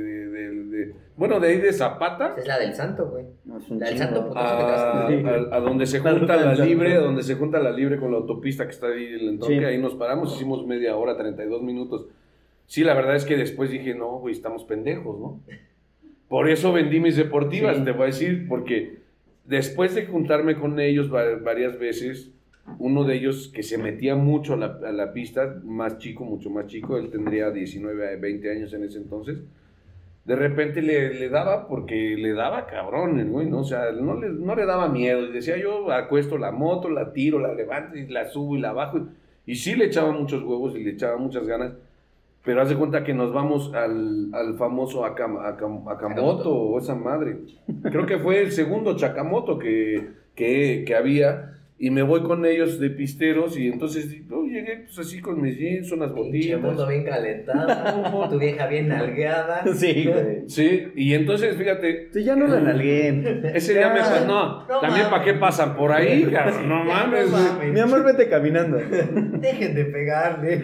Speaker 3: bueno, de ahí de Zapata
Speaker 1: Es la del santo, güey.
Speaker 2: No, es un
Speaker 1: La del santo puto.
Speaker 3: a, a- a donde se junta la libre, a donde se junta la libre con la autopista que está ahí en el entronque,
Speaker 2: Sí.
Speaker 3: ahí nos paramos, hicimos media hora, 32 minutos. Sí, la verdad es que después dije, no, güey, estamos pendejos, ¿no? Por eso vendí mis deportivas,
Speaker 2: Sí.
Speaker 3: te voy a decir, porque después de juntarme con ellos va- varias veces, uno de ellos que se metía mucho a la, a la pista, más chico, mucho más chico, él tendría 19, 20 años en ese entonces, de repente le, le daba, porque le daba cabrón el güey, ¿no? O sea, no le, no le daba miedo, y decía yo acuesto la moto, la tiro, la levanto y la subo y la bajo, y, sí le echaba muchos huevos y le echaba muchas ganas. Pero haz de cuenta que nos vamos al, al famoso Akam- Akam- Akamoto o esa madre. Creo que fue el segundo Chakamoto que, que, que había. Y me voy con ellos de pisteros y entonces yo llegué pues así con mis jeans, unas
Speaker 1: Pinche mundo
Speaker 3: botinas.
Speaker 1: bien calentado, tu vieja bien nalgueada.
Speaker 2: Sí, güey.
Speaker 3: Sí, y entonces fíjate,
Speaker 2: Sí, ya no la nalguen.
Speaker 3: ese día me...
Speaker 2: Ya.
Speaker 3: No,
Speaker 1: No
Speaker 3: también para qué pasan por ahí, cabrón, no
Speaker 1: Ya,
Speaker 3: mames. güey.
Speaker 1: mames.
Speaker 2: Mi amor, vete caminando.
Speaker 1: Dejen de pegarle.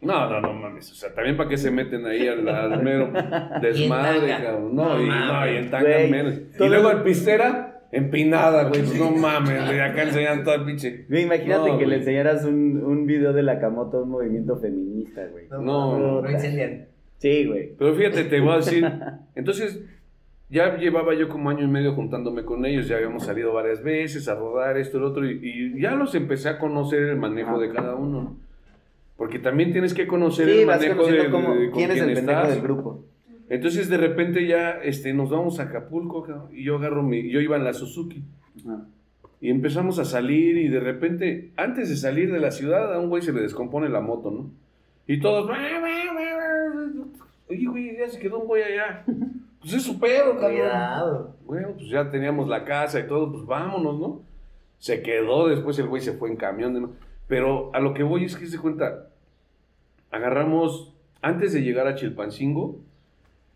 Speaker 3: No, no, no mames. O sea, también para qué se meten ahí al, al mero desmadre, cabrón. No,
Speaker 1: No
Speaker 3: y, no, y en tanga menos. Y luego el pistera, empinada, güey. Pues no mames, güey. Acá enseñan todo el pinche.
Speaker 2: Güey, imagínate
Speaker 3: No,
Speaker 2: que le enseñaras un, un video de la Camoto a un movimiento feminista, güey.
Speaker 3: No,
Speaker 1: no, no incendian.
Speaker 2: Sí, güey.
Speaker 3: Pero fíjate, te voy a decir. Entonces, ya llevaba yo como año y medio juntándome con ellos. Ya habíamos salido varias veces a rodar esto, el otro. Y, y ya los empecé a conocer el manejo de cada uno. ¿no? Porque también tienes que conocer
Speaker 2: Sí,
Speaker 3: el manejo de, de- con
Speaker 2: quién es el pendejo
Speaker 3: estás.
Speaker 2: del grupo.
Speaker 3: Entonces de repente ya este, nos vamos a Acapulco cabrón, y yo agarro mi, yo iba en la Suzuki
Speaker 2: Ajá.
Speaker 3: y empezamos a salir y de repente antes de salir de la ciudad a un güey se le descompone la moto, ¿no? Y todos, oye güey, ya se quedó un güey allá. Pues es su pedo, cabrón. Bueno, pues ya teníamos la casa y todo, pues vámonos, ¿no? Se quedó, después el güey se fue en camión. de- Pero a lo que voy es que se cuenta, agarramos, antes de llegar a Chilpancingo,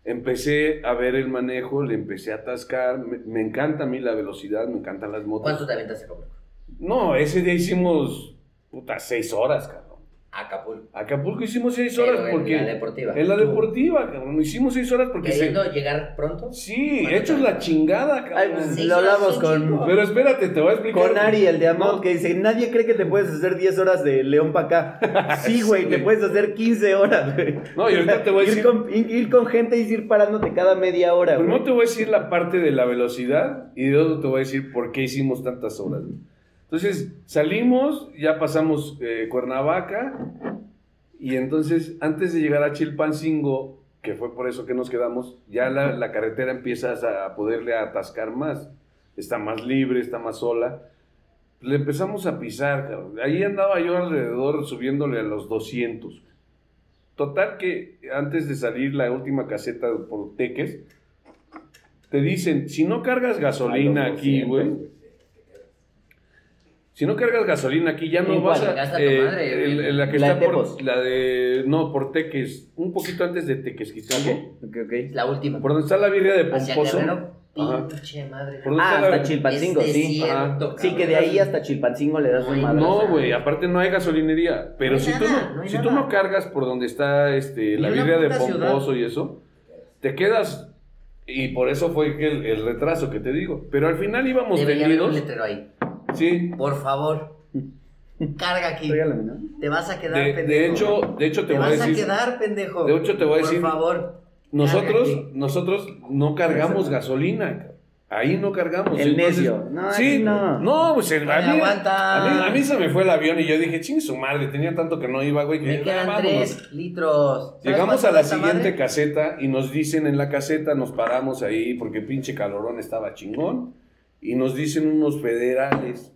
Speaker 3: empecé a ver el manejo, le empecé a atascar, me, me encanta a mí la velocidad, me encantan las motos.
Speaker 1: ¿Cuánto te aventas a Acapulco?
Speaker 3: No, ese día hicimos, puta, seis horas, cabrón.
Speaker 1: Acapulco.
Speaker 3: Acapulco hicimos seis
Speaker 1: Pero
Speaker 3: horas
Speaker 1: en
Speaker 3: porque...
Speaker 1: la deportiva.
Speaker 3: En la
Speaker 1: Tú.
Speaker 3: deportiva, cabrón. Hicimos seis horas porque... se-
Speaker 1: ¿Queriendo llegar pronto?
Speaker 3: Sí,
Speaker 1: ¿Cuánto
Speaker 3: hechos la chingada, cabrón.
Speaker 2: Ay, pues, lo hablamos con,
Speaker 1: chingos.
Speaker 3: Pero espérate, te voy a explicar.
Speaker 2: con Ari, el de Amor,
Speaker 3: No,
Speaker 2: que dice, nadie cree que te puedes hacer 10 horas de León para acá. Sí, güey,
Speaker 3: Sí,
Speaker 2: te puedes hacer 15 horas, güey.
Speaker 3: No, y ahorita te voy a
Speaker 2: ir
Speaker 3: decir-
Speaker 2: Con, ir, con gente y ir parándote cada media hora, güey.
Speaker 3: Primero te voy a decir la parte de la velocidad y luego te voy a decir por qué hicimos tantas horas. güey. Entonces, salimos, ya pasamos eh, Cuernavaca y entonces, antes de llegar a Chilpancingo, que fue por eso que nos quedamos, ya la, la carretera empiezas a poderle atascar más. Está más libre, está más sola. Le empezamos a pisar, cabrón. Ahí andaba yo alrededor subiéndole a los 200. Total que antes de salir la última caseta por Teques, te dicen, si no cargas gasolina aquí,
Speaker 2: 200,
Speaker 3: güey, si no cargas gasolina aquí, ya no
Speaker 2: ¿En
Speaker 3: vas
Speaker 2: cuál?
Speaker 3: a... Eh,
Speaker 1: madre,
Speaker 3: el-
Speaker 1: güey.
Speaker 3: el- la que
Speaker 2: La
Speaker 3: está
Speaker 2: de
Speaker 3: por... La de... No, por Teques. Un poquito antes de Tequesquitango.
Speaker 2: Ok, ok.
Speaker 1: La última.
Speaker 3: Por donde está la birria de Pomposo.
Speaker 1: Pinche madre.
Speaker 3: Por
Speaker 2: Ah,
Speaker 3: la-
Speaker 2: hasta Chilpancingo,
Speaker 1: Es
Speaker 2: sí. Sí, que de ahí hasta Chilpancingo le das
Speaker 1: No
Speaker 2: un madrazo.
Speaker 3: No, güey, aparte no hay gasolinería. Pero
Speaker 1: No hay
Speaker 3: si, tú,
Speaker 1: nada,
Speaker 3: no,
Speaker 1: no
Speaker 3: si tú no cargas por donde está este, la birria de Pomposo y eso, te quedas. Y por eso fue el, el retraso que te digo. Pero al final íbamos
Speaker 1: Debería haber un ahí.
Speaker 3: Sí.
Speaker 1: Por favor. Carga aquí.
Speaker 2: Regálame, ¿no?
Speaker 1: Te vas a quedar
Speaker 3: De,
Speaker 1: pendejo.
Speaker 3: de hecho, de hecho te,
Speaker 1: te
Speaker 3: voy a
Speaker 1: vas a,
Speaker 3: decir.
Speaker 1: quedar pendejo.
Speaker 3: de hecho, te voy a decir-
Speaker 1: Por favor.
Speaker 3: Nosotros, nosotros no cargamos gasolina. Ahí no cargamos.
Speaker 2: El
Speaker 3: Entonces-
Speaker 2: necio. No,
Speaker 3: sí,
Speaker 2: no.
Speaker 3: no, pues el- a, mí, a, mí, a mí se me fue el avión y yo dije, ching su madre, tenía tanto que no iba, güey. Que
Speaker 1: Me quedan
Speaker 3: "Ah, vámonos".
Speaker 1: tres litros. ¿Sabes
Speaker 3: Llegamos a la siguiente
Speaker 1: madre?
Speaker 3: caseta y nos dicen en la caseta, nos paramos ahí porque pinche calorón estaba chingón. Y nos dicen unos federales.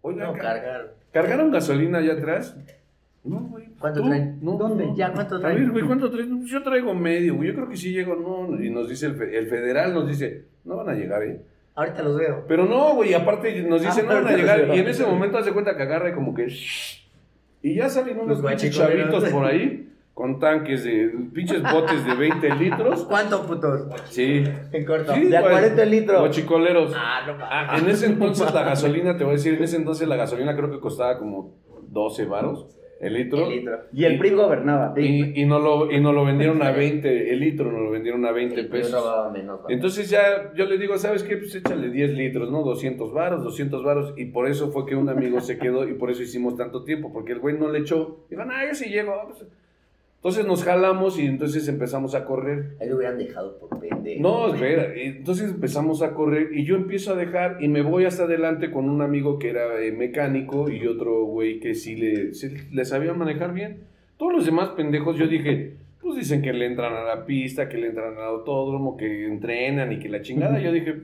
Speaker 3: Oiga,
Speaker 1: No,
Speaker 3: ca-
Speaker 1: cargar.
Speaker 3: ¿cargaron gasolina allá atrás? No, güey.
Speaker 1: ¿Cuánto traen?
Speaker 3: No,
Speaker 2: ¿Dónde?
Speaker 3: no.
Speaker 1: Ya, ¿cuánto
Speaker 3: A
Speaker 1: traen?
Speaker 3: ver, güey, ¿cuánto? Pues Yo traigo medio, güey. Yo creo que sí llego, no. Y nos dice el, fe- el federal, nos dice, no van a llegar, ¿eh?
Speaker 1: Ahorita los veo.
Speaker 3: Pero no, güey, aparte nos dicen,
Speaker 2: Ah,
Speaker 3: no van a llegar.
Speaker 2: veo.
Speaker 3: Y en ese momento hace cuenta que agarra y como que... Y ya salen unos chavitos por ahí con tanques de... pinches botes de 20 litros.
Speaker 1: ¿Cuánto, putos?
Speaker 3: Sí.
Speaker 1: En corto.
Speaker 3: Sí,
Speaker 2: De a
Speaker 3: güey.
Speaker 2: 40 litros.
Speaker 3: Guachicoleros.
Speaker 1: Ah, no.
Speaker 3: Ah, en ese entonces la gasolina, te voy a decir, en ese entonces la gasolina creo que costaba como 12 varos el litro.
Speaker 1: El litro.
Speaker 2: Y el PRI gobernaba.
Speaker 3: Y, y, no lo, y nos lo vendieron a 20, el litro nos lo vendieron a 20
Speaker 1: El
Speaker 3: pesos.
Speaker 1: menos. ¿no?
Speaker 3: Entonces ya yo le digo, ¿sabes qué? Pues échale 10 litros, ¿no? 200 varos, 200 varos. Y por eso fue que un amigo se quedó y por eso hicimos tanto tiempo, porque el güey no le echó. Dijo, ah, yo sí llego. Pues, Entonces nos jalamos y entonces empezamos a correr.
Speaker 1: Ahí lo hubieran dejado por pendejo.
Speaker 3: No, espera. Entonces empezamos a correr y yo empiezo a dejar y me voy hasta adelante con un amigo que era eh, mecánico y otro güey que sí le, sí le sabía manejar bien. Todos los demás pendejos, yo dije, pues dicen que le entran a la pista, que le entran al autódromo, que entrenan y que la chingada. Yo dije,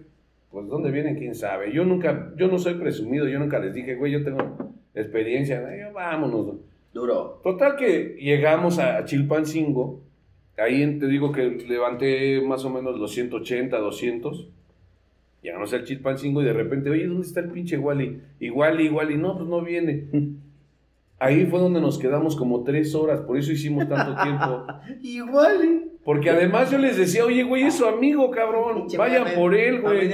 Speaker 3: pues ¿dónde vienen? ¿Quién sabe? Yo nunca, yo no soy presumido, yo nunca les dije, güey, yo tengo experiencia. eh, vámonos.
Speaker 1: Duro.
Speaker 3: Total que llegamos a Chilpancingo. Ahí te digo que levanté más o menos los 180, 200. Llegamos al Chilpancingo y de repente, oye, ¿dónde está el pinche Wally? Y Wally, Wally, no, pues no viene. Ahí fue donde nos quedamos como tres horas, por eso hicimos tanto tiempo.
Speaker 1: Igual.
Speaker 3: Porque además yo les decía, oye, güey, es su amigo, cabrón.
Speaker 1: Mame.
Speaker 3: por él, güey.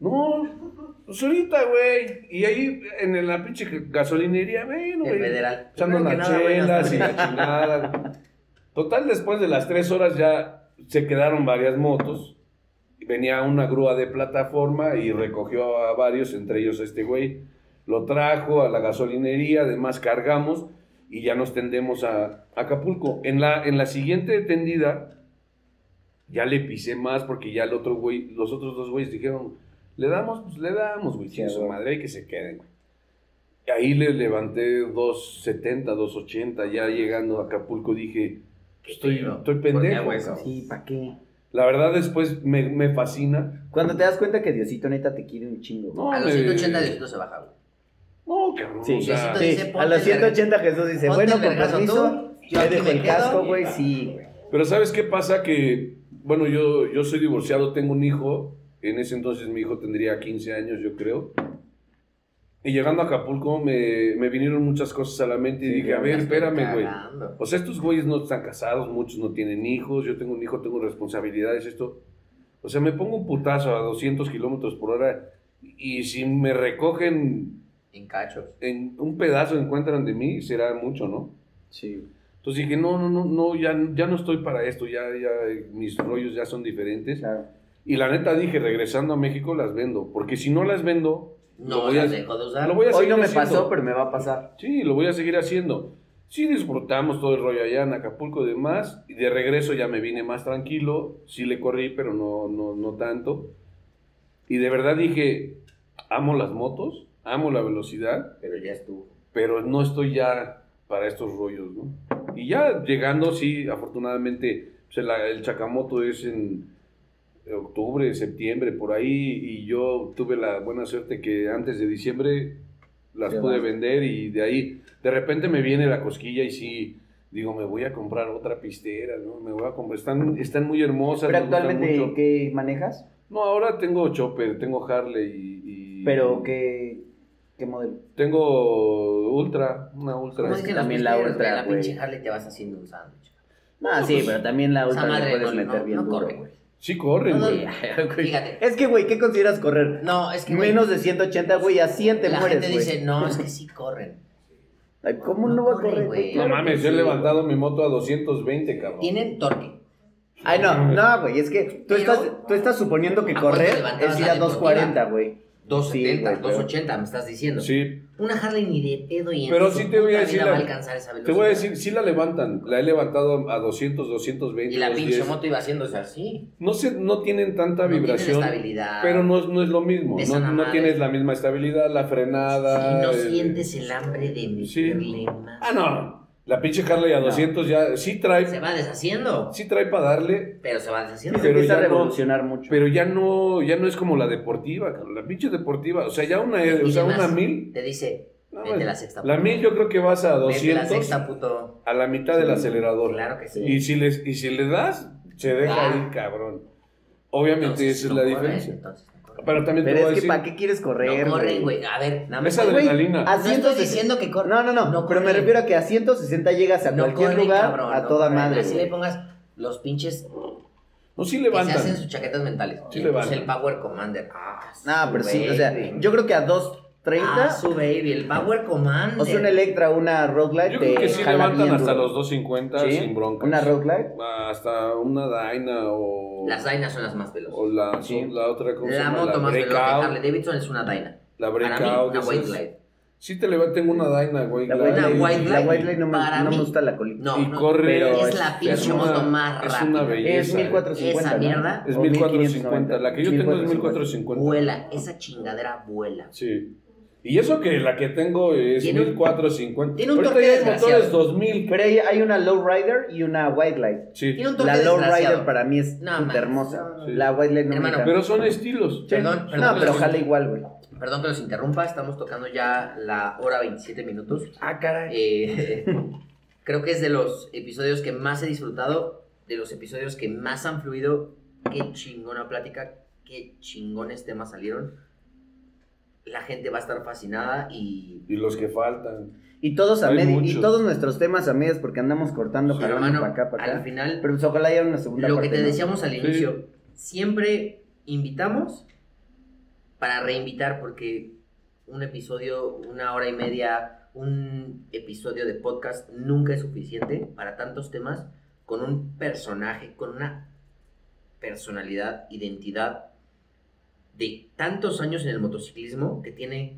Speaker 3: No, pues ahorita, güey. Y ahí en la pinche gasolinería, bueno, güey.
Speaker 1: federal.
Speaker 3: Echando
Speaker 1: buenas
Speaker 3: chelas y la chingada. Total, después de las tres horas ya se quedaron varias motos. Venía una grúa de plataforma y recogió a varios, entre ellos a este güey. Lo trajo a la gasolinería, además cargamos y ya nos tendemos a Acapulco. En la, en la siguiente tendida ya le pisé más porque ya el otro güey, los otros dos güeyes dijeron, le damos, pues le damos, güey,
Speaker 2: Sí,
Speaker 3: su madre y que se queden, güey. Y ahí le levanté 270, 280, ya llegando a Acapulco dije,
Speaker 1: Qué
Speaker 3: estoy, estoy
Speaker 1: ¿Por qué
Speaker 3: pendejo.
Speaker 1: eso?
Speaker 2: Sí, ¿para qué?
Speaker 3: La verdad después me, me fascina.
Speaker 2: Cuando te das cuenta que Diosito neta te quiere un chingo.
Speaker 3: No,
Speaker 1: A los
Speaker 3: me-
Speaker 1: 180 Diosito se baja, güey.
Speaker 3: No, cabrón.
Speaker 2: Sí,
Speaker 3: o sea,
Speaker 1: Diosito
Speaker 2: sí.
Speaker 1: dice,
Speaker 2: a los
Speaker 1: el
Speaker 2: 180 Jesús dice, bueno, con permiso,
Speaker 1: tú, yo
Speaker 2: me dejo el casco, güey, sí, güey.
Speaker 3: Pero ¿sabes qué pasa? Que, bueno, yo, yo soy divorciado, tengo un hijo. En ese entonces mi hijo tendría 15 años, yo creo. Y llegando a Acapulco me, me vinieron muchas cosas a la mente y
Speaker 2: Sí,
Speaker 3: dije, a ver, espérame, güey. O sea, estos güeyes no están casados, muchos no tienen hijos, yo tengo un hijo, tengo responsabilidades, esto. O sea, me pongo un putazo a 200 kilómetros por hora y si me recogen
Speaker 1: En cachos.
Speaker 3: en un pedazo, encuentran de mí, será mucho, ¿no?
Speaker 2: Sí.
Speaker 3: Entonces dije, no, no, no, no, ya, ya no estoy para esto, ya, ya mis rollos ya son diferentes.
Speaker 2: Claro.
Speaker 3: Y la neta dije, regresando a México las vendo, porque si no las vendo,
Speaker 1: No,
Speaker 3: voy
Speaker 1: las
Speaker 3: a-
Speaker 1: dejo de usar.
Speaker 3: lo voy a
Speaker 2: Hoy no me
Speaker 3: haciendo.
Speaker 2: pasó, pero me va a pasar.
Speaker 3: Sí, lo voy a seguir haciendo. Sí disfrutamos todo el rollo allá en Acapulco y demás, y de regreso ya me vine más tranquilo, sí le corrí, pero no, no, no tanto. Y de verdad dije, amo las motos, amo la velocidad,
Speaker 1: Pero ya estuvo.
Speaker 3: pero no estoy ya para estos rollos, ¿no? Y ya llegando, sí, afortunadamente, pues, el, el Chacamoto es en octubre, septiembre, por ahí, y yo tuve la buena suerte que antes de diciembre las
Speaker 2: Ya
Speaker 3: pude
Speaker 2: vas.
Speaker 3: vender y de ahí, de repente me viene la cosquilla y sí, digo, me voy a comprar otra pistera, ¿no? Me voy a comprar, están, están muy hermosas.
Speaker 2: Pero actualmente,
Speaker 3: mucho.
Speaker 2: ¿qué manejas?
Speaker 3: No, ahora tengo Chopper, tengo Harley y... y-
Speaker 2: Pero, ¿qué, qué modelo?
Speaker 3: Tengo Ultra, una Ultra.
Speaker 1: ¿Cómo es que
Speaker 2: también la Ultra,
Speaker 1: La pinche Harley te vas haciendo un sándwich.
Speaker 2: Ah, sí, pero también la ultra le
Speaker 1: madre
Speaker 2: puedes
Speaker 1: no,
Speaker 2: meter
Speaker 1: no,
Speaker 2: bien
Speaker 1: no
Speaker 2: duro.
Speaker 1: corre, güey.
Speaker 3: Sí corren, güey.
Speaker 1: Fíjate.
Speaker 2: Es que, güey, ¿qué consideras correr?
Speaker 1: No, es que. güey,
Speaker 2: Menos de 180, güey, a 100 te
Speaker 1: La
Speaker 2: mueres,
Speaker 1: gente
Speaker 2: güey.
Speaker 1: dice, no, es que sí corren.
Speaker 2: Ay, ¿Cómo no,
Speaker 1: no
Speaker 2: va a
Speaker 1: corre,
Speaker 2: correr,
Speaker 1: güey.
Speaker 3: No
Speaker 2: Claro
Speaker 3: mames, yo he levantado mi moto a 220, cabrón.
Speaker 1: Tienen torque.
Speaker 2: Ay, no, no, güey, es que tú,
Speaker 1: Pero-
Speaker 2: estás, tú estás suponiendo que
Speaker 1: ¿A cuánto
Speaker 2: correr es ir
Speaker 1: la
Speaker 2: a 240, güey.
Speaker 1: 270,
Speaker 2: Sí, güey, pero-
Speaker 1: 280, me estás diciendo.
Speaker 3: Sí,
Speaker 1: Una Harley ni de pedo y en
Speaker 3: Pero sí te voy a decir la-
Speaker 1: va a alcanzar esa velocidad.
Speaker 3: te voy a decir, sí la levantan. La he levantado a 200, 220,
Speaker 1: Y la pinche
Speaker 3: 210.
Speaker 1: moto iba haciéndose así.
Speaker 3: No, se, no tienen tanta
Speaker 1: No tienen
Speaker 3: vibración,
Speaker 1: estabilidad.
Speaker 3: pero no, es- no es lo mismo. No, no tienes la misma estabilidad, la frenada.
Speaker 1: Y no
Speaker 3: eh,
Speaker 1: sientes el hambre de
Speaker 3: sí.
Speaker 1: meterle más.
Speaker 3: Ah, no. La pinche Harley a
Speaker 2: No.
Speaker 3: 200 ya sí trae,
Speaker 1: Se va deshaciendo.
Speaker 3: sí trae para darle,
Speaker 1: Pero se va deshaciendo.
Speaker 2: Se
Speaker 3: Pero
Speaker 2: empieza a
Speaker 3: ya no-
Speaker 2: revolucionar mucho.
Speaker 3: pero ya no, ya no es como la deportiva, cabrón. La pinche deportiva, o sea, ya una,
Speaker 1: Y
Speaker 3: o sea, una mil.
Speaker 1: Te dice,
Speaker 3: no,
Speaker 1: vete la sexta.
Speaker 3: La mil yo creo que vas a
Speaker 1: Vete la
Speaker 3: 200
Speaker 1: sexta, puto.
Speaker 3: a la mitad del acelerador.
Speaker 1: Claro que sí.
Speaker 3: Y si, les, y si le das, se deja
Speaker 1: Ah.
Speaker 3: ir, cabrón. Obviamente
Speaker 1: Entonces,
Speaker 3: esa es la diferencia.
Speaker 1: entonces.
Speaker 3: Pero también
Speaker 2: Pero
Speaker 3: te voy
Speaker 2: es
Speaker 3: a
Speaker 2: que, ¿para qué quieres correr,
Speaker 1: No corren, güey. A ver, nada más.
Speaker 3: Esa
Speaker 2: Güey,
Speaker 3: adrenalina.
Speaker 2: a
Speaker 1: No estoy
Speaker 2: 160
Speaker 1: diciendo que corren.
Speaker 2: No, no, no,
Speaker 1: No
Speaker 2: pero me refiero a que a 160 llegas a
Speaker 1: No
Speaker 2: cualquier
Speaker 1: corren,
Speaker 2: lugar
Speaker 1: cabrón,
Speaker 2: a
Speaker 1: no
Speaker 2: toda
Speaker 1: corren.
Speaker 2: madre.
Speaker 1: Así le pongas los pinches
Speaker 3: No, sí
Speaker 1: que se
Speaker 3: levantan.
Speaker 1: hacen sus chaquetas mentales.
Speaker 3: Sí
Speaker 1: Y
Speaker 3: levantan.
Speaker 1: el Power Commander. Ah,
Speaker 2: Ah, pero sí, o sea, yo creo que a 230
Speaker 1: Ah, su baby, el Power Commander.
Speaker 2: o sea, una Electra, una Road Glide
Speaker 3: Yo creo que sí levantan hasta los 250
Speaker 2: ¿Sí?
Speaker 3: sin broncas.
Speaker 2: Una Road Glide.
Speaker 3: Hasta una Dyna o.
Speaker 1: Las Dyna son las más
Speaker 3: O
Speaker 1: veloces.
Speaker 3: la,
Speaker 2: Sí.
Speaker 3: la otra, ¿cómo se
Speaker 1: La
Speaker 3: llama?
Speaker 1: moto más veloz de
Speaker 3: Breakout.
Speaker 1: Harley Davidson es una Dyna.
Speaker 3: La
Speaker 1: Para mí,
Speaker 3: Breakout.
Speaker 1: una White Glide.
Speaker 3: Sí te levantan una Dyna, güey.
Speaker 2: La
Speaker 3: la-
Speaker 2: White
Speaker 1: White
Speaker 2: la White Glide no, me, no me gusta la colita.
Speaker 1: No,
Speaker 3: y
Speaker 1: no,
Speaker 3: corre.
Speaker 2: pero
Speaker 1: es la pinche
Speaker 3: es
Speaker 1: moto
Speaker 3: una-
Speaker 1: más
Speaker 3: Es
Speaker 1: rápida.
Speaker 3: una belleza.
Speaker 2: Es 1450.
Speaker 1: Esa
Speaker 2: ¿no?
Speaker 1: mierda
Speaker 3: Es
Speaker 2: O
Speaker 3: 1450. La que yo tengo es
Speaker 2: 1450.
Speaker 3: 1450.
Speaker 1: Vuela, esa chingadera vuela.
Speaker 3: Sí. Y eso que la que tengo es
Speaker 1: Tiene un-
Speaker 3: 1450.
Speaker 1: tiene un torque
Speaker 3: hay motores 2000.
Speaker 2: Pero hay, hay una Lowrider y una White Light.
Speaker 3: Sí.
Speaker 1: Tiene un toque
Speaker 2: La Lowrider para mí es
Speaker 1: No,
Speaker 2: súper hermosa.
Speaker 1: no,
Speaker 3: no.
Speaker 2: La White Light no
Speaker 1: Hermano,
Speaker 2: me.
Speaker 3: Pero son estilos.
Speaker 2: Sí.
Speaker 1: Perdón, perdón,
Speaker 2: no, pero jala igual, güey.
Speaker 1: Perdón que los interrumpa, estamos tocando ya la hora 27 minutos.
Speaker 2: Ah, caray.
Speaker 1: Eh, creo que es de los episodios que más he disfrutado, de los episodios que más han fluido. Qué chingona plática, qué chingones temas salieron. La gente va a estar fascinada y...
Speaker 3: Y los que faltan.
Speaker 2: Y todos a y todos nuestros temas a medias porque andamos cortando,
Speaker 3: Sí,
Speaker 2: para acá, para
Speaker 1: al
Speaker 2: acá.
Speaker 1: final,
Speaker 2: Pero pues ojalá haya una segunda
Speaker 1: lo que te
Speaker 2: ¿no?
Speaker 1: decíamos al
Speaker 3: Sí.
Speaker 1: inicio, siempre invitamos para reinvitar porque un episodio, una hora y media, un episodio de podcast nunca es suficiente para tantos temas con un personaje, con una personalidad, identidad de tantos años en el motociclismo que tiene,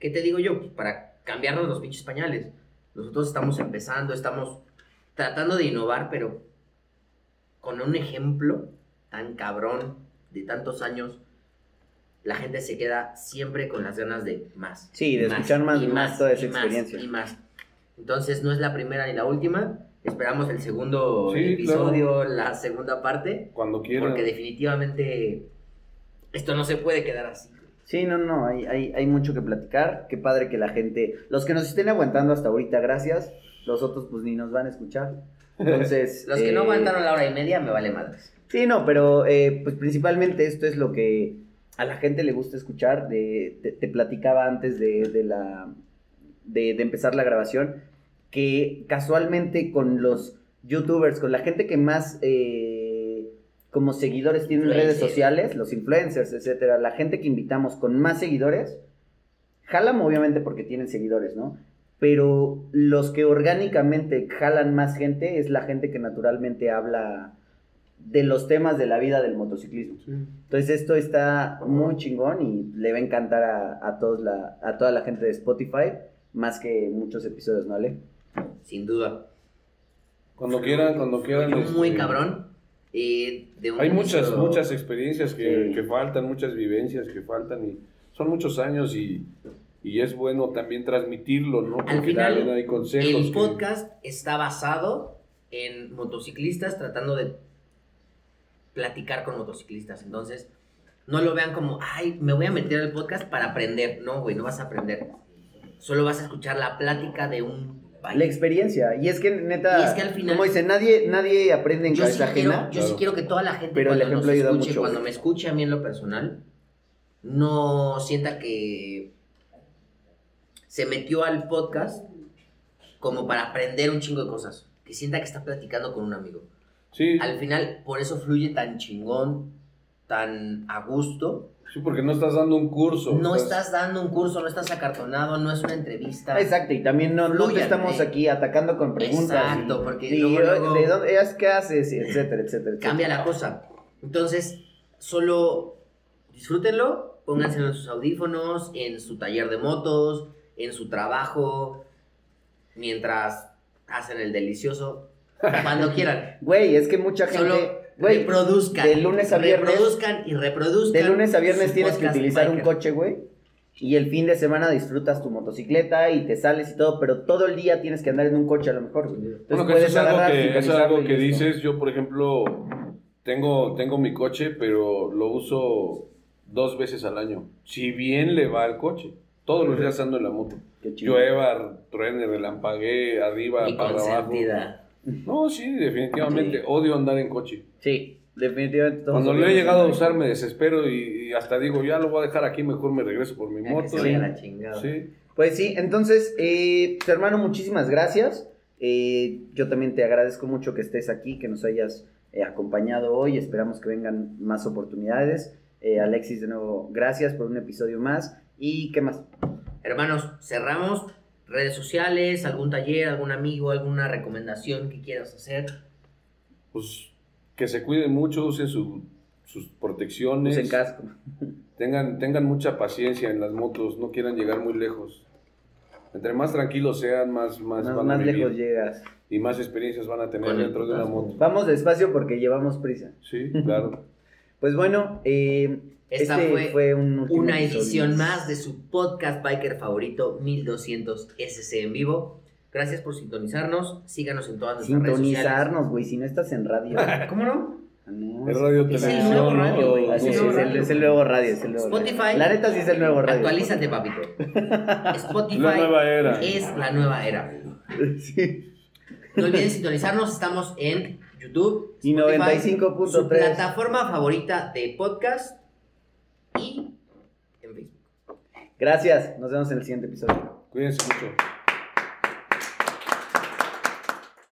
Speaker 1: ¿qué te digo yo? Pues para cambiarnos los pinches pañales. Nosotros estamos empezando, estamos tratando de innovar, pero con un ejemplo tan cabrón de tantos años, la gente se queda siempre con las ganas de más.
Speaker 2: Sí, de
Speaker 1: y
Speaker 2: escuchar más,
Speaker 1: y
Speaker 2: más toda esa
Speaker 1: y más,
Speaker 2: experiencia.
Speaker 1: y más. Entonces no es la primera ni la última. Esperamos el segundo
Speaker 3: Sí,
Speaker 1: episodio, la segunda parte,
Speaker 3: Cuando quieran.
Speaker 1: porque definitivamente esto no se puede quedar así.
Speaker 2: Sí, no, no, hay, hay, hay mucho que platicar. Qué padre que la gente, los que nos estén aguantando hasta ahorita, gracias. Los otros pues ni nos van a escuchar. Entonces...
Speaker 1: Los que no
Speaker 2: eh,
Speaker 1: aguantaron la hora y media me vale madres.
Speaker 2: Sí, no, pero eh, pues principalmente esto es lo que a la gente le gusta escuchar. De, te, te platicaba antes de, de la de, de empezar la grabación que casualmente con los youtubers, con la gente que más eh, como seguidores tienen en redes
Speaker 1: Influencers.
Speaker 2: sociales, los influencers, etcétera, la gente que invitamos con más seguidores, jalan obviamente porque tienen seguidores, ¿no? Pero los que orgánicamente jalan más gente es la gente que naturalmente habla de los temas de la vida del motociclismo.
Speaker 3: Sí.
Speaker 2: Entonces esto está muy chingón y le va a encantar a, a, todos la, a toda la gente de Spotify, más que muchos episodios, ¿no, Ale?
Speaker 1: Sin duda.
Speaker 3: Cuando quieran, cuando quieran.
Speaker 1: Muy
Speaker 3: este,
Speaker 1: cabrón. Eh, de un
Speaker 3: Hay muchas, muchas experiencias que,
Speaker 2: Sí.
Speaker 3: que faltan, muchas vivencias que faltan y son muchos años y, y es bueno también transmitirlo, ¿no?
Speaker 1: Al
Speaker 3: Porque
Speaker 1: final,
Speaker 3: también hay consejos.
Speaker 1: El
Speaker 3: que-
Speaker 1: podcast está basado en motociclistas tratando de platicar con motociclistas. Entonces, no lo vean como, ay, me voy a meter al podcast para aprender. No, güey, no vas a aprender. Solo vas a escuchar la plática de un
Speaker 2: La experiencia. Y es que neta,
Speaker 1: Y es que al final-
Speaker 2: como dice, nadie, nadie aprende en
Speaker 1: yo sí,
Speaker 2: cabeza
Speaker 1: quiero,
Speaker 2: ajena.
Speaker 1: yo sí quiero que toda la gente
Speaker 2: Pero el
Speaker 1: cuando nos
Speaker 2: ejemplo ayuda
Speaker 1: escuche,
Speaker 2: mucho,
Speaker 1: cuando
Speaker 2: güey.
Speaker 1: me escuche a mí en lo personal, no sienta que se metió al podcast como para aprender un chingo de cosas. Que sienta que está platicando con un amigo.
Speaker 3: Sí,
Speaker 1: Al final, por eso fluye tan chingón, tan a gusto.
Speaker 3: Sí, porque no estás dando un curso.
Speaker 1: No estás dando un curso, no estás acartonado, no es una entrevista.
Speaker 2: Exacto, y también no, no te estamos
Speaker 1: eh.
Speaker 2: aquí atacando con preguntas.
Speaker 1: Exacto,
Speaker 2: y-
Speaker 1: porque
Speaker 2: y,
Speaker 1: luego- luego-
Speaker 2: ¿de dónde es qué haces? Y etcétera, etcétera, etcétera.
Speaker 1: cambia la cosa. Entonces, solo disfrútenlo, pónganselo en sus audífonos, en su taller de motos, en su trabajo, mientras hacen el delicioso, cuando quieran.
Speaker 2: Güey, es que mucha gente,
Speaker 1: Solo
Speaker 2: güey,
Speaker 1: reproduzcan.
Speaker 2: de lunes a viernes-
Speaker 1: Reproduzcan y reproduzcan.
Speaker 2: de lunes a viernes tienes que utilizar un
Speaker 1: biker.
Speaker 2: coche, güey. Y el fin de semana disfrutas tu motocicleta y te sales y todo, pero todo el día tienes que andar en un coche a lo mejor. güey. Entonces
Speaker 3: Bueno, que
Speaker 2: puedes
Speaker 3: eso es algo
Speaker 2: agarrar,
Speaker 3: que, es algo que dices. Yo, por ejemplo, tengo, tengo mi coche, pero lo uso dos veces al año. Si bien le va al coche. Todos los días ando en la moto. Llueva, truene, relampaguee, arriba,
Speaker 1: Y
Speaker 3: para abajo. No, sí, definitivamente.
Speaker 2: Sí.
Speaker 3: Odio andar en coche.
Speaker 2: Sí, definitivamente.
Speaker 3: Cuando lo he llegado a usar me desespero y, y hasta digo, ya lo voy a dejar aquí, mejor me regreso por mi
Speaker 1: Ya que
Speaker 3: moto.
Speaker 1: se vaya la chingada.
Speaker 3: Sí.
Speaker 2: Pues sí, entonces, eh, pues, hermano, muchísimas gracias. Eh, yo también te agradezco mucho que estés aquí, que nos hayas eh, acompañado hoy. Esperamos que vengan más oportunidades. Eh, Alexis, de nuevo, gracias por un episodio más. ¿Y qué más?
Speaker 1: Hermanos, cerramos. Redes sociales, algún taller, algún amigo, alguna recomendación que quieras hacer.
Speaker 3: Pues que se cuiden mucho, usen su- sus protecciones.
Speaker 2: Usen casco.
Speaker 3: Tengan, tengan mucha paciencia en las motos, no quieran llegar muy lejos. Entre más tranquilos sean, más, más,
Speaker 2: Más,
Speaker 3: van a
Speaker 2: más
Speaker 3: vivir
Speaker 2: lejos llegas.
Speaker 3: y más experiencias van a tener dentro de una moto.
Speaker 2: Vamos despacio porque llevamos prisa.
Speaker 3: Sí, claro.
Speaker 2: Pues bueno, eh,
Speaker 1: Esta
Speaker 2: este
Speaker 1: fue,
Speaker 2: un
Speaker 1: una
Speaker 2: episodio
Speaker 1: edición más de su podcast biker favorito 1200 SC en vivo. Gracias por sintonizarnos. Síganos en todas nuestras redes sociales.
Speaker 2: Sintonizarnos, güey, si no estás en radio.
Speaker 1: ¿Cómo no?
Speaker 2: Ah, no,
Speaker 3: Es radio
Speaker 1: Es el
Speaker 3: televisión.
Speaker 1: nuevo radio, güey. Es el
Speaker 2: es,
Speaker 1: nuevo radio.
Speaker 2: es el nuevo radio, es el nuevo
Speaker 1: Spotify.
Speaker 2: radio. La neta sí es el nuevo radio.
Speaker 1: Actualízate, papito. Spotify
Speaker 3: La nueva era.
Speaker 1: es la nueva era.
Speaker 2: Sí.
Speaker 1: No olviden sintonizarnos. Estamos en YouTube,
Speaker 2: Y
Speaker 1: Spotify,
Speaker 2: 95.3.
Speaker 1: su plataforma favorita de podcast y en Facebook.
Speaker 2: Gracias, nos vemos en el siguiente episodio.
Speaker 3: Cuídense mucho.